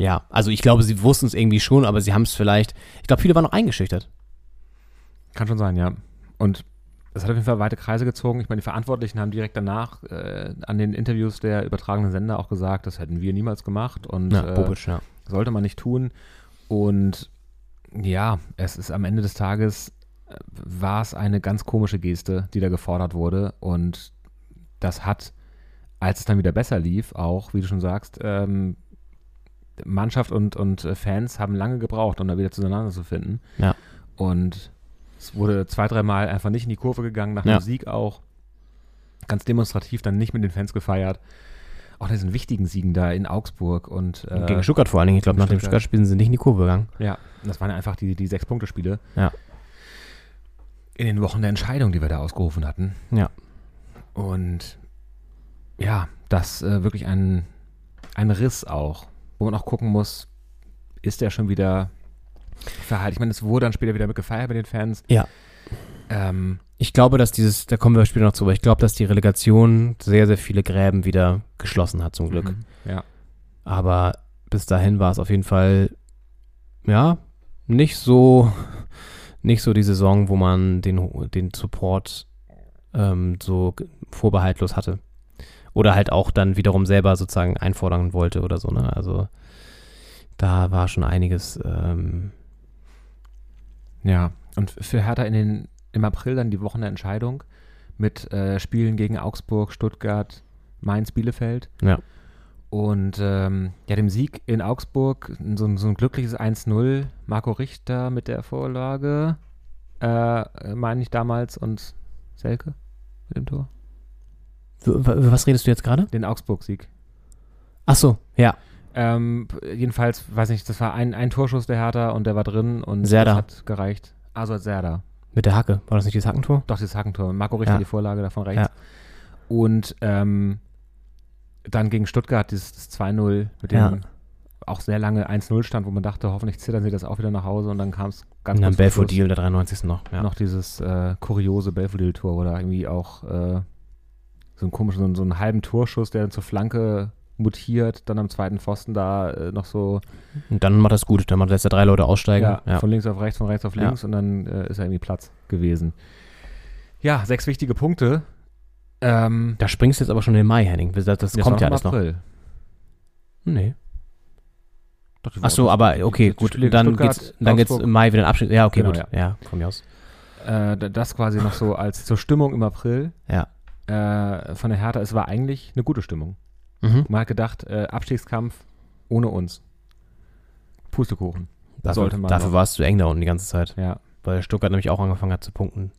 ja, also ich glaube, sie wussten es irgendwie schon, aber sie haben es vielleicht, ich glaube, viele waren noch eingeschüchtert. Kann schon sein, ja. Und es hat auf jeden Fall weite Kreise gezogen. Ich meine, die Verantwortlichen haben direkt danach äh, an den Interviews der übertragenen Sender auch gesagt, das hätten wir niemals gemacht und Ja, äh, Bobic, ja. sollte man nicht tun. Und ja, es ist am Ende des Tages äh, war es eine ganz komische Geste, die da gefordert wurde. Und das hat, als es dann wieder besser lief, auch, wie du schon sagst, ähm, Mannschaft und, und äh, Fans haben lange gebraucht, um da wieder zueinander zu finden. Ja. Und es wurde zwei, dreimal einfach nicht in die Kurve gegangen, nach Ja. dem Sieg auch. Ganz demonstrativ dann nicht mit den Fans gefeiert. Auch diesen wichtigen Siegen da in Augsburg und äh, Gegen Stuttgart vor allen Dingen. Ich glaube, nach dem Stuttgart-Spiel sind sie nicht in die Kurve gegangen. Ja, das waren ja einfach die, die Sechs-Punkte-Spiele. Ja. In den Wochen der Entscheidung, die wir da ausgerufen hatten. Ja. Und ja, das äh, wirklich ein, ein Riss auch, wo man auch gucken muss, ist der schon wieder verheilt. Ich meine, es wurde dann später wieder mit gefeiert bei den Fans. Ja. Ähm, Ich glaube, dass dieses, da kommen wir später noch zu, aber ich glaube, dass die Relegation sehr, sehr viele Gräben wieder geschlossen hat, zum Glück. Mhm, ja. Aber bis dahin war es auf jeden Fall, ja, nicht so, nicht so die Saison, wo man den, den Support ähm, so vorbehaltlos hatte. Oder halt auch dann wiederum selber sozusagen einfordern wollte oder so, ne? Also da war schon einiges, ähm, Ja, und für Hertha in den, im April dann die Wochen der Entscheidung mit äh, Spielen gegen Augsburg, Stuttgart, Mainz, Bielefeld. Ja. Und ähm, ja, dem Sieg in Augsburg, so, ein- so ein glückliches 1-0, Marco Richter mit der Vorlage, äh, meine ich damals, und Selke mit dem Tor. Was redest du jetzt gerade? Den Augsburg-Sieg. Ach so, ja. Ähm, jedenfalls, weiß nicht, das war ein, ein Torschuss der Hertha und der war drin und Serda. das hat gereicht. Also Serda. Mit der Hacke. War das nicht das Hackentor? Doch, das Hackentor. Marco Richter Ja. die Vorlage davon rechts. Ja. Und ähm, dann gegen Stuttgart dieses das 2-0 mit dem Ja. auch sehr lange 1-0 stand, wo man dachte, hoffentlich zittern sie das auch wieder nach Hause und dann kam es ganz Und dann Belfodil, der 93. noch. Ja. Noch dieses äh, kuriose Belfodil-Tor, wo da irgendwie auch äh, so ein komischen, so, einen- so einen halben Torschuss, der dann zur Flanke mutiert, dann am zweiten Pfosten da äh, noch so Und dann macht das gut. Dann macht lässt er drei Leute aussteigen. ja, Ja. von links auf rechts, von rechts auf Ja. links und dann äh, ist er irgendwie Platz gewesen. Ja, sechs wichtige Punkte. Ähm, Da springst du jetzt aber schon in den Mai, Henning. Das, das kommt ja alles noch. April. Nee. Doch, Ach so, aber okay, gut. Spiele Dann Stuttgart, geht's, dann geht's im Mai wieder ein Abschnitt. Ja, okay, Genau, gut. Ja, von mir aus. Äh, das quasi noch so als zur Stimmung im April. Ja. Äh, von der Hertha, es war eigentlich eine gute Stimmung. Mhm. Man hat gedacht, äh, Abstiegskampf ohne uns. Pustekuchen. Dafür, Sollte man dafür war es zu eng da unten die ganze Zeit. Ja. Weil Stuttgart nämlich auch angefangen hat zu punkten.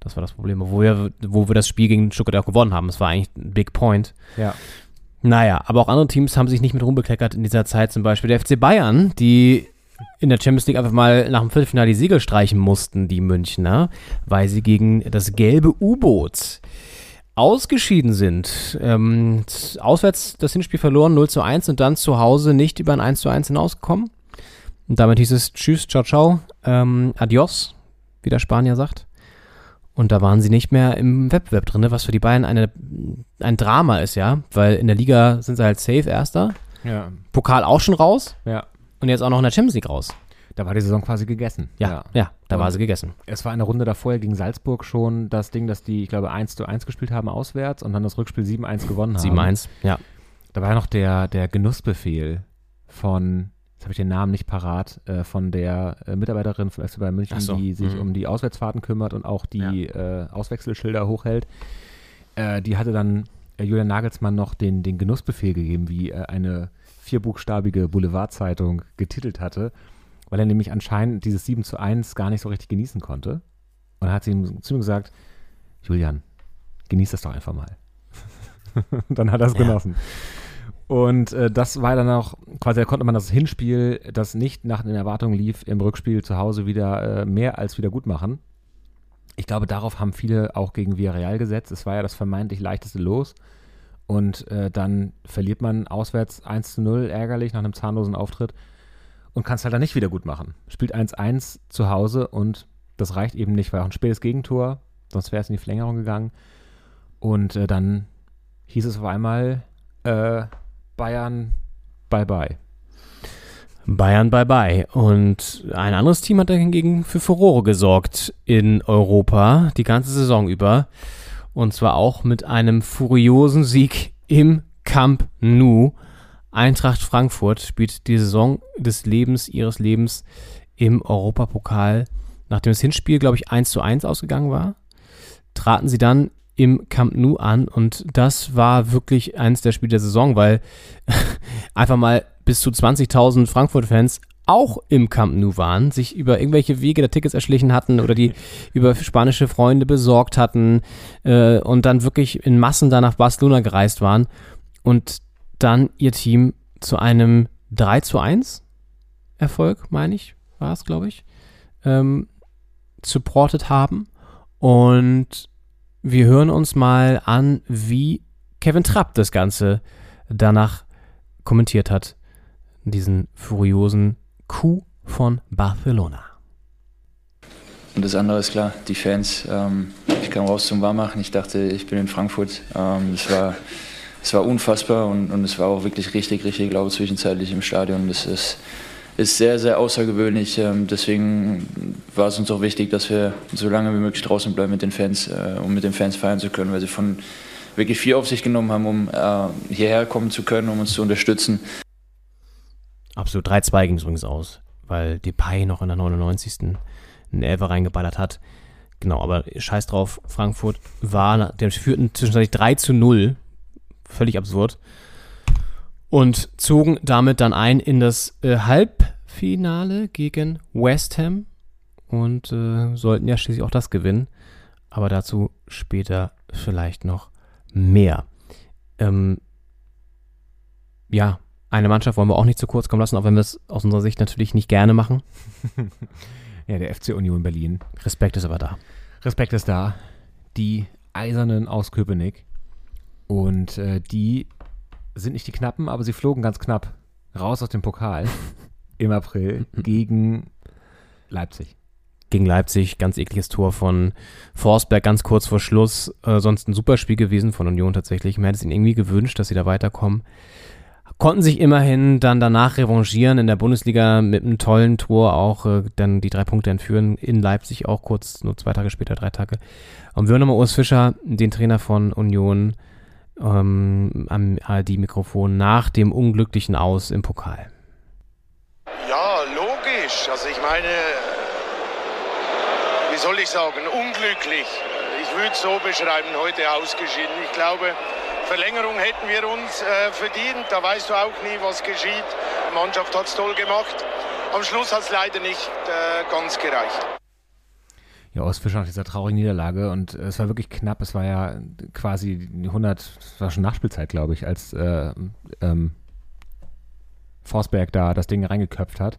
Das war das Problem, wo wir, wo wir das Spiel gegen Stuttgart auch gewonnen haben. Das war eigentlich ein Big Point. Ja. Naja, aber auch andere Teams haben sich nicht mit rumbekleckert in dieser Zeit. Zum Beispiel der FC Bayern, die in der Champions League einfach mal nach dem Viertelfinale die Siegel streichen mussten, die Münchner, weil sie gegen das gelbe U-Boot ausgeschieden sind. Ähm, auswärts das Hinspiel verloren, 0 zu 1 und dann zu Hause nicht über ein 1 zu 1 hinausgekommen. Und damit hieß es Tschüss, ciao, ciao, ähm, adios, wie der Spanier sagt. Und da waren sie nicht mehr im Wettbewerb drin, was für die Bayern eine, ein Drama ist, ja. Weil in der Liga sind sie halt safe Erster. Ja. Pokal auch schon raus. Ja. Und jetzt auch noch in der Champions League raus. Da war die Saison quasi gegessen. Ja, ja, da Und war sie gegessen. Es war in der Runde davor gegen Salzburg schon das Ding, dass die, ich glaube, 1 zu 1 gespielt haben auswärts und dann das Rückspiel 7-1 gewonnen haben. 7-1, ja. Da war ja noch der, der Genussbefehl von, jetzt habe ich den Namen nicht parat, äh, von der äh, Mitarbeiterin von FC Bayern München, so, die sich mhm. um die Auswärtsfahrten kümmert und auch die äh, Auswechselschilder hochhält. Äh, die hatte dann äh, Julian Nagelsmann noch den, den Genussbefehl gegeben, wie äh, eine vierbuchstabige Boulevardzeitung getitelt hatte, weil er nämlich anscheinend dieses 7 zu 1 gar nicht so richtig genießen konnte. Und dann hat sie ihm zu ihm gesagt, Julian, genieß das doch einfach mal. dann hat er es Ja. genossen. Und äh, das war dann auch, quasi da konnte man das Hinspiel, das nicht nach den Erwartungen lief, im Rückspiel zu Hause wieder äh, mehr als wieder gut machen. Ich glaube, darauf haben viele auch gegen Villarreal gesetzt. Es war ja das vermeintlich leichteste Los. Und äh, dann verliert man auswärts 1 zu 0, ärgerlich, nach einem zahnlosen Auftritt. Und kann es halt dann nicht wieder gut machen. Spielt 1-1 zu Hause und das reicht eben nicht, war auch ein spätes Gegentor, sonst wäre es in die Verlängerung gegangen. Und äh, dann hieß es auf einmal, äh, Bayern, bye bye. Bayern bye bye. Und ein anderes Team hat da hingegen für Furore gesorgt in Europa die ganze Saison über. Und zwar auch mit einem furiosen Sieg im Camp Nou. Eintracht Frankfurt spielt die Saison des Lebens, ihres Lebens im Europapokal. Nachdem das Hinspiel, glaube ich, 1 zu 1 ausgegangen war, traten sie dann im Camp Nou an und das war wirklich eines der Spiele der Saison, weil einfach mal bis zu 20.000 Frankfurt-Fans auch im Camp Nou waren, sich über irgendwelche Wege der Tickets erschlichen hatten oder die über spanische Freunde besorgt hatten äh, und dann wirklich in Massen da nach Barcelona gereist waren und dann ihr Team zu einem 3 zu 1 Erfolg, meine ich, war es, glaube ich, ähm, supported haben. Und wir hören uns mal an, wie Kevin Trapp das Ganze danach kommentiert hat. Diesen furiosen Coup von Barcelona. Und das andere ist klar, die Fans. Ähm, ich kam raus zum Warmmachen. Ich dachte, ich bin in Frankfurt. Ähm, es, war, es war unfassbar und, und es war auch wirklich richtig, richtig laut zwischenzeitlich im Stadion. Das ist, ist sehr, sehr außergewöhnlich. Ähm, deswegen war es uns auch wichtig, dass wir so lange wie möglich draußen bleiben mit den Fans, äh, um mit den Fans feiern zu können, weil sie von wirklich viel auf sich genommen haben, um äh, hierher kommen zu können, um uns zu unterstützen. Absolut 3-2 ging es übrigens aus, weil Depay noch in der 99. einen Elfer reingeballert hat. Genau, aber scheiß drauf, Frankfurt war, der führten zwischenzeitlich 3 zu 0. Völlig absurd. Und zogen damit dann ein in das äh, Halbfinale gegen West Ham und äh, sollten ja schließlich auch das gewinnen. Aber dazu später vielleicht noch mehr. Ähm, ja, eine Mannschaft wollen wir auch nicht zu kurz kommen lassen, auch wenn wir es aus unserer Sicht natürlich nicht gerne machen. ja, der FC Union Berlin. Respekt ist aber da. Respekt ist da. Die Eisernen aus Köpenick. Und äh, die sind nicht die Knappen, aber sie flogen ganz knapp raus aus dem Pokal im April gegen Leipzig. Gegen Leipzig, ganz ekliges Tor von Forsberg ganz kurz vor Schluss. Äh, sonst ein super Spiel gewesen von Union tatsächlich. Man hätte es ihnen irgendwie gewünscht, dass sie da weiterkommen. Konnten sich immerhin dann danach revanchieren in der Bundesliga mit einem tollen Tor auch äh, dann die drei Punkte entführen in Leipzig auch kurz, nur zwei Tage später, drei Tage. Und wir hören nochmal Urs Fischer, den Trainer von Union, ähm, am ARD-Mikrofon nach dem unglücklichen Aus im Pokal. Ja, logisch. Also ich meine, wie soll ich sagen, unglücklich. Ich würde es so beschreiben, heute ausgeschieden. Ich glaube, Verlängerung hätten wir uns äh, verdient. Da weißt du auch nie, was geschieht. Die Mannschaft hat es toll gemacht. Am Schluss hat es leider nicht äh, ganz gereicht. Ja, Ostfischer nach dieser traurigen Niederlage und äh, es war wirklich knapp. Es war ja quasi 100, es war schon Nachspielzeit, glaube ich, als äh, ähm, Forsberg da das Ding reingeköpft hat.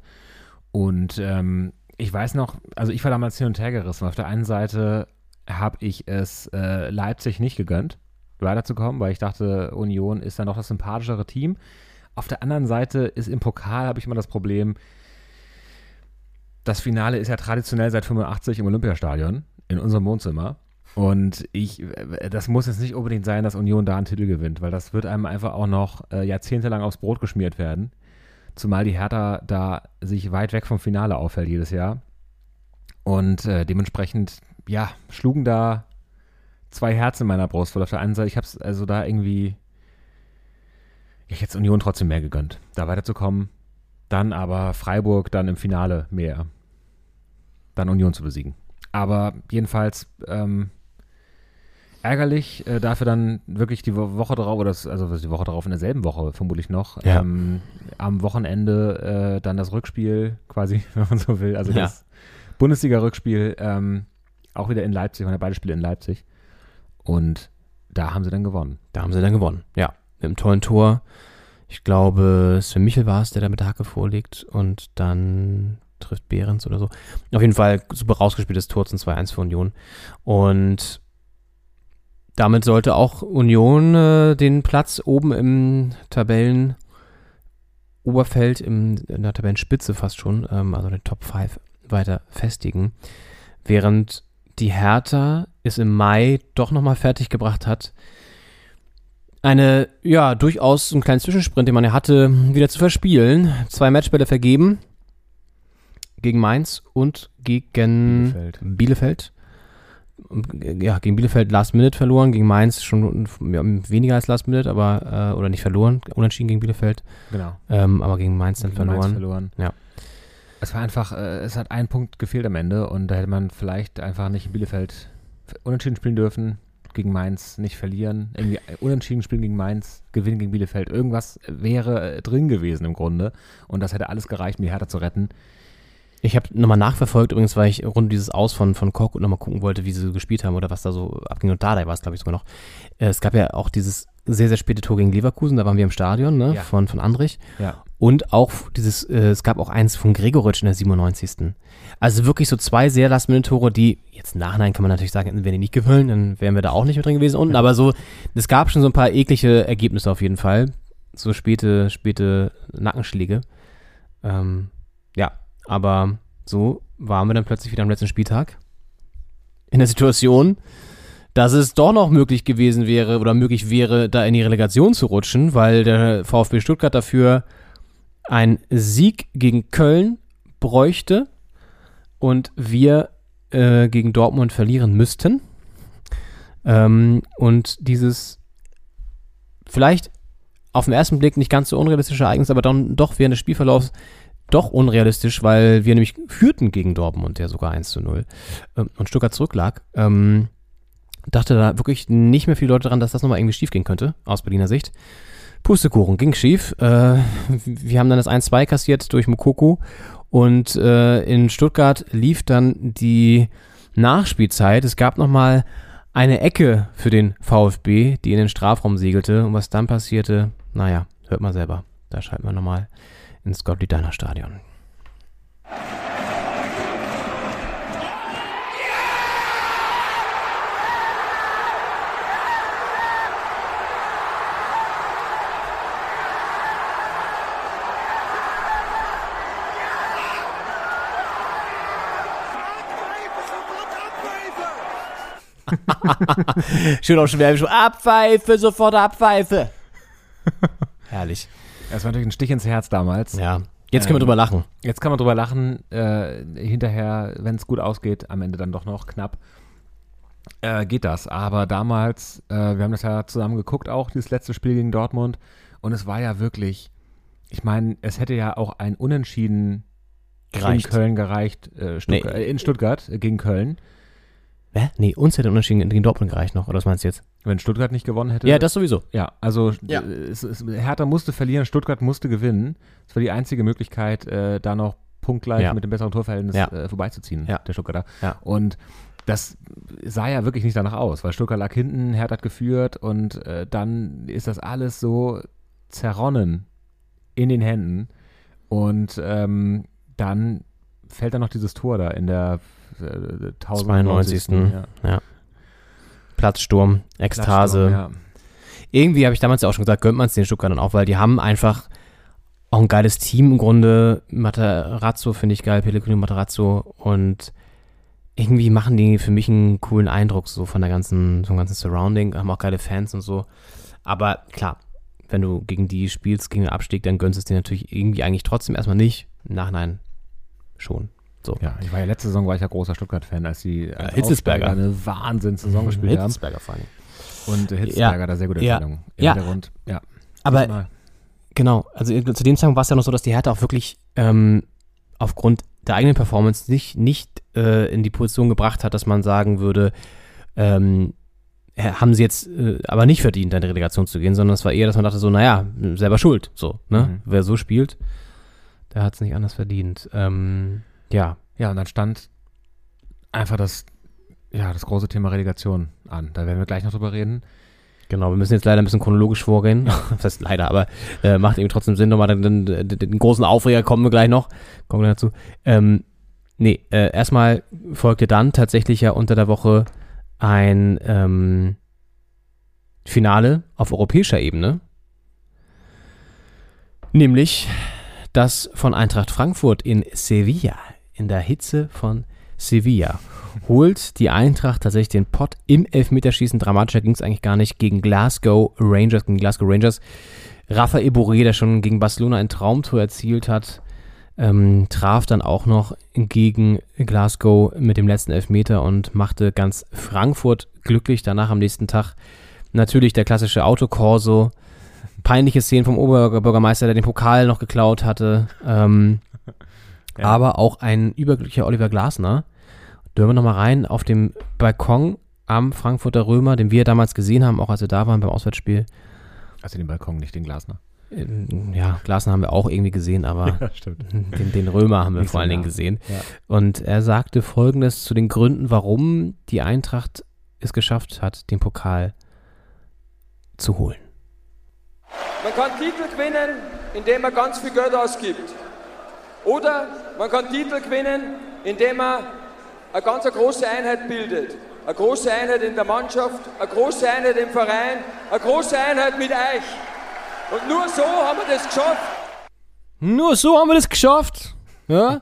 Und ähm, ich weiß noch, also ich war damals hin und her gerissen. Auf der einen Seite habe ich es äh, Leipzig nicht gegönnt, weiterzukommen, weil ich dachte, Union ist dann doch das sympathischere Team. Auf der anderen Seite ist im Pokal, habe ich immer das Problem, das Finale ist ja traditionell seit 85 im Olympiastadion, in unserem Wohnzimmer. Und ich, das muss jetzt nicht unbedingt sein, dass Union da einen Titel gewinnt, weil das wird einem einfach auch noch äh, jahrzehntelang aufs Brot geschmiert werden. Zumal die Hertha da sich weit weg vom Finale auffällt jedes Jahr. Und äh, dementsprechend, ja, schlugen da zwei Herzen in meiner Brust. Weil auf der einen Seite, ich habe es also da irgendwie, ich hätte Union trotzdem mehr gegönnt, da weiterzukommen. Dann aber Freiburg dann im Finale mehr. Dann Union zu besiegen. Aber jedenfalls ähm, ärgerlich, äh, dafür dann wirklich die Wo- Woche drauf, oder das, also die Woche drauf in derselben Woche vermutlich noch, Ja. ähm, am Wochenende äh, dann das Rückspiel quasi, wenn man so will, also Ja. das Bundesliga-Rückspiel, ähm, auch wieder in Leipzig, waren ja beide Spiele in Leipzig. Und da haben sie dann gewonnen. Da haben sie dann gewonnen, ja. Mit einem tollen Tor. Ich glaube, Sven Michel war es, der da mit der Hacke vorlegt und dann trifft Behrens oder so. Auf jeden Fall super rausgespieltes Tor zum 2-1 für Union. Und damit sollte auch Union äh, den Platz oben im Tabellenoberfeld, im, in der Tabellenspitze fast schon, ähm, also den Top 5 weiter festigen. Während die Hertha es im Mai doch nochmal fertiggebracht hat, eine, ja, durchaus einen kleinen Zwischensprint, den man ja hatte, wieder zu verspielen. Zwei Matchbälle vergeben. Gegen Mainz und gegen Bielefeld. Bielefeld. Ja, gegen Bielefeld Last Minute verloren, gegen Mainz schon ja, weniger als Last Minute, aber, äh, oder nicht verloren, unentschieden gegen Bielefeld. Genau. Ähm, aber gegen Mainz dann Gegen Mainz verloren. verloren. Ja. Es war einfach, äh, es hat ein Punkt gefehlt am Ende und da hätte man vielleicht einfach nicht in Bielefeld unentschieden spielen dürfen, gegen Mainz nicht verlieren, irgendwie unentschieden spielen gegen Mainz, gewinnen gegen Bielefeld. Irgendwas wäre äh, drin gewesen im Grunde und das hätte alles gereicht, um die Hertha zu retten. Ich habe nochmal nachverfolgt, übrigens, weil ich rund um dieses Aus von, von Kork und nochmal gucken wollte, wie sie gespielt haben oder was da so abging. Und Dardai war es, glaube ich, sogar noch. Äh, es gab ja auch dieses sehr, sehr späte Tor gegen Leverkusen, da waren wir im Stadion, ne, Ja. von, von Andrich. Ja. Und auch dieses, äh, es gab auch eins von Gregoritsch in der 97. Also wirklich so zwei sehr Last-Minute-Tore, die, jetzt im Nachhinein kann man natürlich sagen, hätten wir die nicht gewollt, dann wären wir da auch nicht mit drin gewesen unten. Aber so, es gab schon so ein paar eklige Ergebnisse auf jeden Fall. So späte, späte Nackenschläge. Ähm, ja, aber so waren wir dann plötzlich wieder am letzten Spieltag in der Situation, dass es doch noch möglich gewesen wäre oder möglich wäre, da in die Relegation zu rutschen, weil der VfB Stuttgart dafür einen Sieg gegen Köln bräuchte und wir äh, gegen Dortmund verlieren müssten. Ähm, und dieses vielleicht auf den ersten Blick nicht ganz so unrealistische Ereignis, aber dann doch während des Spielverlaufs doch unrealistisch, weil wir nämlich führten gegen Dortmund, der sogar 1 zu 0 ähm, und Stuttgart zurücklag. Ähm, dachte da wirklich nicht mehr viele Leute dran, dass das nochmal irgendwie schief gehen könnte, aus Berliner Sicht. Pustekuchen, ging schief. Äh, wir haben dann das 1-2 kassiert durch Mukoko und äh, in Stuttgart lief dann die Nachspielzeit. Es gab nochmal eine Ecke für den VfB, die in den Strafraum segelte. Und was dann passierte, naja, hört mal selber. Da schalten wir nochmal ins Gottlieb Deiner Schön auf Schwäbisch. Abpfeife, sofort Abpfeife. Herrlich. Das war natürlich ein Stich ins Herz damals. Ähm, Ja. Jetzt können wir drüber lachen. Jetzt kann man drüber lachen. Äh, hinterher, wenn es gut ausgeht, am Ende dann doch noch knapp, äh, geht das. Aber damals, äh, wir haben das ja zusammen geguckt, auch dieses letzte Spiel gegen Dortmund. Und es war ja wirklich, ich meine, es hätte ja auch ein Unentschieden Gereicht. in Köln gereicht, äh, Stuttgart, Nee. äh, in Stuttgart äh, gegen Köln. Hä? Nee, uns hätte Unterschied gegen Dortmund gereicht noch, oder was meinst du jetzt? Wenn Stuttgart nicht gewonnen hätte. Ja, das sowieso. Ja, also Ja. äh, Es, es, Hertha musste verlieren, Stuttgart musste gewinnen. Das war die einzige Möglichkeit, äh, da noch punktgleich Ja. mit dem besseren Torverhältnis Ja. äh, vorbeizuziehen, Ja. der Stuttgarter. Ja. Und das sah ja wirklich nicht danach aus, weil Stuttgart lag hinten, Hertha hat geführt und äh, dann ist das alles so zerronnen in den Händen und ähm, dann fällt dann noch dieses Tor da in der äh, 92. 1090. Ja. Platzsturm, Ekstase. Platzsturm, ja. Irgendwie habe ich damals ja auch schon gesagt, gönnt man es den Stuttgartern auch, weil die haben einfach auch ein geiles Team im Grunde. Materazzo finde ich geil, Pellegrino Materazzo und irgendwie machen die für mich einen coolen Eindruck so von der ganzen, vom ganzen Surrounding, haben auch geile Fans und so. Aber klar, wenn du gegen die spielst, gegen den Abstieg, dann gönnst du es dir natürlich irgendwie eigentlich trotzdem erstmal nicht. Im Nachhinein schon. So. Ja, ich war ja letzte Saison war ich ja großer Stuttgart-Fan, als sie als Hitzelsberger. Aufsteiger eine Wahnsinns-Saison gespielt haben. Hitzelsberger vor allem. Und Hitzelsberger Ja. da sehr gute Ja. Entscheidung im Ja. Hintergrund. Ja. Aber genau, also zu dem Zeitpunkt war es ja noch so, dass die Hertha auch wirklich ähm, aufgrund der eigenen Performance nicht, nicht äh, in die Position gebracht hat, dass man sagen würde, ähm, äh, haben sie jetzt äh, aber nicht verdient, in die Relegation zu gehen, sondern es war eher, dass man dachte so, naja, selber schuld, so, ne? Mhm. Wer so spielt, der hat es nicht anders verdient. Ähm, ja. Ja, und dann stand einfach das, ja, das große Thema Relegation an. Da werden wir gleich noch drüber reden. Genau, wir müssen jetzt leider ein bisschen chronologisch vorgehen. Das heißt leider, aber äh, macht eben trotzdem Sinn. Nochmal den, den, den großen Aufreger kommen wir gleich noch. Kommen wir dazu. Ähm, nee, äh, erstmal folgte dann tatsächlich ja unter der Woche ein ähm, Finale auf europäischer Ebene. Nämlich das von Eintracht Frankfurt in Sevilla. In der Hitze von Sevilla holt die Eintracht tatsächlich den Pott im Elfmeterschießen. Dramatischer ging es eigentlich gar nicht gegen Glasgow Rangers. Gegen Glasgow Rangers. Rafa Eboré, der schon gegen Barcelona ein Traumtor erzielt hat, ähm, traf dann auch noch gegen Glasgow mit dem letzten Elfmeter und machte ganz Frankfurt glücklich. Danach am nächsten Tag natürlich der klassische Autokorso. Peinliche Szenen vom Oberbürgermeister, der den Pokal noch geklaut hatte. Ähm, Ja. Aber auch ein überglücklicher Oliver Glasner. Dürfen wir nochmal rein auf dem Balkon am Frankfurter Römer, den wir damals gesehen haben, auch als wir da waren beim Auswärtsspiel. Also den Balkon, nicht den Glasner. Ähm, Ja, Glasner haben wir auch irgendwie gesehen, aber Ja, den, den Römer haben wir Nicht vor allen Dingen gesehen. Ja. Und er sagte folgendes zu den Gründen, warum die Eintracht es geschafft hat, den Pokal zu holen. Man kann Titel gewinnen, indem man ganz viel Geld ausgibt. Oder man kann Titel gewinnen, indem man eine ganz eine große Einheit bildet. Eine große Einheit in der Mannschaft, eine große Einheit im Verein, eine große Einheit mit euch. Und nur so haben wir das geschafft. Nur so haben wir das geschafft. Ja.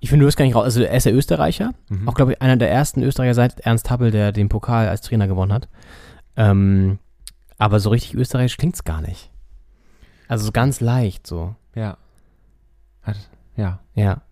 Ich finde, du bist gar nicht raus. Also, er ist der Österreicher. Mhm. Auch, glaube ich, einer der ersten Österreicher seit Ernst Happel, der den Pokal als Trainer gewonnen hat. Ähm, aber so richtig österreichisch klingt es gar nicht. Also so ganz leicht so. Ja. Hat, ja. Ja.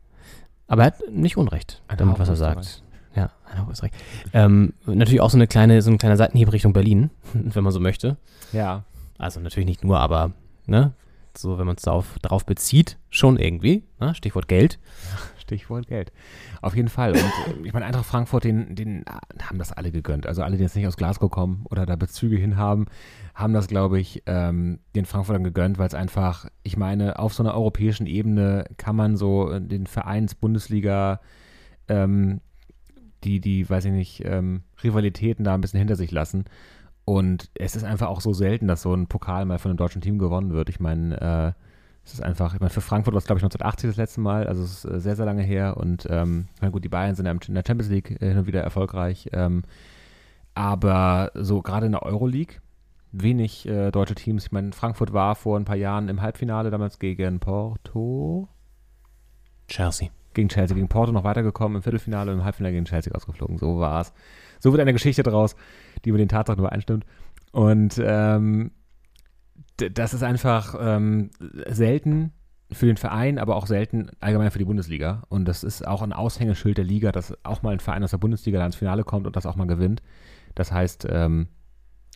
Aber er hat nicht Unrecht, Ein damit, Hauch was er sagt. Ja, ein Hauch Österreich. Ähm, natürlich auch so eine kleine, so ein kleiner Seitenhieb Richtung Berlin, wenn man so möchte. Ja. Also natürlich nicht nur, aber, ne? So, wenn man es darauf, darauf bezieht, schon irgendwie. Ne? Stichwort Geld. Stichwort Geld. Auf jeden Fall. Und äh, ich meine, Eintracht Frankfurt, den, den äh, haben das alle gegönnt. Also alle, die jetzt nicht aus Glasgow kommen oder da Bezüge hin haben, haben das, glaube ich, ähm, den Frankfurtern gegönnt, weil es einfach, ich meine, auf so einer europäischen Ebene kann man so äh, den Vereins-Bundesliga, ähm, die, die, weiß ich nicht, ähm, Rivalitäten da ein bisschen hinter sich lassen. Und es ist einfach auch so selten, dass so ein Pokal mal von einem deutschen Team gewonnen wird. Ich meine, äh, es ist einfach, ich meine, für Frankfurt war es, glaube ich, 1980 das letzte Mal, also es ist äh, sehr, sehr lange her. Und ähm, gut, die Bayern sind in der Champions League äh, hin und wieder erfolgreich. Ähm, aber so gerade in der Euroleague wenig äh, deutsche Teams. Ich meine, Frankfurt war vor ein paar Jahren im Halbfinale damals gegen Porto. Chelsea. Gegen Chelsea, gegen Porto noch weitergekommen, im Viertelfinale und im Halbfinale gegen Chelsea ausgeflogen. So war es. So wird eine Geschichte draus, die mit den Tatsachen übereinstimmt. Und ähm, das ist einfach ähm, selten für den Verein, aber auch selten allgemein für die Bundesliga. Und das ist auch ein Aushängeschild der Liga, dass auch mal ein Verein aus der Bundesliga da ins Finale kommt und das auch mal gewinnt. Das heißt, ähm,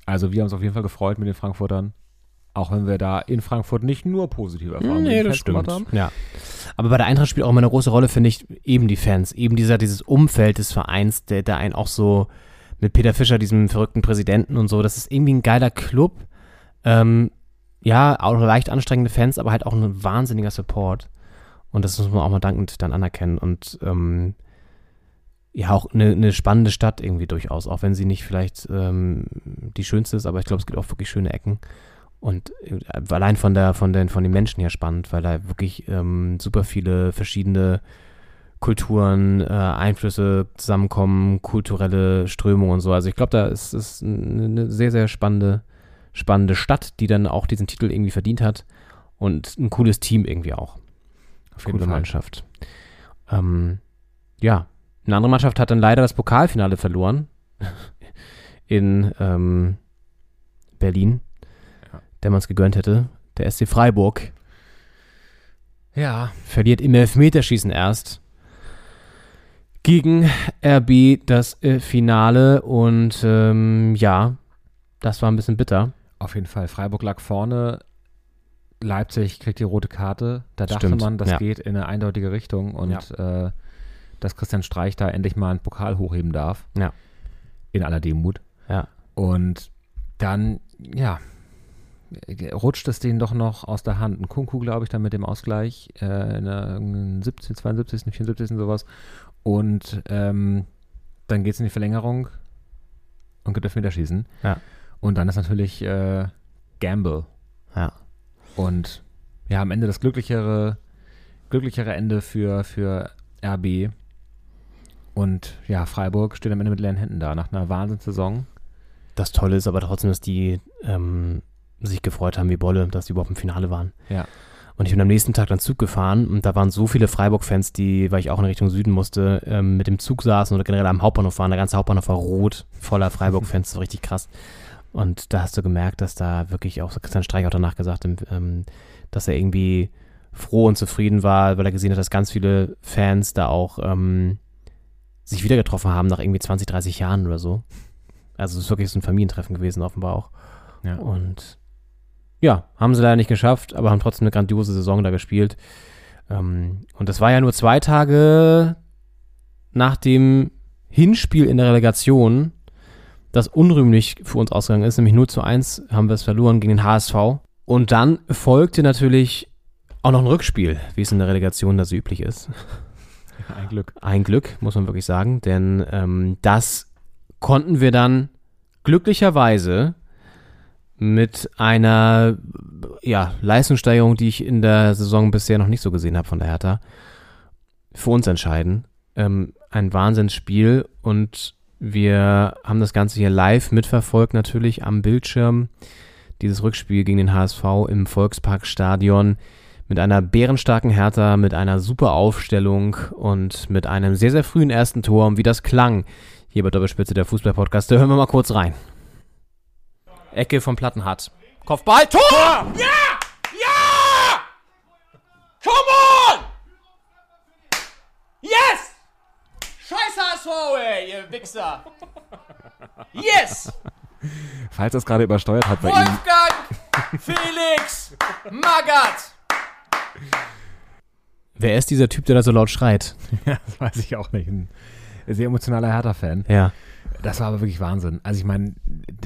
also wir haben uns auf jeden Fall gefreut mit den Frankfurtern. Auch wenn wir da in Frankfurt nicht nur positive Erfahrungen Nee, das stimmt. haben. Ja. Aber bei der Eintracht spielt auch immer eine große Rolle, finde ich, eben die Fans. Eben dieser, dieses Umfeld des Vereins, der, der einen auch so mit Peter Fischer, diesem verrückten Präsidenten und so, das ist irgendwie ein geiler Club. Ähm, ja, auch leicht anstrengende Fans, aber halt auch ein wahnsinniger Support. Und das muss man auch mal dankend dann anerkennen. Und ähm, ja, auch eine, eine spannende Stadt irgendwie durchaus, auch wenn sie nicht vielleicht ähm, die schönste ist, aber ich glaube, es gibt auch wirklich schöne Ecken. Und äh, allein von der, von den, von den Menschen her spannend, weil da wirklich ähm, super viele verschiedene Kulturen, äh, Einflüsse zusammenkommen, kulturelle Strömungen und so. Also ich glaube, da ist es eine sehr, sehr spannende, spannende Stadt, die dann auch diesen Titel irgendwie verdient hat. Und ein cooles Team irgendwie auch. Auf jeden Coole Fall. Mannschaft. Ähm, ja, eine andere Mannschaft hat dann leider das Pokalfinale verloren in ähm, Berlin, der man es gegönnt hätte. Der SC Freiburg. Ja. Verliert im Elfmeterschießen erst gegen RB das äh, Finale und ähm, ja, das war ein bisschen bitter. Auf jeden Fall. Freiburg lag vorne. Leipzig kriegt die rote Karte. Da dachte Stimmt, man, das ja. geht in eine eindeutige Richtung und äh, dass Christian Streich da endlich mal einen Pokal hochheben darf. Ja. In aller Demut. Ja. Und dann, ja, rutscht es denen doch noch aus der Hand. Ein Kunku, glaube ich, dann mit dem Ausgleich äh, in der irgendeinen 17, 72, 74, sowas. Und ähm, dann geht es in die Verlängerung und gibt Elfmeterschießen. Ja. Und dann ist natürlich äh, Gamble. Ja. Und ja, am Ende das glücklichere, glücklichere Ende für, für RB. Und ja, Freiburg steht am Ende mit leeren Händen da, nach einer Wahnsinnssaison. Das Tolle ist aber trotzdem, dass die ähm, sich gefreut haben wie Bolle, dass die überhaupt im Finale waren. Ja. Und ich bin am nächsten Tag dann Zug gefahren und da waren so viele Freiburg-Fans, die, weil ich auch in Richtung Süden musste, ähm, mit dem Zug saßen oder generell am Hauptbahnhof waren. Der ganze Hauptbahnhof war rot, voller Freiburg-Fans, so richtig krass. Und da hast du gemerkt, dass da wirklich auch, Christian Streich auch danach gesagt, ähm, dass er irgendwie froh und zufrieden war, weil er gesehen hat, dass ganz viele Fans da auch ähm, sich wieder getroffen haben nach irgendwie 20, 30 Jahren oder so. Also es ist wirklich so ein Familientreffen gewesen, offenbar auch. Ja. Und ja, haben sie leider nicht geschafft, aber haben trotzdem eine grandiose Saison da gespielt. Ähm, und das war ja nur zwei Tage nach dem Hinspiel in der Relegation, das unrühmlich für uns ausgegangen ist, nämlich 0 zu 1 haben wir es verloren gegen den HSV. Und dann folgte natürlich auch noch ein Rückspiel, wie es in der Relegation da so üblich ist. Ein Glück. Ein Glück, muss man wirklich sagen, denn ähm, das konnten wir dann glücklicherweise mit einer ja, Leistungssteigerung, die ich in der Saison bisher noch nicht so gesehen habe von der Hertha, für uns entscheiden. Ähm, ein Wahnsinnsspiel und wir haben das Ganze hier live mitverfolgt, natürlich am Bildschirm. Dieses Rückspiel gegen den HSV im Volksparkstadion mit einer bärenstarken Hertha, mit einer super Aufstellung und mit einem sehr, sehr frühen ersten Tor. Und wie das klang hier bei Doppelspitze der Fußball-Podcast, da hören wir mal kurz rein. Ecke vom Plattenhardt. Kopfball, Tor! Ja! Ja! Come on! Yes! Scheiß HSV, ey, ihr Wichser! Yes! Falls das gerade übersteuert hat bei ihm. Wolfgang! Felix! Magath! Wer ist dieser Typ, der da so laut schreit? Ja, das weiß ich auch nicht. Ein sehr emotionaler Hertha-Fan. Ja. Das war aber wirklich Wahnsinn. Also ich meine,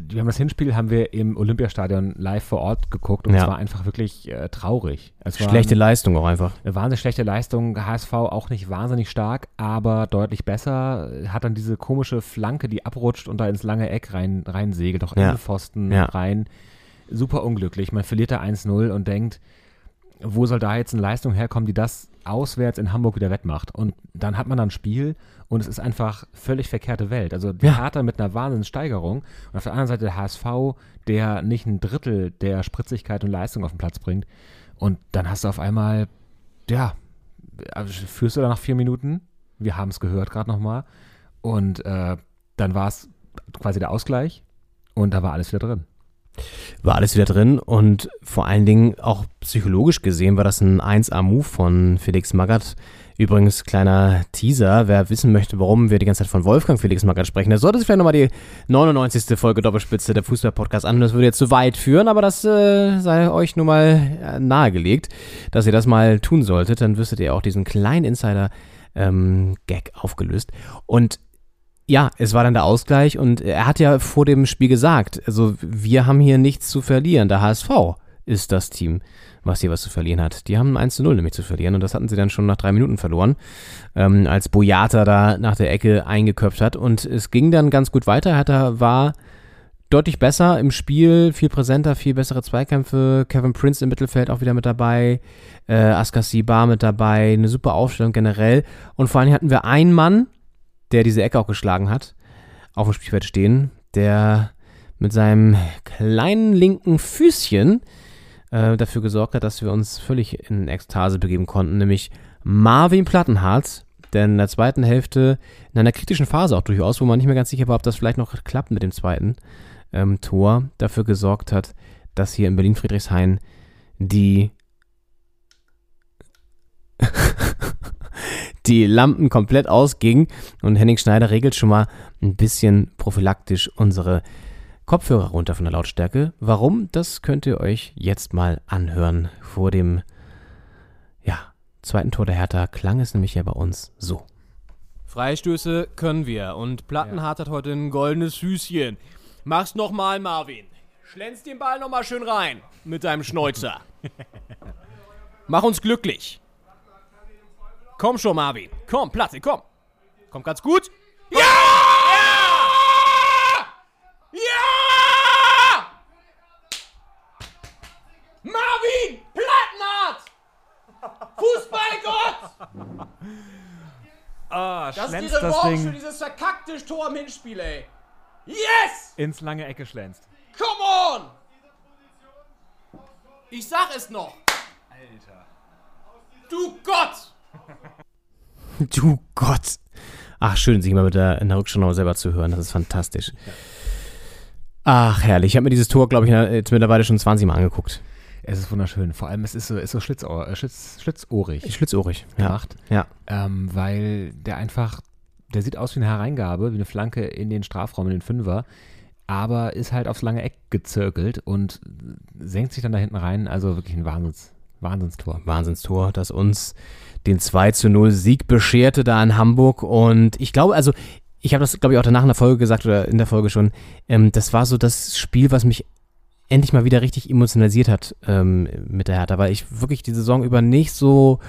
wir haben das Hinspiel haben wir im Olympiastadion live vor Ort geguckt und Ja. es war einfach wirklich äh, traurig. Schlechte ein- Leistung auch einfach. Eine wahnsinnig schlechte Leistung. HSV auch nicht wahnsinnig stark, aber deutlich besser. Hat dann diese komische Flanke, die abrutscht und da ins lange Eck rein, rein segelt, auch Ja. Pfosten Ja. rein. Super unglücklich. Man verliert da 1-0 und denkt, wo soll da jetzt eine Leistung herkommen, die das auswärts in Hamburg wieder wettmacht? Und dann hat man dann ein Spiel und es ist einfach völlig verkehrte Welt. Also die Ja. Hertha mit einer Wahnsinnssteigerung und auf der anderen Seite der HSV, der nicht ein Drittel der Spritzigkeit und Leistung auf den Platz bringt. Und dann hast du auf einmal, ja, führst du da nach vier Minuten. Wir haben es gehört gerade nochmal. Und äh, dann war es quasi der Ausgleich und da war alles wieder drin. War alles wieder drin und vor allen Dingen auch psychologisch gesehen war das ein 1A-Move von Felix Magath. Übrigens, kleiner Teaser, wer wissen möchte, warum wir die ganze Zeit von Wolfgang Felix Magath sprechen, der sollte sich vielleicht nochmal die 99. Folge Doppelspitze der Fußball-Podcast anhören. Das würde jetzt zu weit führen, aber das äh, sei euch nun mal äh, nahegelegt, dass ihr das mal tun solltet. Dann wüsstet ihr auch diesen kleinen Insider-Gag aufgelöst. Und ja, es war dann der Ausgleich und er hat ja vor dem Spiel gesagt, also wir haben hier nichts zu verlieren. Der HSV ist das Team, was hier was zu verlieren hat. Die haben 1 zu 0 nämlich zu verlieren und das hatten sie dann schon nach drei Minuten verloren, ähm, als Boyata da nach der Ecke eingeköpft hat und es ging dann ganz gut weiter. Hertha war deutlich besser im Spiel, viel präsenter, viel bessere Zweikämpfe. Kevin Prince im Mittelfeld auch wieder mit dabei, äh, Askasi Bar mit dabei, eine super Aufstellung generell. Und vor allem hatten wir einen Mann, der diese Ecke auch geschlagen hat, auf dem Spielfeld stehen, der mit seinem kleinen linken Füßchen äh, dafür gesorgt hat, dass wir uns völlig in Ekstase begeben konnten, nämlich Marvin Plattenhardt, der in der zweiten Hälfte, in einer kritischen Phase auch durchaus, wo man nicht mehr ganz sicher war, ob das vielleicht noch klappt mit dem zweiten ähm, Tor, dafür gesorgt hat, dass hier in Berlin-Friedrichshain die die Lampen komplett ausgingen und Henning Schneider regelt schon mal ein bisschen prophylaktisch unsere Kopfhörer runter von der Lautstärke. Warum? Das könnt ihr euch jetzt mal anhören. Vor dem ja, zweiten Tor der Hertha klang es nämlich ja bei uns so. Freistöße können wir und Plattenhardt hat heute ein goldenes Füßchen. Mach's nochmal, Marvin. Schlänz den Ball nochmal schön rein mit deinem Schnäuzer. Mach uns glücklich. Komm schon, Marvin. Komm, Platte, komm. Kommt ganz gut. Ja! Ja! Marvin! Plattenhardt! Fußballgott! Ah, Das ist die das Ding für dieses verkackte Tor im Hinspiel, ey. Yes! ins lange Ecke schlänzt. Come on! Ich sag es noch. Alter. Du Gott! Du Gott. Ach, schön, sich mal mit der, in der Rückschau noch selber zu hören. Das ist fantastisch. Ach, herrlich. Ich habe mir dieses Tor, glaube ich, jetzt mittlerweile schon 20 Mal angeguckt. Es ist wunderschön. Vor allem, es ist so, ist so schlitzohr, äh, schlitz, schlitzohrig. Schlitzohrig, ja. gemacht. Ja. Ähm, weil der einfach, der sieht aus wie eine Hereingabe, wie eine Flanke in den Strafraum, in den Fünfer, aber ist halt aufs lange Eck gezirkelt und senkt sich dann da hinten rein. Also wirklich ein Wahnsinns, Wahnsinnstor. Wahnsinnstor, das uns den 2 zu 0 Sieg bescherte da in Hamburg. Und ich glaube, also, ich habe das, glaube ich, auch danach in der Folge gesagt oder in der Folge schon. Ähm, das war so das Spiel, was mich endlich mal wieder richtig emotionalisiert hat ähm, mit der Hertha, weil ich wirklich die Saison über nicht so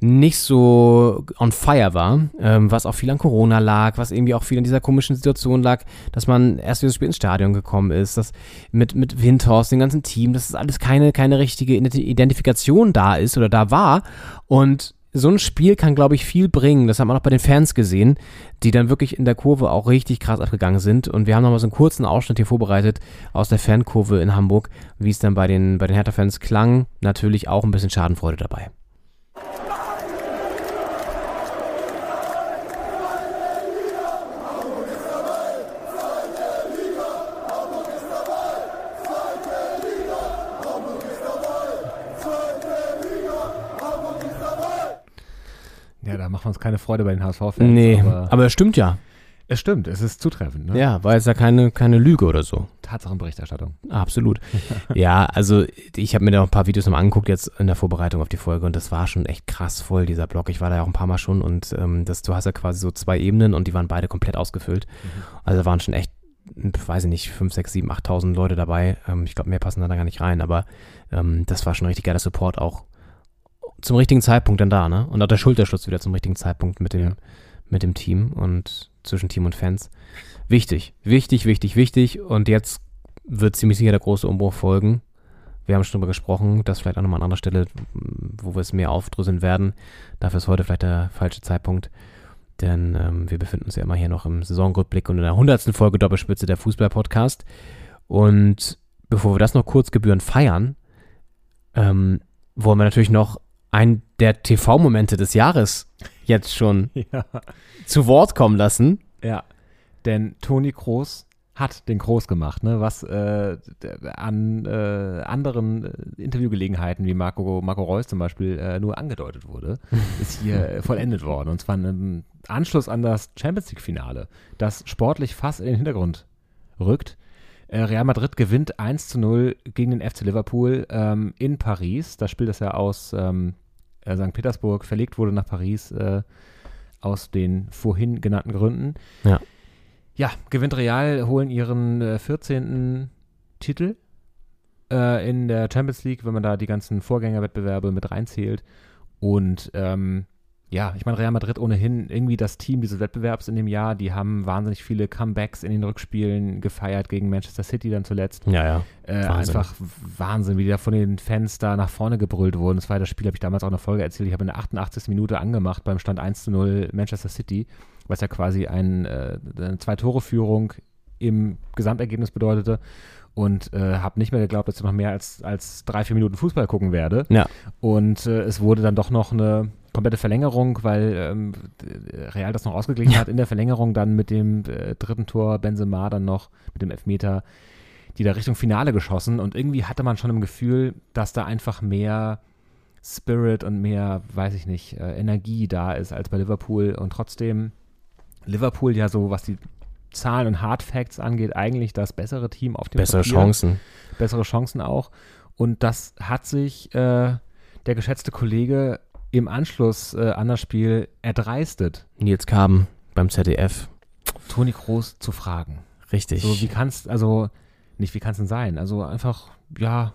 nicht so on fire war, ähm, was auch viel an Corona lag, was irgendwie auch viel an dieser komischen Situation lag, dass man erst wieder Spiel ins Stadion gekommen ist, dass mit, mit Windhorst, dem ganzen Team, dass das alles keine, keine richtige Identifikation da ist oder da war und so ein Spiel kann, glaube ich, viel bringen. Das hat man auch bei den Fans gesehen, die dann wirklich in der Kurve auch richtig krass abgegangen sind. Und wir haben nochmal so einen kurzen Ausschnitt hier vorbereitet aus der Fankurve in Hamburg, wie es dann bei den, bei den Hertha-Fans klang. Natürlich auch ein bisschen Schadenfreude dabei. Ja, da machen wir uns keine Freude bei den HSV-Fans. Nee, aber es stimmt ja. Es stimmt, es ist zutreffend. Ne? Ja, war jetzt ja keine, keine Lüge oder so. Tatsachenberichterstattung. Absolut. ja, also ich habe mir da auch ein paar Videos nochmal angeguckt jetzt in der Vorbereitung auf die Folge und das war schon echt krass voll, dieser Block. Ich war da ja auch ein paar Mal schon und ähm, das, du hast ja quasi so zwei Ebenen und die waren beide komplett ausgefüllt. Also da waren schon echt, weiß ich nicht, 5, 6, 7, 8.000 Leute dabei. Ähm, ich glaube, mehr passen da gar nicht rein, aber ähm, das war schon richtig geiler Support auch zum richtigen Zeitpunkt dann da, ne? Und auch der Schulterschluss wieder zum richtigen Zeitpunkt mit dem, mit dem Team und zwischen Team und Fans. Wichtig, wichtig, wichtig, wichtig. Und jetzt wird ziemlich sicher der große Umbruch folgen. Wir haben schon darüber gesprochen, das vielleicht auch nochmal an anderer Stelle, wo wir es mehr aufdröseln werden. Dafür ist heute vielleicht der falsche Zeitpunkt. Denn ähm, wir befinden uns ja immer hier noch im Saisonrückblick und in der hundertsten Folge Doppelspitze der Fußball-Podcast. Und bevor wir das noch kurz gebührend feiern, ähm, wollen wir natürlich noch einen der TV-Momente des Jahres jetzt schon Ja. zu Wort kommen lassen. Ja, denn Toni Kroos hat den Kroos gemacht, ne? was äh, an äh, anderen äh, Interviewgelegenheiten wie Marco, Marco Reus zum Beispiel äh, nur angedeutet wurde, ist hier äh, vollendet worden. Und zwar im Anschluss an das Champions League-Finale, das sportlich fast in den Hintergrund rückt. Äh, Real Madrid gewinnt 1 zu 0 gegen den FC Liverpool ähm, in Paris. Das Spiel, das ja aus ähm, äh, St. Petersburg verlegt wurde nach Paris, äh, aus den vorhin genannten Gründen. Ja. Ja, gewinnt Real, holen ihren äh, 14. Titel. äh, in der Champions League, wenn man da die ganzen Vorgängerwettbewerbe mit reinzählt. Und ähm, ja, ich meine, Real Madrid ohnehin irgendwie das Team dieses Wettbewerbs in dem Jahr. Die haben wahnsinnig viele Comebacks in den Rückspielen gefeiert gegen Manchester City dann zuletzt. Ja, ja. Äh, Wahnsinn. einfach Wahnsinn, wie die da von den Fans da nach vorne gebrüllt wurden. Das war das Spiel, habe ich damals auch in der Folge erzählt. Ich habe in der 88. Minute angemacht beim Stand 1 zu 0 Manchester City, was ja quasi ein, äh, eine Zwei-Tore-Führung im Gesamtergebnis bedeutete. Und äh, habe nicht mehr geglaubt, dass ich noch mehr als, als drei, vier Minuten Fußball gucken werde. Ja. Und äh, es wurde dann doch noch eine komplette Verlängerung, weil ähm, Real das noch ausgeglichen hat. In der Verlängerung dann mit dem äh, dritten Tor Benzema dann noch mit dem Elfmeter die da Richtung Finale geschossen. Und irgendwie hatte man schon im Gefühl, dass da einfach mehr Spirit und mehr, weiß ich nicht, äh, Energie da ist als bei Liverpool. Und trotzdem Liverpool ja so, was die Zahlen und Hard Facts angeht, eigentlich das bessere Team auf dem Bessere Papier. Chancen. Bessere Chancen auch. Und das hat sich äh, der geschätzte Kollege im Anschluss äh, an das Spiel erdreistet. Nils Kaben beim ZDF. Toni Kroos zu fragen. Richtig. So, wie kannst, also, nicht wie kann es denn sein? Also einfach, ja,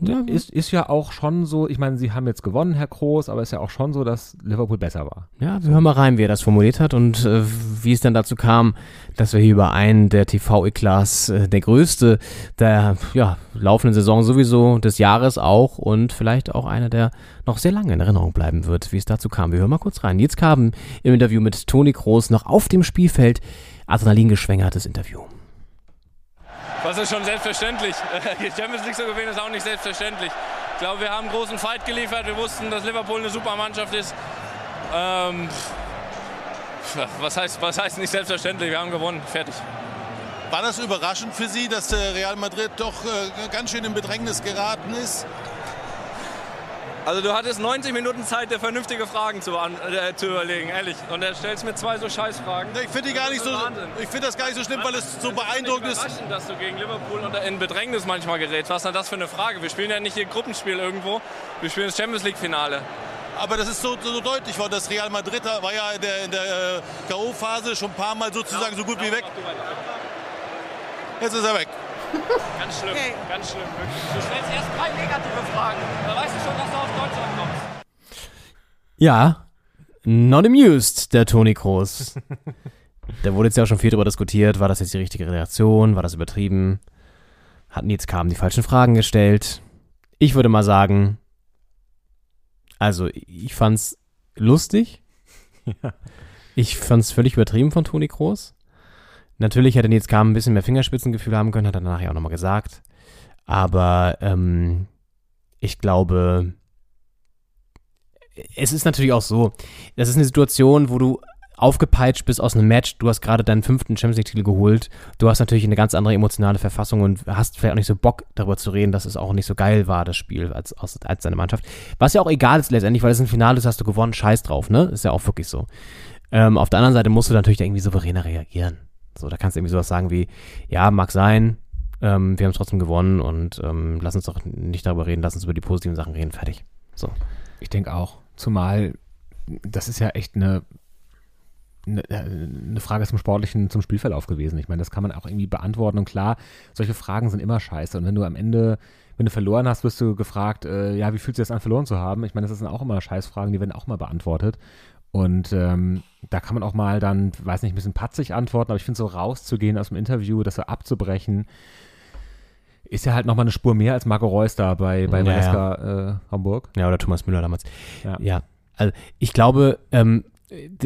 Ja, ist, ist ja auch schon so, ich meine, sie haben jetzt gewonnen, Herr Kroos, aber ist ja auch schon so, dass Liverpool besser war. Ja, wir hören mal rein, wie er das formuliert hat und äh, wie es dann dazu kam, dass wir hier über einen der TV-Eklas, äh, der größte der ja, laufenden Saison sowieso, des Jahres auch und vielleicht auch einer, der noch sehr lange in Erinnerung bleiben wird, wie es dazu kam. Wir hören mal kurz rein. Jetzt kam im Interview mit Toni Kroos noch auf dem Spielfeld Adrenalingeschwängertes Interview. Was ist schon selbstverständlich. Die Champions League zu gewinnen ist auch nicht selbstverständlich. Ich glaube, wir haben einen großen Fight geliefert. Wir wussten, dass Liverpool eine super Mannschaft ist. Ähm, was, heißt, was heißt nicht selbstverständlich? Wir haben gewonnen. Fertig. War das überraschend für Sie, dass der Real Madrid doch äh, ganz schön in Bedrängnis geraten ist? Also du hattest 90 Minuten Zeit, dir vernünftige Fragen zu, äh, zu überlegen, ehrlich. Und er stellst mir zwei so Scheißfragen. Ich finde gar nicht so, ich finde das gar nicht so schlimm, weil es so beeindruckend ist. Überraschend, dass du gegen Liverpool unter, in Bedrängnis manchmal gerätst. Was ist denn das für eine Frage? Wir spielen ja nicht hier Gruppenspiel irgendwo. Wir spielen das Champions League Finale. Aber das ist so, so deutlich worden. Das Real Madrid war ja in der, in der äh, K.O.-Phase schon ein paar Mal sozusagen so gut wie weg. Jetzt ist er weg. Ganz schlimm, ganz schlimm. Wirklich. Du stellst erst drei negative Fragen. Da weißt du schon, dass du auf Deutschland kommst. Ja, not amused, der Toni Kroos. da wurde jetzt ja auch schon viel drüber diskutiert. War das jetzt die richtige Reaktion? War das übertrieben? Hatten jetzt kamen die falschen Fragen gestellt. Ich würde mal sagen, also ich fand's lustig. Ja. Ich fand's völlig übertrieben von Toni Kroos. Natürlich hätte Nils Kamen ein bisschen mehr Fingerspitzengefühl haben können, hat er nachher auch nochmal gesagt. Aber ähm, ich glaube, es ist natürlich auch so, das ist eine Situation, wo du aufgepeitscht bist aus einem Match, du hast gerade deinen fünften Champions League-Titel geholt, du hast natürlich eine ganz andere emotionale Verfassung und hast vielleicht auch nicht so Bock darüber zu reden, dass es auch nicht so geil war, das Spiel, als, als, als deine Mannschaft. Was ja auch egal ist letztendlich, weil es ein Finale ist, hast du gewonnen, scheiß drauf, ne? Ist ja auch wirklich so. Ähm, auf der anderen Seite musst du natürlich irgendwie souveräner reagieren. So, da kannst du irgendwie sowas sagen wie, ja, mag sein, ähm, wir haben es trotzdem gewonnen und ähm, lass uns doch nicht darüber reden, lass uns über die positiven Sachen reden, fertig. So. Ich denke auch. Zumal, das ist ja echt eine, eine, eine Frage zum sportlichen, zum Spielverlauf gewesen. Ich meine, das kann man auch irgendwie beantworten. Und klar, solche Fragen sind immer scheiße. Und wenn du am Ende, wenn du verloren hast, wirst du gefragt, äh, ja, wie fühlt sich das an, verloren zu haben? Ich meine, das sind auch immer Scheißfragen, die werden auch mal beantwortet. Und ähm, da kann man auch mal dann, weiß nicht, ein bisschen patzig antworten, aber ich finde so rauszugehen aus dem Interview, das so abzubrechen, ist ja halt nochmal eine Spur mehr als Marco Reus da bei, bei Ja, Valeska Äh, Hamburg. Ja, oder Thomas Müller damals. Ja. Ja, also ich glaube, ähm,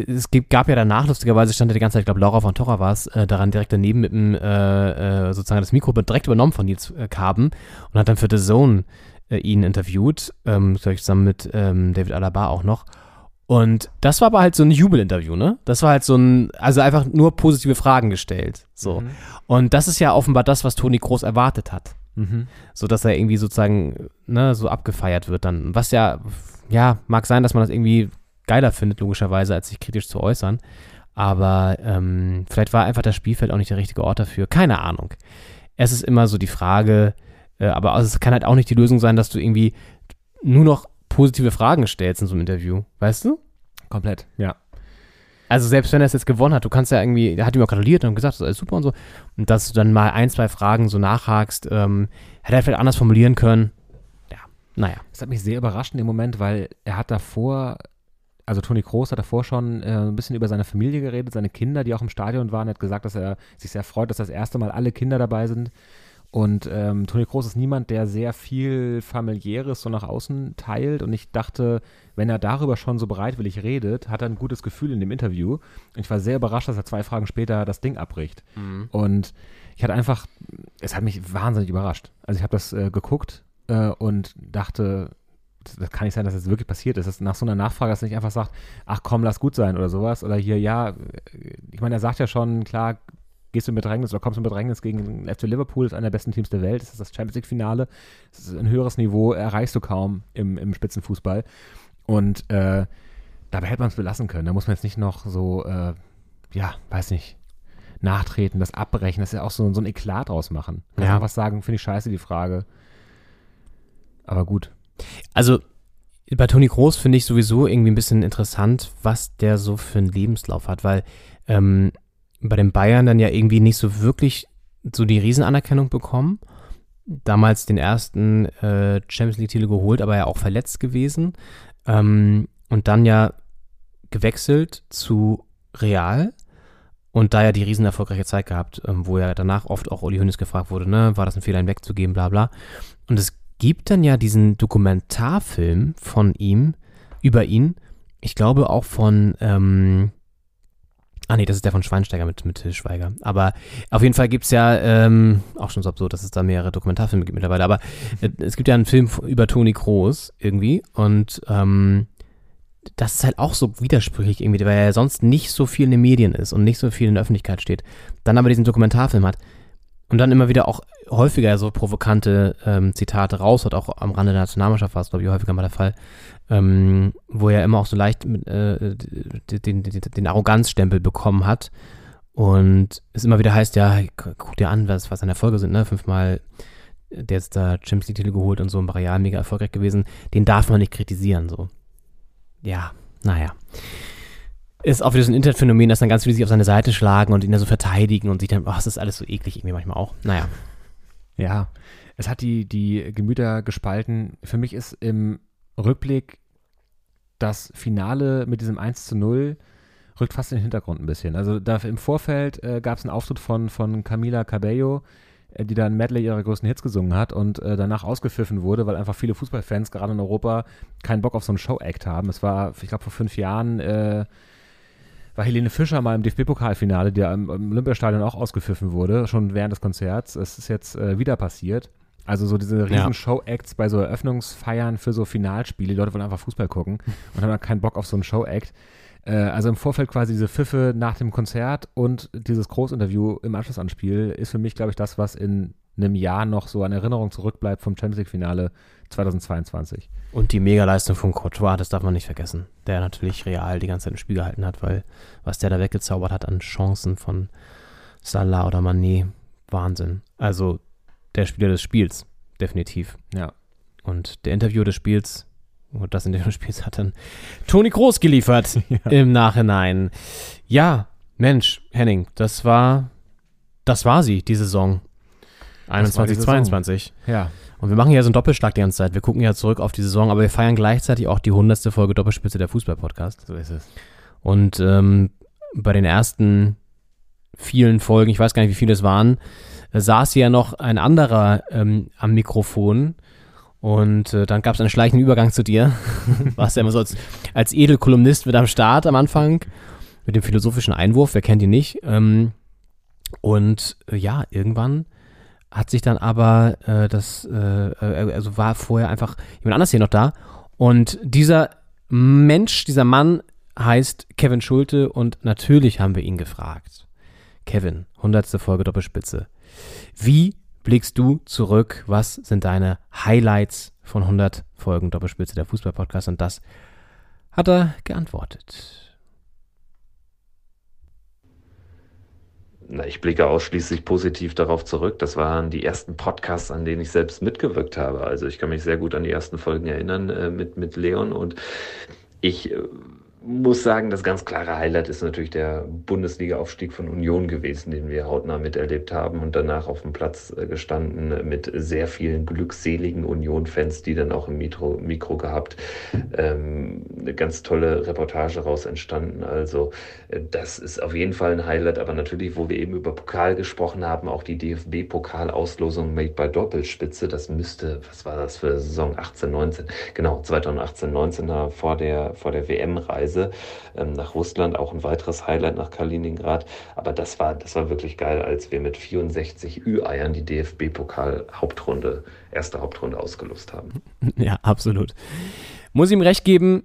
es gab ja danach, lustigerweise stand ja die ganze Zeit, ich glaube, Laura von Torra war es, äh, daran direkt daneben mit dem, äh, äh, sozusagen das Mikro direkt übernommen von Nils äh, Kaben und hat dann für The Zone äh, ihn interviewt, ähm, zusammen mit ähm, David Alaba auch noch. Und das war aber halt so ein Jubelinterview, ne? Das war halt so ein, also einfach nur positive Fragen gestellt. So. Mhm. Und das ist ja offenbar das, was Toni Groß erwartet hat. Mhm. So dass er irgendwie sozusagen, ne, so abgefeiert wird dann. Was ja, ja, mag sein, dass man das irgendwie geiler findet, logischerweise, als sich kritisch zu äußern. Aber ähm, vielleicht war einfach das Spielfeld auch nicht der richtige Ort dafür. Keine Ahnung. Es ist immer so die Frage, äh, aber es kann halt auch nicht die Lösung sein, dass du irgendwie nur noch positive Fragen stellst in so einem Interview. Weißt du? Komplett, ja. Also selbst wenn er es jetzt gewonnen hat, du kannst ja irgendwie, er hat ihm auch gratuliert und gesagt, das ist alles super und so. Und dass du dann mal ein, zwei Fragen so nachhakst, ähm, hätte er vielleicht anders formulieren können. Ja, naja. Das hat mich sehr überrascht in dem Moment, weil er hat davor, also Toni Kroos hat davor schon äh, ein bisschen über seine Familie geredet, seine Kinder, die auch im Stadion waren. Er hat gesagt, dass er sich sehr freut, dass das erste Mal alle Kinder dabei sind. Und ähm, Toni Kroos ist niemand, der sehr viel familiäres so nach außen teilt. Und ich dachte, wenn er darüber schon so bereitwillig redet, hat er ein gutes Gefühl in dem Interview. Und ich war sehr überrascht, dass er zwei Fragen später das Ding abbricht. Mhm. Und ich hatte einfach, es hat mich wahnsinnig überrascht. Also ich habe das äh, geguckt äh, und dachte, das, das kann nicht sein, dass das wirklich passiert ist. Dass nach so einer Nachfrage, dass er nicht einfach sagt, ach komm, lass gut sein oder sowas. Oder hier, ja, äh, ich meine, er sagt ja schon, klar, gehst du in Bedrängnis oder kommst du in Bedrängnis gegen FC Liverpool, ist einer der besten Teams der Welt, das ist das Champions League-Finale, das ist ein höheres Niveau, erreichst du kaum im, im Spitzenfußball. Und äh, dabei hätte man es belassen können. Da muss man jetzt nicht noch so, äh, ja, weiß nicht, nachtreten, das abbrechen, das ist ja auch so, so ein Eklat draus machen. Kann Ja. was sagen, finde ich scheiße, die Frage. Aber gut. Also bei Toni Kroos finde ich sowieso irgendwie ein bisschen interessant, was der so für einen Lebenslauf hat, weil ähm, bei den Bayern dann ja irgendwie nicht so wirklich so die Riesenanerkennung bekommen. Damals den ersten äh, Champions League-Titel geholt, aber ja auch verletzt gewesen. Ähm, und dann ja gewechselt zu Real und da ja die riesen erfolgreiche Zeit gehabt, ähm, wo ja danach oft auch Uli Hoeneß gefragt wurde, ne, war das ein Fehler, ihn wegzugeben, bla bla. Und es gibt dann ja diesen Dokumentarfilm von ihm, über ihn, ich glaube auch von, ähm, ah nee, das ist der von Schweinsteiger mit, mit Schweiger. Aber auf jeden Fall gibt es ja, ähm, auch schon so absurd, dass es da mehrere Dokumentarfilme gibt mittlerweile, aber äh, es gibt ja einen Film über Toni Kroos irgendwie und ähm, das ist halt auch so widersprüchlich irgendwie, weil er sonst nicht so viel in den Medien ist und nicht so viel in der Öffentlichkeit steht. Dann aber diesen Dokumentarfilm hat und dann immer wieder auch häufiger so provokante ähm, Zitate raus hat, auch am Rande der Nationalmannschaft war es, glaube ich, häufiger mal der Fall, ähm, wo er immer auch so leicht mit, äh, den, den, den Arroganzstempel bekommen hat und es immer wieder heißt, ja, guck dir an, was, was seine Erfolge sind, ne, fünfmal der jetzt da Champions League Titel geholt und so im Real mega erfolgreich gewesen, den darf man nicht kritisieren, so. Ja, naja. Ist auch wieder so ein Internetphänomen, dass dann ganz viele sich auf seine Seite schlagen und ihn da so verteidigen und sich dann, oh, das ist alles so eklig irgendwie manchmal auch. Naja. Ja, es hat die, die Gemüter gespalten. Für mich ist im Rückblick das Finale mit diesem 1 zu 0 rückt fast in den Hintergrund ein bisschen. Also da im Vorfeld äh, gab es einen Auftritt von, von Camila Cabello, äh, die da ein Medley ihrer größten Hits gesungen hat und äh, danach ausgepfiffen wurde, weil einfach viele Fußballfans, gerade in Europa, keinen Bock auf so einen Show-Act haben. Es war, ich glaube, vor fünf Jahren äh, war Helene Fischer mal im DFB-Pokalfinale, der im, im Olympiastadion auch ausgepfiffen wurde, schon während des Konzerts. Es ist jetzt äh, wieder passiert. Also so diese riesen Ja. Show-Acts bei so Eröffnungsfeiern für so Finalspiele. Die Leute wollen einfach Fußball gucken und haben dann keinen Bock auf so einen Show-Act. Äh, also im Vorfeld quasi diese Pfiffe nach dem Konzert und dieses Großinterview im Anschluss an Spiel ist für mich, glaube ich, das, was in einem Jahr noch so an Erinnerung zurückbleibt vom Champions League-Finale 2022. Und die Mega-Leistung von Courtois, das darf man nicht vergessen. Der natürlich real die ganze Zeit im Spiel gehalten hat, weil was der da weggezaubert hat an Chancen von Salah oder Mané, Wahnsinn. Also der Spieler des Spiels, definitiv. Ja. Und der Interview des Spiels, und das Interview des Spiels hat dann Toni Groß geliefert im Nachhinein. Ja, Mensch, Henning, das war, das war sie, die Saison. war die 21, Saison. 22. Ja. Und wir machen ja so einen Doppelschlag die ganze Zeit. Wir gucken ja zurück auf die Saison, aber wir feiern gleichzeitig auch die hundertste Folge Doppelspitze der Fußball-Podcast. So ist es. Und ähm, bei den ersten vielen Folgen, ich weiß gar nicht, wie viele es waren, äh, saß hier ja noch ein anderer ähm, am Mikrofon. Und äh, dann gab es einen schleichenden Übergang zu dir. Warst ja immer so als, als Edelkolumnist mit am Start am Anfang. Mit dem philosophischen Einwurf, wer kennt ihn nicht. Ähm, und äh, ja, irgendwann hat sich dann aber äh, das, äh, äh, also war vorher einfach jemand anders hier noch da. Und dieser Mensch, dieser Mann heißt Kevin Schulte und natürlich haben wir ihn gefragt. Kevin, hundertste Folge Doppelspitze. Wie blickst du zurück? Was sind deine Highlights von 100 Folgen Doppelspitze der Fußball-Podcast? Und das hat er geantwortet. Na, ich blicke ausschließlich positiv darauf zurück. Das waren die ersten Podcasts, an denen ich selbst mitgewirkt habe. Also ich kann mich sehr gut an die ersten Folgen erinnern äh, mit, mit Leon und ich äh, muss sagen, das ganz klare Highlight ist natürlich der Bundesliga-Aufstieg von Union gewesen, den wir hautnah miterlebt haben und danach auf dem Platz äh, gestanden mit sehr vielen glückseligen Union-Fans, die dann auch im Mikro, Mikro gehabt. Ähm, eine ganz tolle Reportage raus entstanden. Also äh, das ist auf jeden Fall ein Highlight, aber natürlich, wo wir eben über Pokal gesprochen haben, auch die DFB-Pokalauslosung Made by Doppelspitze, das müsste, was war das für Saison 18, 19? Genau, 2018, 19 vor der, vor der WM-Reise Reise ähm, nach Russland, auch ein weiteres Highlight nach Kaliningrad. Aber das war, das war wirklich geil, als wir mit 64 Ü-Eiern die DFB-Pokal-Hauptrunde, erste Hauptrunde ausgelost haben. Ja, absolut. Muss ihm recht geben,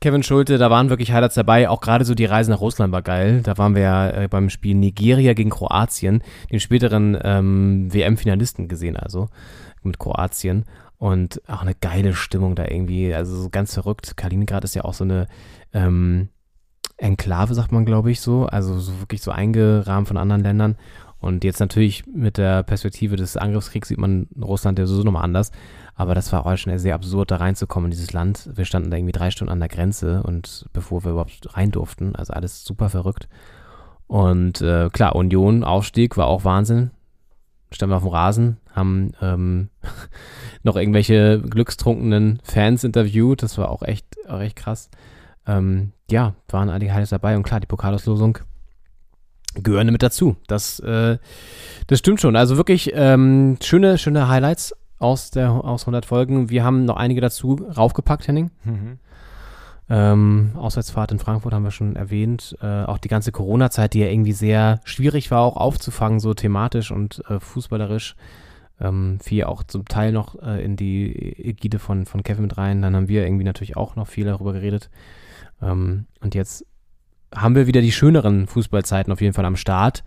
Kevin Schulte, da waren wirklich Highlights dabei. Auch gerade so die Reise nach Russland war geil. Da waren wir ja äh, beim Spiel Nigeria gegen Kroatien, den späteren ähm, WM-Finalisten gesehen, also mit Kroatien. Und auch eine geile Stimmung da irgendwie. Also so ganz verrückt. Kaliningrad ist ja auch so eine ähm, Enklave, sagt man, glaube ich, so. Also so wirklich so eingerahmt von anderen Ländern. Und jetzt natürlich mit der Perspektive des Angriffskriegs sieht man Russland ja sowieso nochmal anders. Aber das war auch schon sehr absurd, da reinzukommen in dieses Land. Wir standen da irgendwie drei Stunden an der Grenze und bevor wir überhaupt rein durften. Also alles super verrückt. Und äh, klar, Union, Aufstieg war auch Wahnsinn. Standen wir auf dem Rasen, haben ähm, noch irgendwelche glückstrunkenen Fans interviewt. Das war auch echt, auch echt krass ähm, ja, waren einige Highlights dabei und klar, die Pokalauslosung gehören mit dazu. Das, äh, das stimmt schon. Also wirklich ähm, schöne, schöne Highlights aus, der, aus 100 Folgen. Wir haben noch einige dazu raufgepackt, Henning. Mhm. Ähm, Auswärtsfahrt in Frankfurt haben wir schon erwähnt. Äh, auch die ganze Corona-Zeit, die ja irgendwie sehr schwierig war, auch aufzufangen, so thematisch und äh, fußballerisch. Ähm, fiel auch zum Teil noch äh, in die Ägide von, von Kevin mit rein. Dann haben wir irgendwie natürlich auch noch viel darüber geredet. Ähm, und jetzt haben wir wieder die schöneren Fußballzeiten auf jeden Fall am Start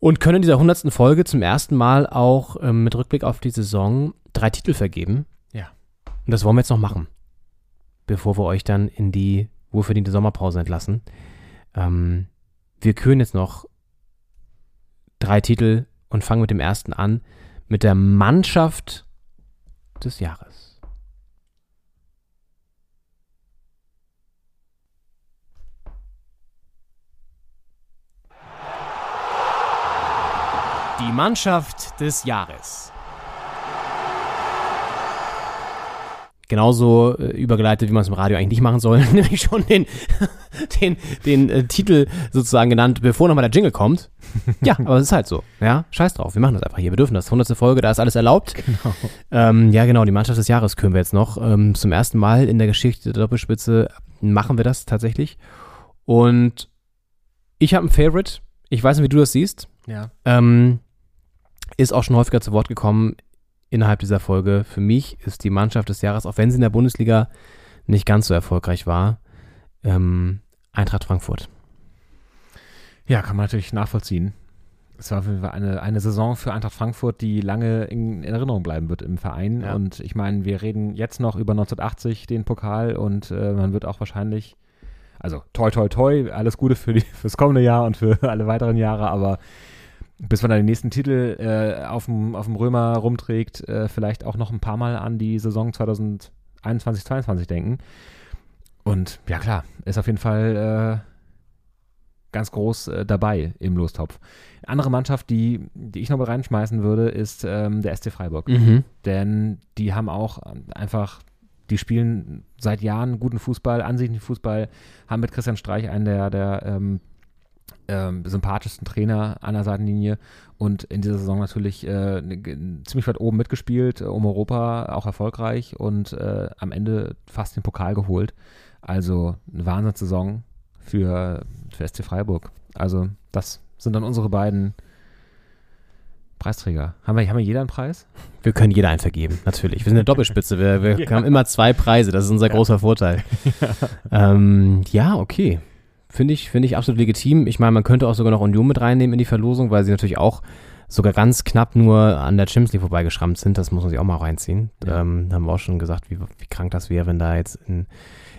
und können in dieser hundertsten Folge zum ersten Mal auch ähm, mit Rückblick auf die Saison drei Titel vergeben. Ja. Und das wollen wir jetzt noch machen, bevor wir euch dann in die wohlverdiente Sommerpause entlassen. Ähm, wir küren jetzt noch drei Titel und fangen mit dem ersten an, mit der Mannschaft des Jahres. Die Mannschaft des Jahres. Genauso äh, übergeleitet, wie man es im Radio eigentlich nicht machen soll, nämlich schon den, den, den äh, Titel sozusagen genannt, bevor nochmal der Jingle kommt. Ja, aber es ist halt so. Ja, scheiß drauf, wir machen das einfach hier. Wir dürfen das. 100. Folge, da ist alles erlaubt. Genau. Ähm, ja, genau, die Mannschaft des Jahres können wir jetzt noch. Ähm, zum ersten Mal in der Geschichte der Doppelspitze machen wir das tatsächlich. Und ich habe ein Favorite. Ich weiß nicht, wie du das siehst. Ja. Ähm, ist auch schon häufiger zu Wort gekommen innerhalb dieser Folge. Für mich ist die Mannschaft des Jahres, auch wenn sie in der Bundesliga nicht ganz so erfolgreich war, ähm, Eintracht Frankfurt. Ja, kann man natürlich nachvollziehen. Es war eine, eine Saison für Eintracht Frankfurt, die lange in, in Erinnerung bleiben wird im Verein. Ja. Und ich meine, wir reden jetzt noch über 1980, den Pokal, und äh, man wird auch wahrscheinlich, also toi toi toi, alles Gute für die, fürs kommende Jahr und für alle weiteren Jahre, aber bis man dann den nächsten Titel äh, auf dem Römer rumträgt, äh, vielleicht auch noch ein paar Mal an die Saison 2021, 2022 denken. Und ja klar, ist auf jeden Fall äh, ganz groß äh, dabei im Lostopf. Andere Mannschaft, die, die ich noch mal reinschmeißen würde, ist ähm, der SC Freiburg. Mhm. Denn die haben auch einfach, die spielen seit Jahren guten Fußball, ansichtlichen Fußball, haben mit Christian Streich einen der, der ähm, ähm, sympathischsten Trainer an der Seitenlinie und in dieser Saison natürlich äh, ziemlich weit oben mitgespielt, um Europa auch erfolgreich und äh, am Ende fast den Pokal geholt. Also eine Wahnsinnssaison für, für SC Freiburg. Also das sind dann unsere beiden Preisträger. Haben wir, haben wir jeder einen Preis? Wir können jeder einen vergeben, natürlich. Wir sind eine Doppelspitze. Wir, wir ja. haben immer zwei Preise. Das ist unser ja. großer Vorteil. Ja, ähm, ja okay. Finde ich, finde ich absolut legitim. Ich meine, man könnte auch sogar noch Union mit reinnehmen in die Verlosung, weil sie natürlich auch sogar ganz knapp nur an der Champions League vorbeigeschrammt sind. Das muss man sich auch mal reinziehen. Ja. Ähm, haben wir auch schon gesagt, wie, wie krank das wäre, wenn da jetzt in,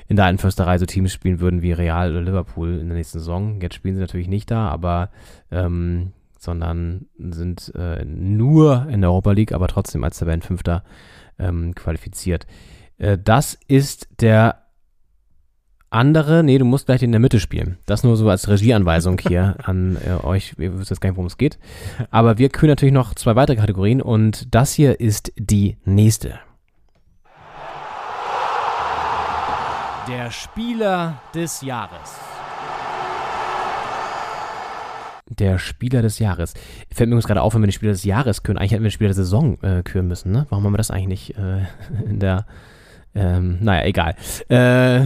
in der alten Försterei so Teams spielen würden wie Real oder Liverpool in der nächsten Saison. Jetzt spielen sie natürlich nicht da, aber ähm, sondern sind äh, nur in der Europa League, aber trotzdem als Tabellenfünfter ähm, qualifiziert. Äh, das ist der andere, nee, du musst gleich in der Mitte spielen. Das nur so als Regieanweisung hier an äh, euch. Ihr wisst jetzt gar nicht, worum es geht. Aber wir kühlen natürlich noch zwei weitere Kategorien und das hier ist die nächste. Der Spieler des Jahres. Der Spieler des Jahres. Fällt mir übrigens gerade auf, wenn wir den Spieler des Jahres küren. Eigentlich hätten wir den Spieler der Saison äh, küren müssen, ne? Warum haben wir das eigentlich nicht äh, in der. Ähm, naja, egal. Äh,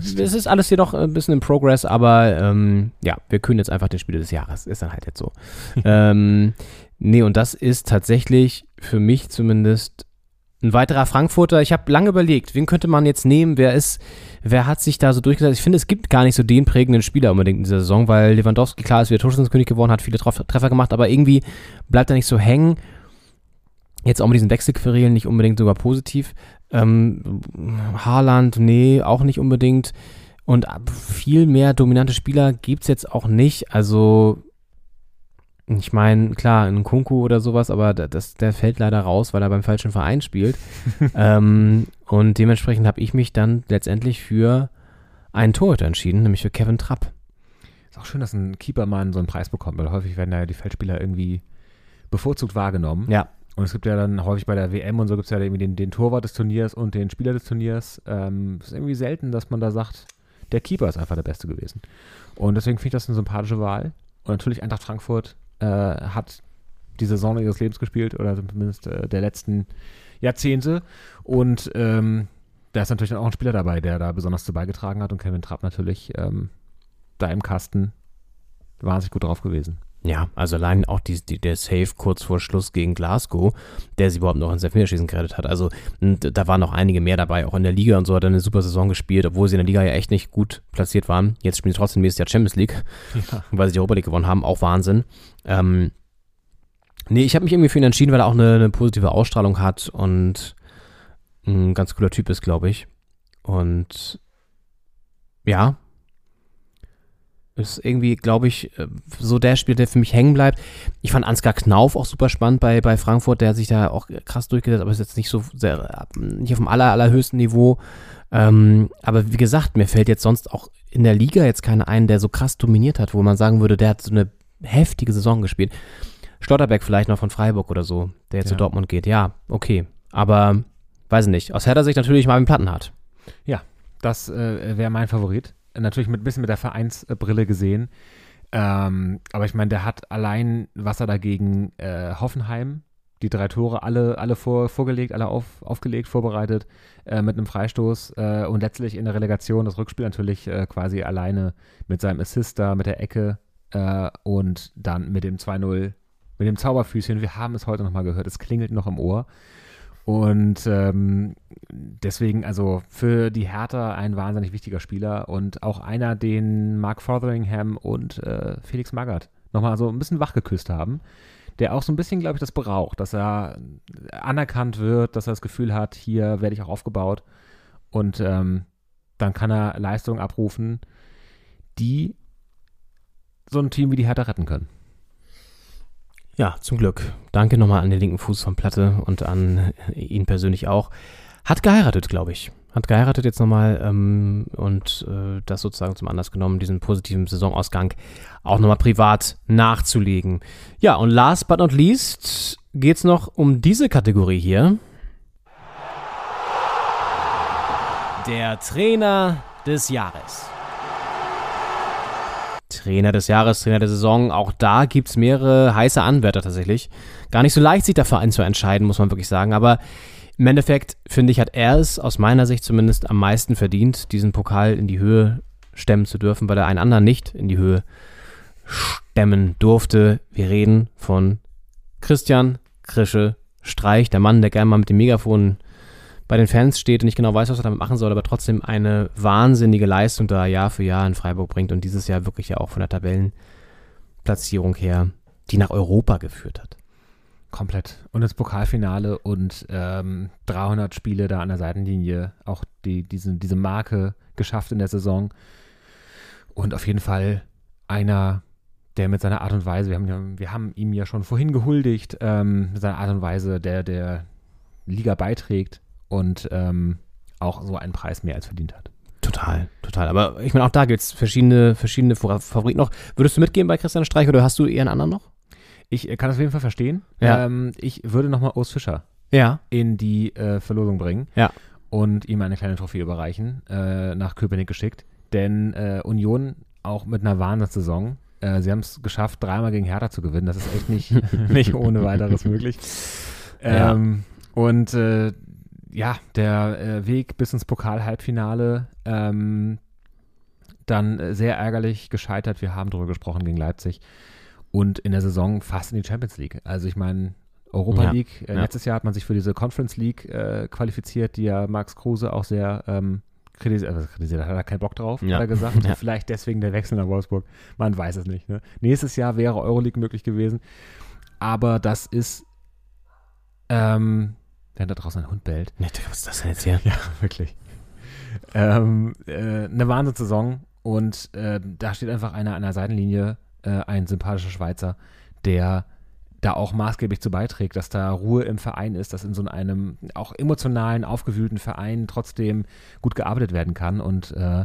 es ist alles hier noch ein bisschen im Progress, aber ähm, ja, wir küren jetzt einfach den Spieler des Jahres. Ist dann halt jetzt so. ähm, nee, und das ist tatsächlich für mich zumindest ein weiterer Frankfurter. Ich habe lange überlegt, wen könnte man jetzt nehmen? Wer ist, wer hat sich da so durchgesetzt? Ich finde, es gibt gar nicht so den prägenden Spieler unbedingt in dieser Saison, weil Lewandowski, klar, ist wieder Torschützenkönig geworden, hat viele Tref Treffer gemacht, aber irgendwie bleibt er nicht so hängen. Jetzt auch mit diesen Wechselquerelen nicht unbedingt sogar positiv. Ähm, Haaland, nee, auch nicht unbedingt. Und viel mehr dominante Spieler gibt es jetzt auch nicht. Also ich meine, klar, ein Kunku oder sowas, aber das, der fällt leider raus, weil er beim falschen Verein spielt. ähm, und dementsprechend habe ich mich dann letztendlich für einen Torhüter entschieden, nämlich für Kevin Trapp. Ist auch schön, dass ein Keeper mal so einen Preis bekommt, weil häufig werden da die Feldspieler irgendwie bevorzugt wahrgenommen. Ja. Und es gibt ja dann häufig bei der WM und so gibt es ja irgendwie den, den Torwart des Turniers und den Spieler des Turniers. Ähm, es ist irgendwie selten, dass man da sagt, der Keeper ist einfach der Beste gewesen. Und deswegen finde ich das eine sympathische Wahl. Und natürlich Eintracht Frankfurt äh, hat die Saison ihres Lebens gespielt oder zumindest äh, der letzten Jahrzehnte. Und ähm, da ist natürlich dann auch ein Spieler dabei, der da besonders zu beigetragen hat und Kevin Trapp natürlich ähm, da im Kasten wahnsinnig gut drauf gewesen. Ja, also allein auch die, die, der Save kurz vor Schluss gegen Glasgow, der sie überhaupt noch ins Elfmeterschießen gerettet hat. Also da waren noch einige mehr dabei, auch in der Liga und so hat er eine super Saison gespielt, obwohl sie in der Liga ja echt nicht gut platziert waren. Jetzt spielen sie trotzdem nächstes Jahr Champions League, ja. weil sie die Europa League gewonnen haben, auch Wahnsinn. Ähm, nee, ich habe mich irgendwie für ihn entschieden, weil er auch eine, eine positive Ausstrahlung hat und ein ganz cooler Typ ist, glaube ich. Und ja, ist irgendwie, glaube ich, äh, so der Spieler, der für mich hängen bleibt. Ich fand Ansgar Knauf auch super spannend bei, bei Frankfurt, der sich da auch krass durchgesetzt, aber ist jetzt nicht so sehr, nicht auf dem aller, allerhöchsten Niveau. Ähm, aber wie gesagt, mir fällt jetzt sonst auch in der Liga jetzt keiner ein, der so krass dominiert hat, wo man sagen würde, der hat so eine heftige Saison gespielt. Schlotterbeck vielleicht noch von Freiburg oder so, der jetzt ja. zu Dortmund geht. Ja, okay. Aber, weiß ich nicht. Aus Herder Sicht natürlich Marvin Plattenhardt. Ja, das äh, wäre mein Favorit natürlich mit ein bisschen mit der Vereinsbrille gesehen. Ähm, aber ich meine, der hat allein, was er dagegen äh, Hoffenheim, die drei Tore alle, alle vor, vorgelegt, alle auf, aufgelegt, vorbereitet, äh, mit einem Freistoß äh, und letztlich in der Relegation das Rückspiel natürlich äh, quasi alleine mit seinem Assist da, mit der Ecke äh, und dann mit dem 2-0, mit dem Zauberfüßchen. Wir haben es heute nochmal gehört, es klingelt noch im Ohr. Und ähm, deswegen, also für die Hertha ein wahnsinnig wichtiger Spieler und auch einer, den Mark Fotheringham und äh, Felix Magath nochmal so ein bisschen wachgeküsst haben, der auch so ein bisschen, glaube ich, das braucht, dass er anerkannt wird, dass er das Gefühl hat, hier werde ich auch aufgebaut und ähm, dann kann er Leistungen abrufen, die so ein Team wie die Hertha retten können. Ja, zum Glück. Danke nochmal an den linken Fuß von Platte und an ihn persönlich auch. Hat geheiratet, glaube ich. Hat geheiratet jetzt nochmal ähm, und äh, das sozusagen zum Anlass genommen, diesen positiven Saisonausgang auch nochmal privat nachzulegen. Ja, und last but not least geht es noch um diese Kategorie hier. Der Trainer des Jahres. Trainer des Jahres, Trainer der Saison. Auch da gibt es mehrere heiße Anwärter tatsächlich. Gar nicht so leicht, sich dafür einzuentscheiden, muss man wirklich sagen. Aber im Endeffekt, finde ich, hat er es aus meiner Sicht zumindest am meisten verdient, diesen Pokal in die Höhe stemmen zu dürfen, weil er einen anderen nicht in die Höhe stemmen durfte. Wir reden von Christian Krische Streich, der Mann, der gerne mal mit dem Megafon bei den Fans steht und nicht genau weiß, was er damit machen soll, aber trotzdem eine wahnsinnige Leistung da Jahr für Jahr in Freiburg bringt und dieses Jahr wirklich ja auch von der Tabellenplatzierung her, die nach Europa geführt hat. Komplett. Und das Pokalfinale und ähm, 300 Spiele da an der Seitenlinie, auch die, diese, diese Marke geschafft in der Saison. Und auf jeden Fall einer, der mit seiner Art und Weise, wir haben, wir haben ihm ja schon vorhin gehuldigt, ähm, mit seiner Art und Weise, der der Liga beiträgt, und ähm, auch so einen Preis mehr als verdient hat. Total, total. Aber ich meine, auch da gibt es verschiedene, verschiedene Fa- Favoriten noch. Würdest du mitgehen bei Christian Streich oder hast du eher einen anderen noch? Ich äh, kann das auf jeden Fall verstehen. Ja. Ähm, ich würde nochmal Urs Fischer Ja. in die äh, Verlosung bringen Ja. und ihm eine kleine Trophäe überreichen, äh, nach Köpenick geschickt. Denn äh, Union auch mit einer Wahnsinnssaison. Äh, sie haben es geschafft, dreimal gegen Hertha zu gewinnen. Das ist echt nicht, nicht ohne weiteres möglich. Ähm, Und äh, ja, der äh, Weg bis ins Pokal-Halbfinale ähm, dann äh, sehr ärgerlich gescheitert. Wir haben darüber gesprochen gegen Leipzig. Und in der Saison fast in die Champions League. Also ich meine, Europa Ja, League. Äh, ja. Letztes Jahr hat man sich für diese Conference League äh, qualifiziert, die ja Max Kruse auch sehr ähm, kritisiert, also kritisiert hat. Hat er keinen Bock drauf, Ja. hat er gesagt. Ja. Vielleicht deswegen der Wechsel nach Wolfsburg. Man weiß es nicht. Ne? Nächstes Jahr wäre Euroleague möglich gewesen. Aber das ist, ähm, während da draußen ein Hund bellt. Nee, was ist das denn jetzt hier? Ja, wirklich. Ähm, äh, eine Wahnsinnssaison und äh, da steht einfach einer an der Seitenlinie, äh, ein sympathischer Schweizer, der da auch maßgeblich zu beiträgt, dass da Ruhe im Verein ist, dass in so einem auch emotionalen, aufgewühlten Verein trotzdem gut gearbeitet werden kann und äh,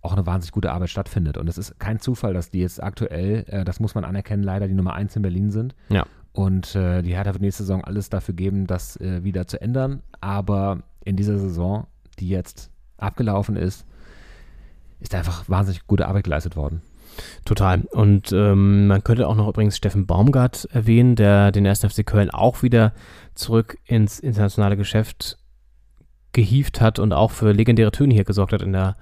auch eine wahnsinnig gute Arbeit stattfindet. Und es ist kein Zufall, dass die jetzt aktuell, äh, das muss man anerkennen, leider die Nummer eins in Berlin sind. Ja. Und äh, die Hertha wird nächste Saison alles dafür geben, das äh, wieder zu ändern. Aber in dieser Saison, die jetzt abgelaufen ist, ist einfach wahnsinnig gute Arbeit geleistet worden. Total. Und ähm, man könnte auch noch übrigens Steffen Baumgart erwähnen, der den 1. FC Köln auch wieder zurück ins internationale Geschäft gehievt hat und auch für legendäre Töne hier gesorgt hat in der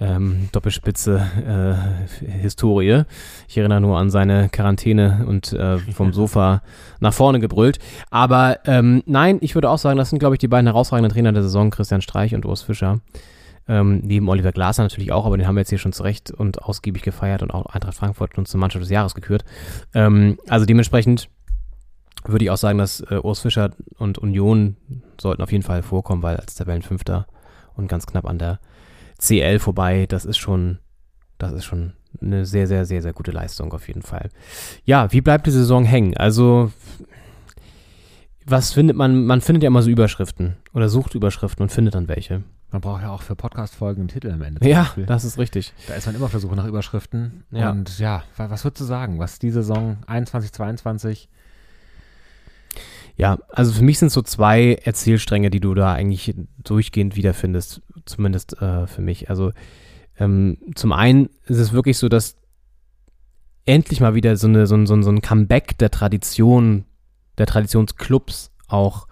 ähm, Doppelspitze-Historie. ich erinnere nur an seine Quarantäne und äh, vom Sofa nach vorne gebrüllt. Aber ähm, nein, ich würde auch sagen, das sind, glaube ich, die beiden herausragenden Trainer der Saison, Christian Streich und Urs Fischer. Ähm, neben Oliver Glasner natürlich auch, aber den haben wir jetzt hier schon zurecht und ausgiebig gefeiert und auch Eintracht Frankfurt uns zur Mannschaft des Jahres gekürt. Ähm, also dementsprechend würde ich auch sagen, dass äh, Urs Fischer und Union sollten auf jeden Fall vorkommen, weil als Tabellenfünfter und ganz knapp an der CL vorbei, das ist schon, das ist schon eine sehr, sehr, sehr, sehr gute Leistung auf jeden Fall. Ja, wie bleibt die Saison hängen? Also was findet man, man findet ja immer so Überschriften oder sucht Überschriften und findet dann welche. Man braucht ja auch für Podcast-Folgen einen Titel am Ende. Ja, Beispiel. das ist richtig. Da ist man immer auf der Suche nach Überschriften. Ja. Und ja, wa- was würdest du sagen? Was die Saison 21, 22? Ja, also für mich sind so zwei Erzählstränge, die du da eigentlich durchgehend wiederfindest, zumindest äh, für mich. Also ähm, zum einen ist es wirklich so, dass endlich mal wieder so, eine, so, ein, so, ein, Comeback der Tradition, der Traditionsclubs auch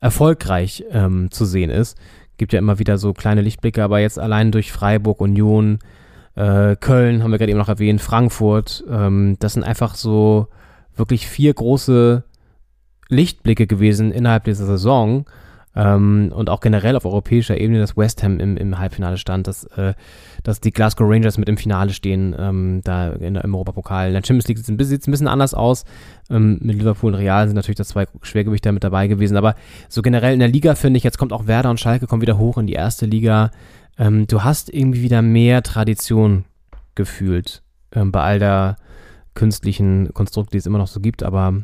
erfolgreich ähm, zu sehen ist. Gibt ja immer wieder so kleine Lichtblicke, aber jetzt allein durch Freiburg, Union, äh, Köln haben wir gerade eben noch erwähnt, Frankfurt, ähm, das sind einfach so wirklich vier große Lichtblicke gewesen innerhalb dieser Saison ähm, und auch generell auf europäischer Ebene, dass West Ham im, im Halbfinale stand, dass, äh, dass die Glasgow Rangers mit im Finale stehen, ähm, da in, im Europapokal. In der Champions League sieht es ein bisschen, anders aus. Ähm, mit Liverpool und Real sind natürlich das zwei Schwergewichter mit dabei gewesen, aber so generell in der Liga finde ich, jetzt kommt auch Werder und Schalke kommen wieder hoch in die erste Liga. Ähm, du hast irgendwie wieder mehr Tradition gefühlt ähm, bei all der künstlichen Konstrukte, die es immer noch so gibt, aber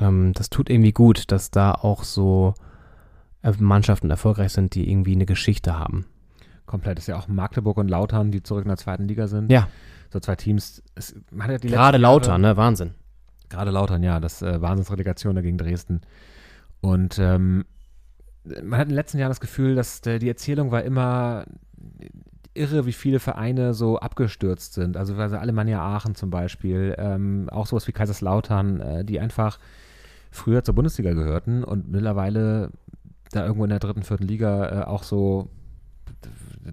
ähm, das tut irgendwie gut, dass da auch so Mannschaften erfolgreich sind, die irgendwie eine Geschichte haben. Komplett. Ist ja auch Magdeburg und Lautern, die zurück in der zweiten Liga sind. Ja. So zwei Teams. Es, man hat ja Gerade Lautern, ne? Wahnsinn. Gerade Lautern, ja. Das äh, Wahnsinnsrelegation dagegen Dresden. Und ähm, man hat in den letzten Jahren das Gefühl, dass der, die Erzählung war immer irre, wie viele Vereine so abgestürzt sind. Also, also Alemannia Aachen zum Beispiel, ähm, auch sowas wie Kaiserslautern, äh, die einfach früher zur Bundesliga gehörten und mittlerweile da irgendwo in der dritten, vierten Liga äh, auch so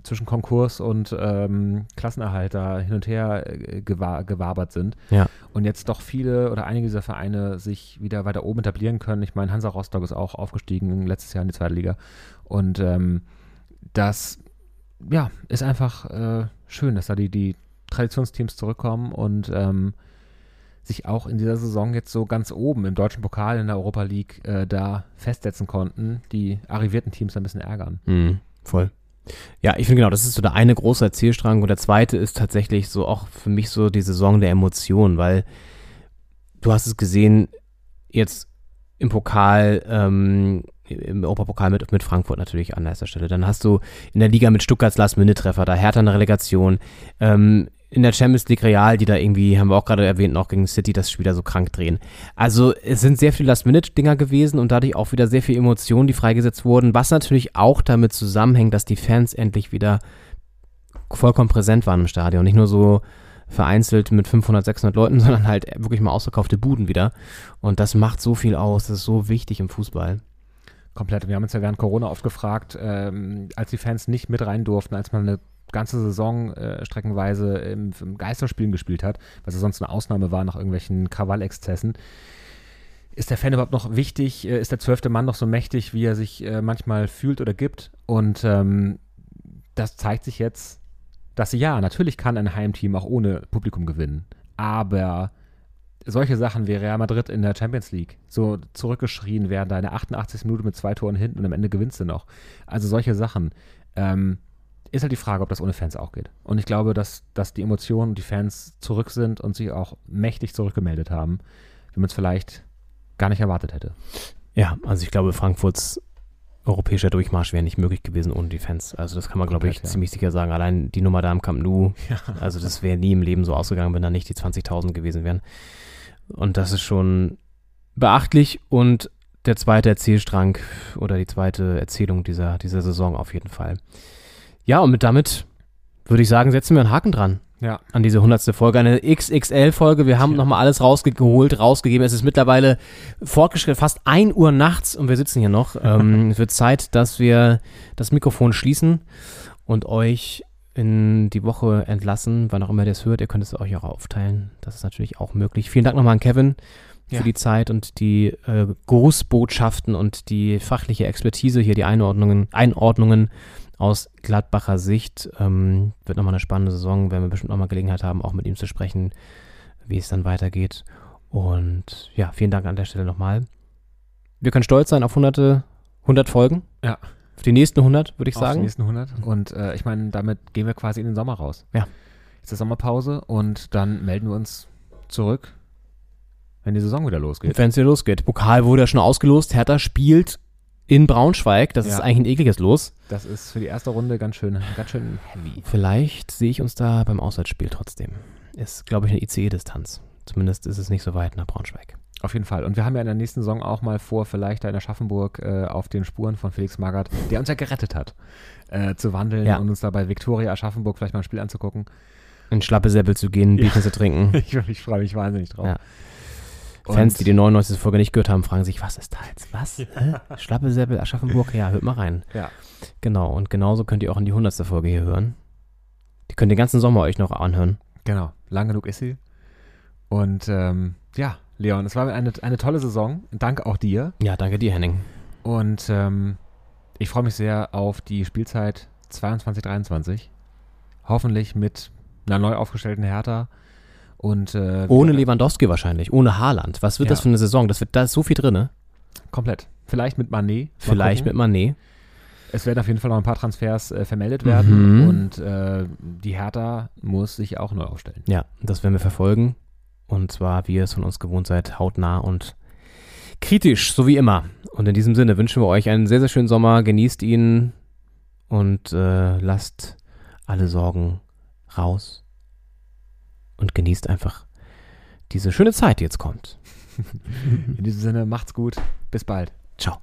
zwischen Konkurs und ähm, Klassenerhalt da hin und her äh, gewa gewabert sind. Ja. Und jetzt doch viele oder einige dieser Vereine sich wieder weiter oben etablieren können. Ich meine, Hansa Rostock ist auch aufgestiegen letztes Jahr in die zweite Liga. Und ähm, das ja, ist einfach äh, schön, dass da die, die Traditionsteams zurückkommen und ähm, sich auch in dieser Saison jetzt so ganz oben im deutschen Pokal in der Europa League äh, da festsetzen konnten, die arrivierten Teams ein bisschen ärgern. Mhm, voll. Ja, ich finde genau, das ist so der eine große Erzählstrang und der zweite ist tatsächlich so auch für mich so die Saison der Emotionen, weil du hast es gesehen, jetzt im Pokal, ähm, im Europapokal mit, mit Frankfurt natürlich an erster Stelle. Dann hast du in der Liga mit Stuttgarts Last-Minute-Treffer, da Hertha eine Relegation. Ähm, in der Champions League Real, die da irgendwie, haben wir auch gerade erwähnt, noch gegen City das Spiel da so krank drehen. Also es sind sehr viele Last-Minute-Dinger gewesen und dadurch auch wieder sehr viele Emotionen, die freigesetzt wurden, was natürlich auch damit zusammenhängt, dass die Fans endlich wieder vollkommen präsent waren im Stadion. Nicht nur so vereinzelt mit 500, 600 Leuten, sondern halt wirklich mal ausverkaufte Buden wieder. Und das macht so viel aus, das ist so wichtig im Fußball. Komplett. Wir haben uns ja während Corona oft gefragt, ähm, als die Fans nicht mit rein durften, als man eine ganze Saison äh, streckenweise im, im Geisterspielen gespielt hat, was ja sonst eine Ausnahme war nach irgendwelchen Krawallexzessen. Ist der Fan überhaupt noch wichtig? Äh, ist der zwölfte Mann noch so mächtig, wie er sich äh, manchmal fühlt oder gibt? Und ähm, das zeigt sich jetzt, dass ja, natürlich kann ein Heimteam auch ohne Publikum gewinnen. Aber solche Sachen wie Real Madrid in der Champions League, so zurückgeschrien werden, da in der 88. Minute mit zwei Toren hinten und am Ende gewinnst du noch. Also solche Sachen. Ähm, ist halt die Frage, ob das ohne Fans auch geht. Und ich glaube, dass, dass die Emotionen die Fans zurück sind und sich auch mächtig zurückgemeldet haben, wie man es vielleicht gar nicht erwartet hätte. Ja, also ich glaube, Frankfurts europäischer Durchmarsch wäre nicht möglich gewesen ohne die Fans. Also das kann man, glaube ich, ja. ziemlich sicher sagen. Allein die Nummer da im Camp Nou, Ja. also das wäre nie im Leben so ausgegangen, wenn da nicht die 20.000 gewesen wären. Und das ist schon beachtlich und der zweite Erzählstrang oder die zweite Erzählung dieser, dieser Saison auf jeden Fall. Ja, und mit damit würde ich sagen, setzen wir einen Haken dran. Ja. An diese hundertste Folge, eine XXL-Folge. Wir haben nochmal alles rausgeholt, rausgegeben. Es ist mittlerweile fortgeschritten, fast 1 Uhr nachts und wir sitzen hier noch. Ähm, es wird Zeit, dass wir das Mikrofon schließen und euch in die Woche entlassen, wann auch immer ihr das hört. Ihr könnt es euch auch aufteilen. Das ist natürlich auch möglich. Vielen Dank nochmal an Kevin für Ja. die Zeit und die äh, Grußbotschaften und die fachliche Expertise hier, die Einordnungen, Einordnungen aus Gladbacher Sicht. Ähm, wird nochmal eine spannende Saison, werden wir bestimmt nochmal Gelegenheit haben, auch mit ihm zu sprechen, wie es dann weitergeht. Und ja, vielen Dank an der Stelle nochmal. Wir können stolz sein auf hunderte, 100 Folgen. Ja. Auf die nächsten 100, würde ich Auf die sagen. nächsten 100. Und äh, ich meine, damit gehen wir quasi in den Sommer raus. Ja. Jetzt ist Sommerpause und dann melden wir uns zurück, wenn die Saison wieder losgeht. Wenn es hier losgeht. Pokal wurde ja schon ausgelost. Hertha spielt in Braunschweig. Das Ja. ist eigentlich ein ekliges Los. Das ist für die erste Runde ganz schön, ganz schön heavy. Vielleicht sehe ich uns da beim Auswärtsspiel trotzdem. Ist, glaube ich, eine ICE-Distanz. Zumindest ist es nicht so weit nach Braunschweig. Auf jeden Fall. Und wir haben ja in der nächsten Saison auch mal vor, vielleicht da in Aschaffenburg äh, auf den Spuren von Felix Magath, der uns ja gerettet hat, äh, zu wandeln Ja. und uns da bei Viktoria Aschaffenburg vielleicht mal ein Spiel anzugucken. In Schlappesäppel zu gehen, Ja. Bierchen zu trinken. ich ich freue mich wahnsinnig drauf. Ja. Fans, die die 99. Folge nicht gehört haben, fragen sich, was ist da jetzt? Was? Hä? Schlappesäppel, Aschaffenburg? Ja, hört mal rein. Ja. Genau, und genauso könnt ihr auch in die 100. Folge hier hören. Die könnt ihr den ganzen Sommer euch noch anhören. Genau, lang genug ist sie. Und ähm, ja, Leon, es war eine, eine tolle Saison. Danke auch dir. Ja, danke dir, Henning. Und ähm, ich freue mich sehr auf die Spielzeit 22-23. Hoffentlich mit einer neu aufgestellten Hertha. Und, äh, Ohne Lewandowski wahrscheinlich, ohne Haaland. Was wird Ja. das für eine Saison? Das wird, da ist so viel drin, ne? Komplett. Vielleicht mit Manet. Vielleicht mit gucken. Manet. Es werden auf jeden Fall noch ein paar Transfers äh, vermeldet werden. Mhm. Und äh, die Hertha muss sich auch neu aufstellen. Ja, das werden wir verfolgen. Und zwar, wie ihr es von uns gewohnt seid, hautnah und kritisch, so wie immer. Und in diesem Sinne wünschen wir euch einen sehr, sehr schönen Sommer. Genießt ihn und äh, lasst alle Sorgen raus. Und genießt einfach diese schöne Zeit, die jetzt kommt. In diesem Sinne, macht's gut. Bis bald. Ciao.